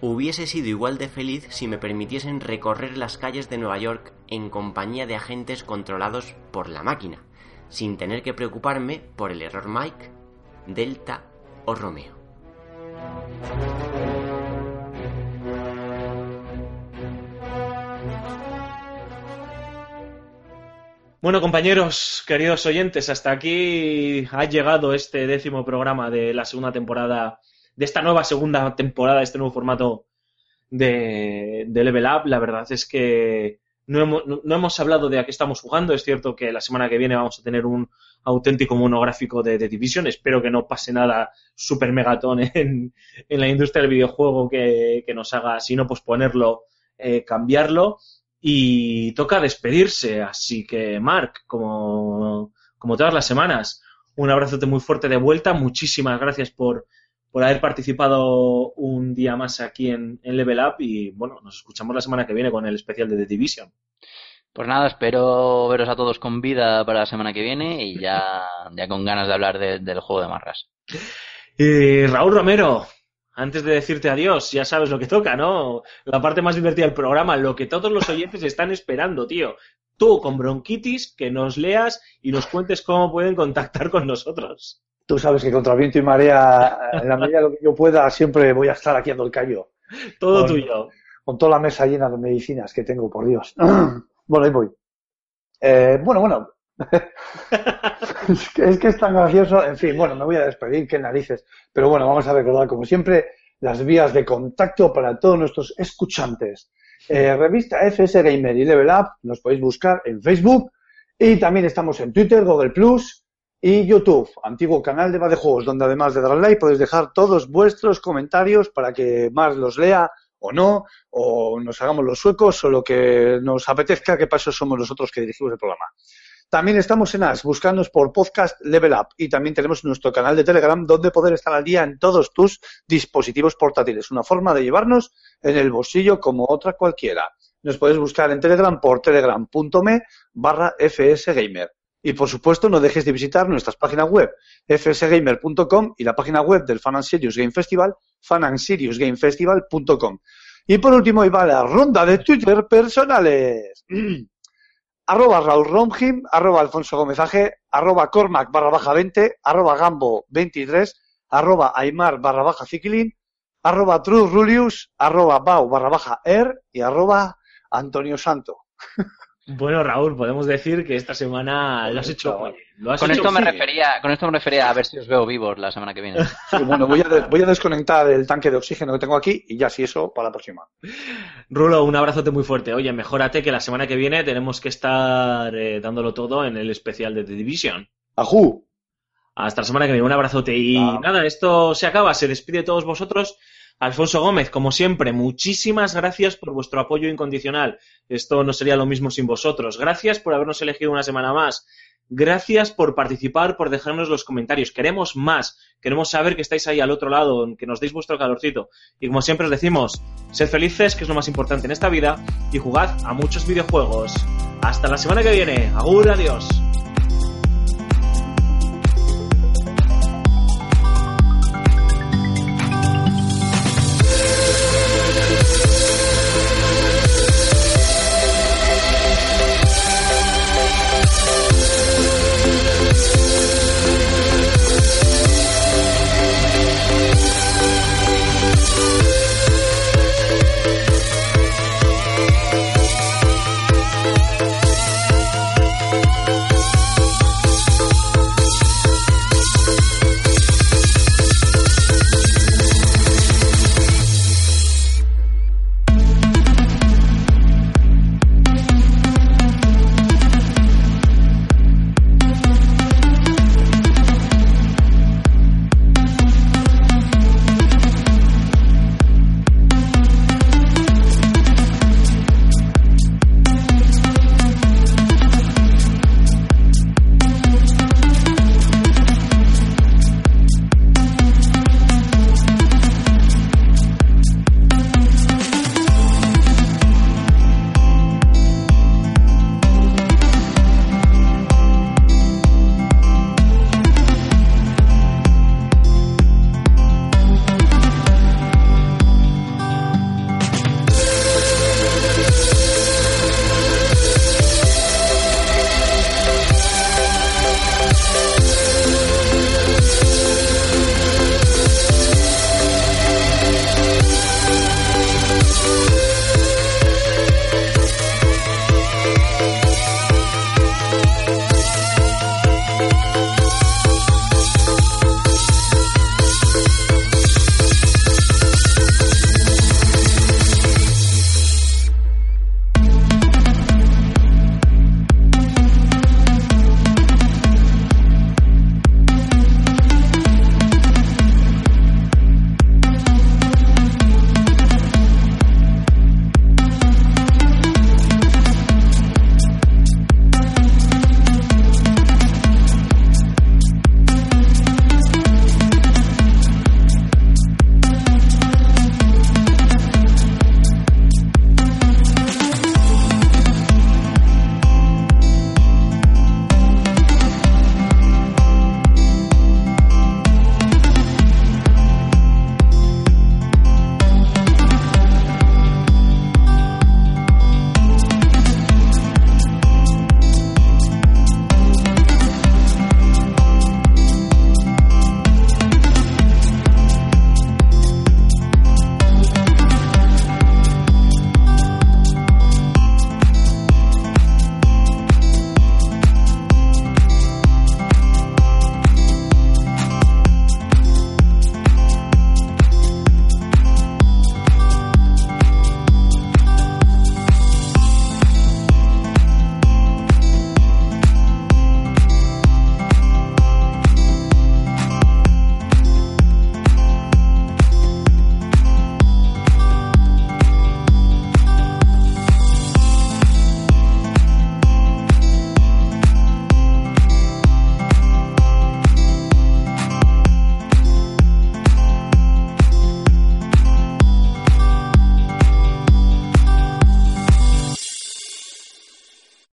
Hubiese sido igual de feliz si me permitiesen recorrer las calles de Nueva York en compañía de agentes controlados por la máquina, sin tener que preocuparme por el error Mike, Delta o Romeo. Bueno, compañeros, queridos oyentes, hasta aquí ha llegado este décimo programa de la segunda temporada, de esta nueva segunda temporada, este nuevo formato de, Level Up. La verdad es que no hemos, no hemos hablado de a qué estamos jugando. Es cierto que la semana que viene vamos a tener un auténtico monográfico de, de Division. Espero que no pase nada super megatón en, en la industria del videojuego que, que nos haga, si no posponerlo, eh, cambiarlo. Y toca despedirse, así que Mark, como, como todas las semanas, un abrazote muy fuerte de vuelta. Muchísimas gracias por, por haber participado un día más aquí en, en Level Up y bueno, nos escuchamos la semana que viene con el especial de The Division. Pues nada, espero veros a todos con vida para la semana que viene y ya, ya con ganas de hablar de- del juego de marras. Y Raúl Romero, antes de decirte adiós, ya sabes lo que toca, ¿no? La parte más divertida del programa, lo que todos los oyentes están esperando, tío. Tú con bronquitis, que nos leas y nos cuentes cómo pueden contactar con nosotros. Tú sabes que contra viento y marea, en la medida de lo que yo pueda, siempre voy a estar aquí ando el callo. Todo Con- tuyo. Con toda la mesa llena de medicinas que tengo, por Dios. Bueno, ahí voy. Eh, bueno, bueno. es, que, es tan gracioso. En fin, bueno, me voy a despedir, qué narices. Pero bueno, vamos a recordar, como siempre, las vías de contacto para todos nuestros escuchantes. Eh, revista FS Gamer y Level Up, nos podéis buscar en Facebook y también estamos en Twitter, Google Plus y YouTube, antiguo canal de de donde además de dar like podéis dejar todos vuestros comentarios para que más los lea o no, o nos hagamos los suecos o lo que nos apetezca, que para eso somos nosotros que dirigimos el programa. También estamos en AS, buscándonos por podcast Level Up y también tenemos nuestro canal de Telegram donde poder estar al día en todos tus dispositivos portátiles. Una forma de llevarnos en el bolsillo como otra cualquiera. Nos puedes buscar en Telegram por telegram.me barra fsgamer. Y por supuesto, no dejes de visitar nuestras páginas web, fsgamer.com y la página web del Fan and Serious Game Festival, fanandseriousgamefestival.com. Y por último, ahí va la ronda de Twitter personales. arroba Raúl Romjim, arroba Alfonso Gómez AG, arroba Cormac barra baja 20, arroba Gambo 23, arroba Aymar barra baja Ciclin, arroba True Rulius, arroba Bau barra baja Er y arroba Antonio Santo. Bueno, Raúl, podemos decir que esta semana lo has hecho. Bien. Lo has Con hecho esto me refería, con esto me refería a ver si os veo vivos la semana que viene. Sí, bueno, voy a, de- voy a desconectar el tanque de oxígeno que tengo aquí y ya si eso para la próxima. Rulo, un abrazote muy fuerte. Oye, mejórate que la semana que viene tenemos que estar eh, dándolo todo en el especial de The Division. ¡Ajú! Hasta la semana que viene, un abrazote. Y nada, esto se acaba, se despide de todos vosotros. Alfonso Gómez, como siempre, muchísimas gracias por vuestro apoyo incondicional. Esto no sería lo mismo sin vosotros. Gracias por habernos elegido una semana más. Gracias por participar, por dejarnos los comentarios. Queremos más. Queremos saber que estáis ahí al otro lado, que nos deis vuestro calorcito. Y como siempre os decimos, sed felices, que es lo más importante en esta vida, y jugad a muchos videojuegos. Hasta la semana que viene. Agur, adiós.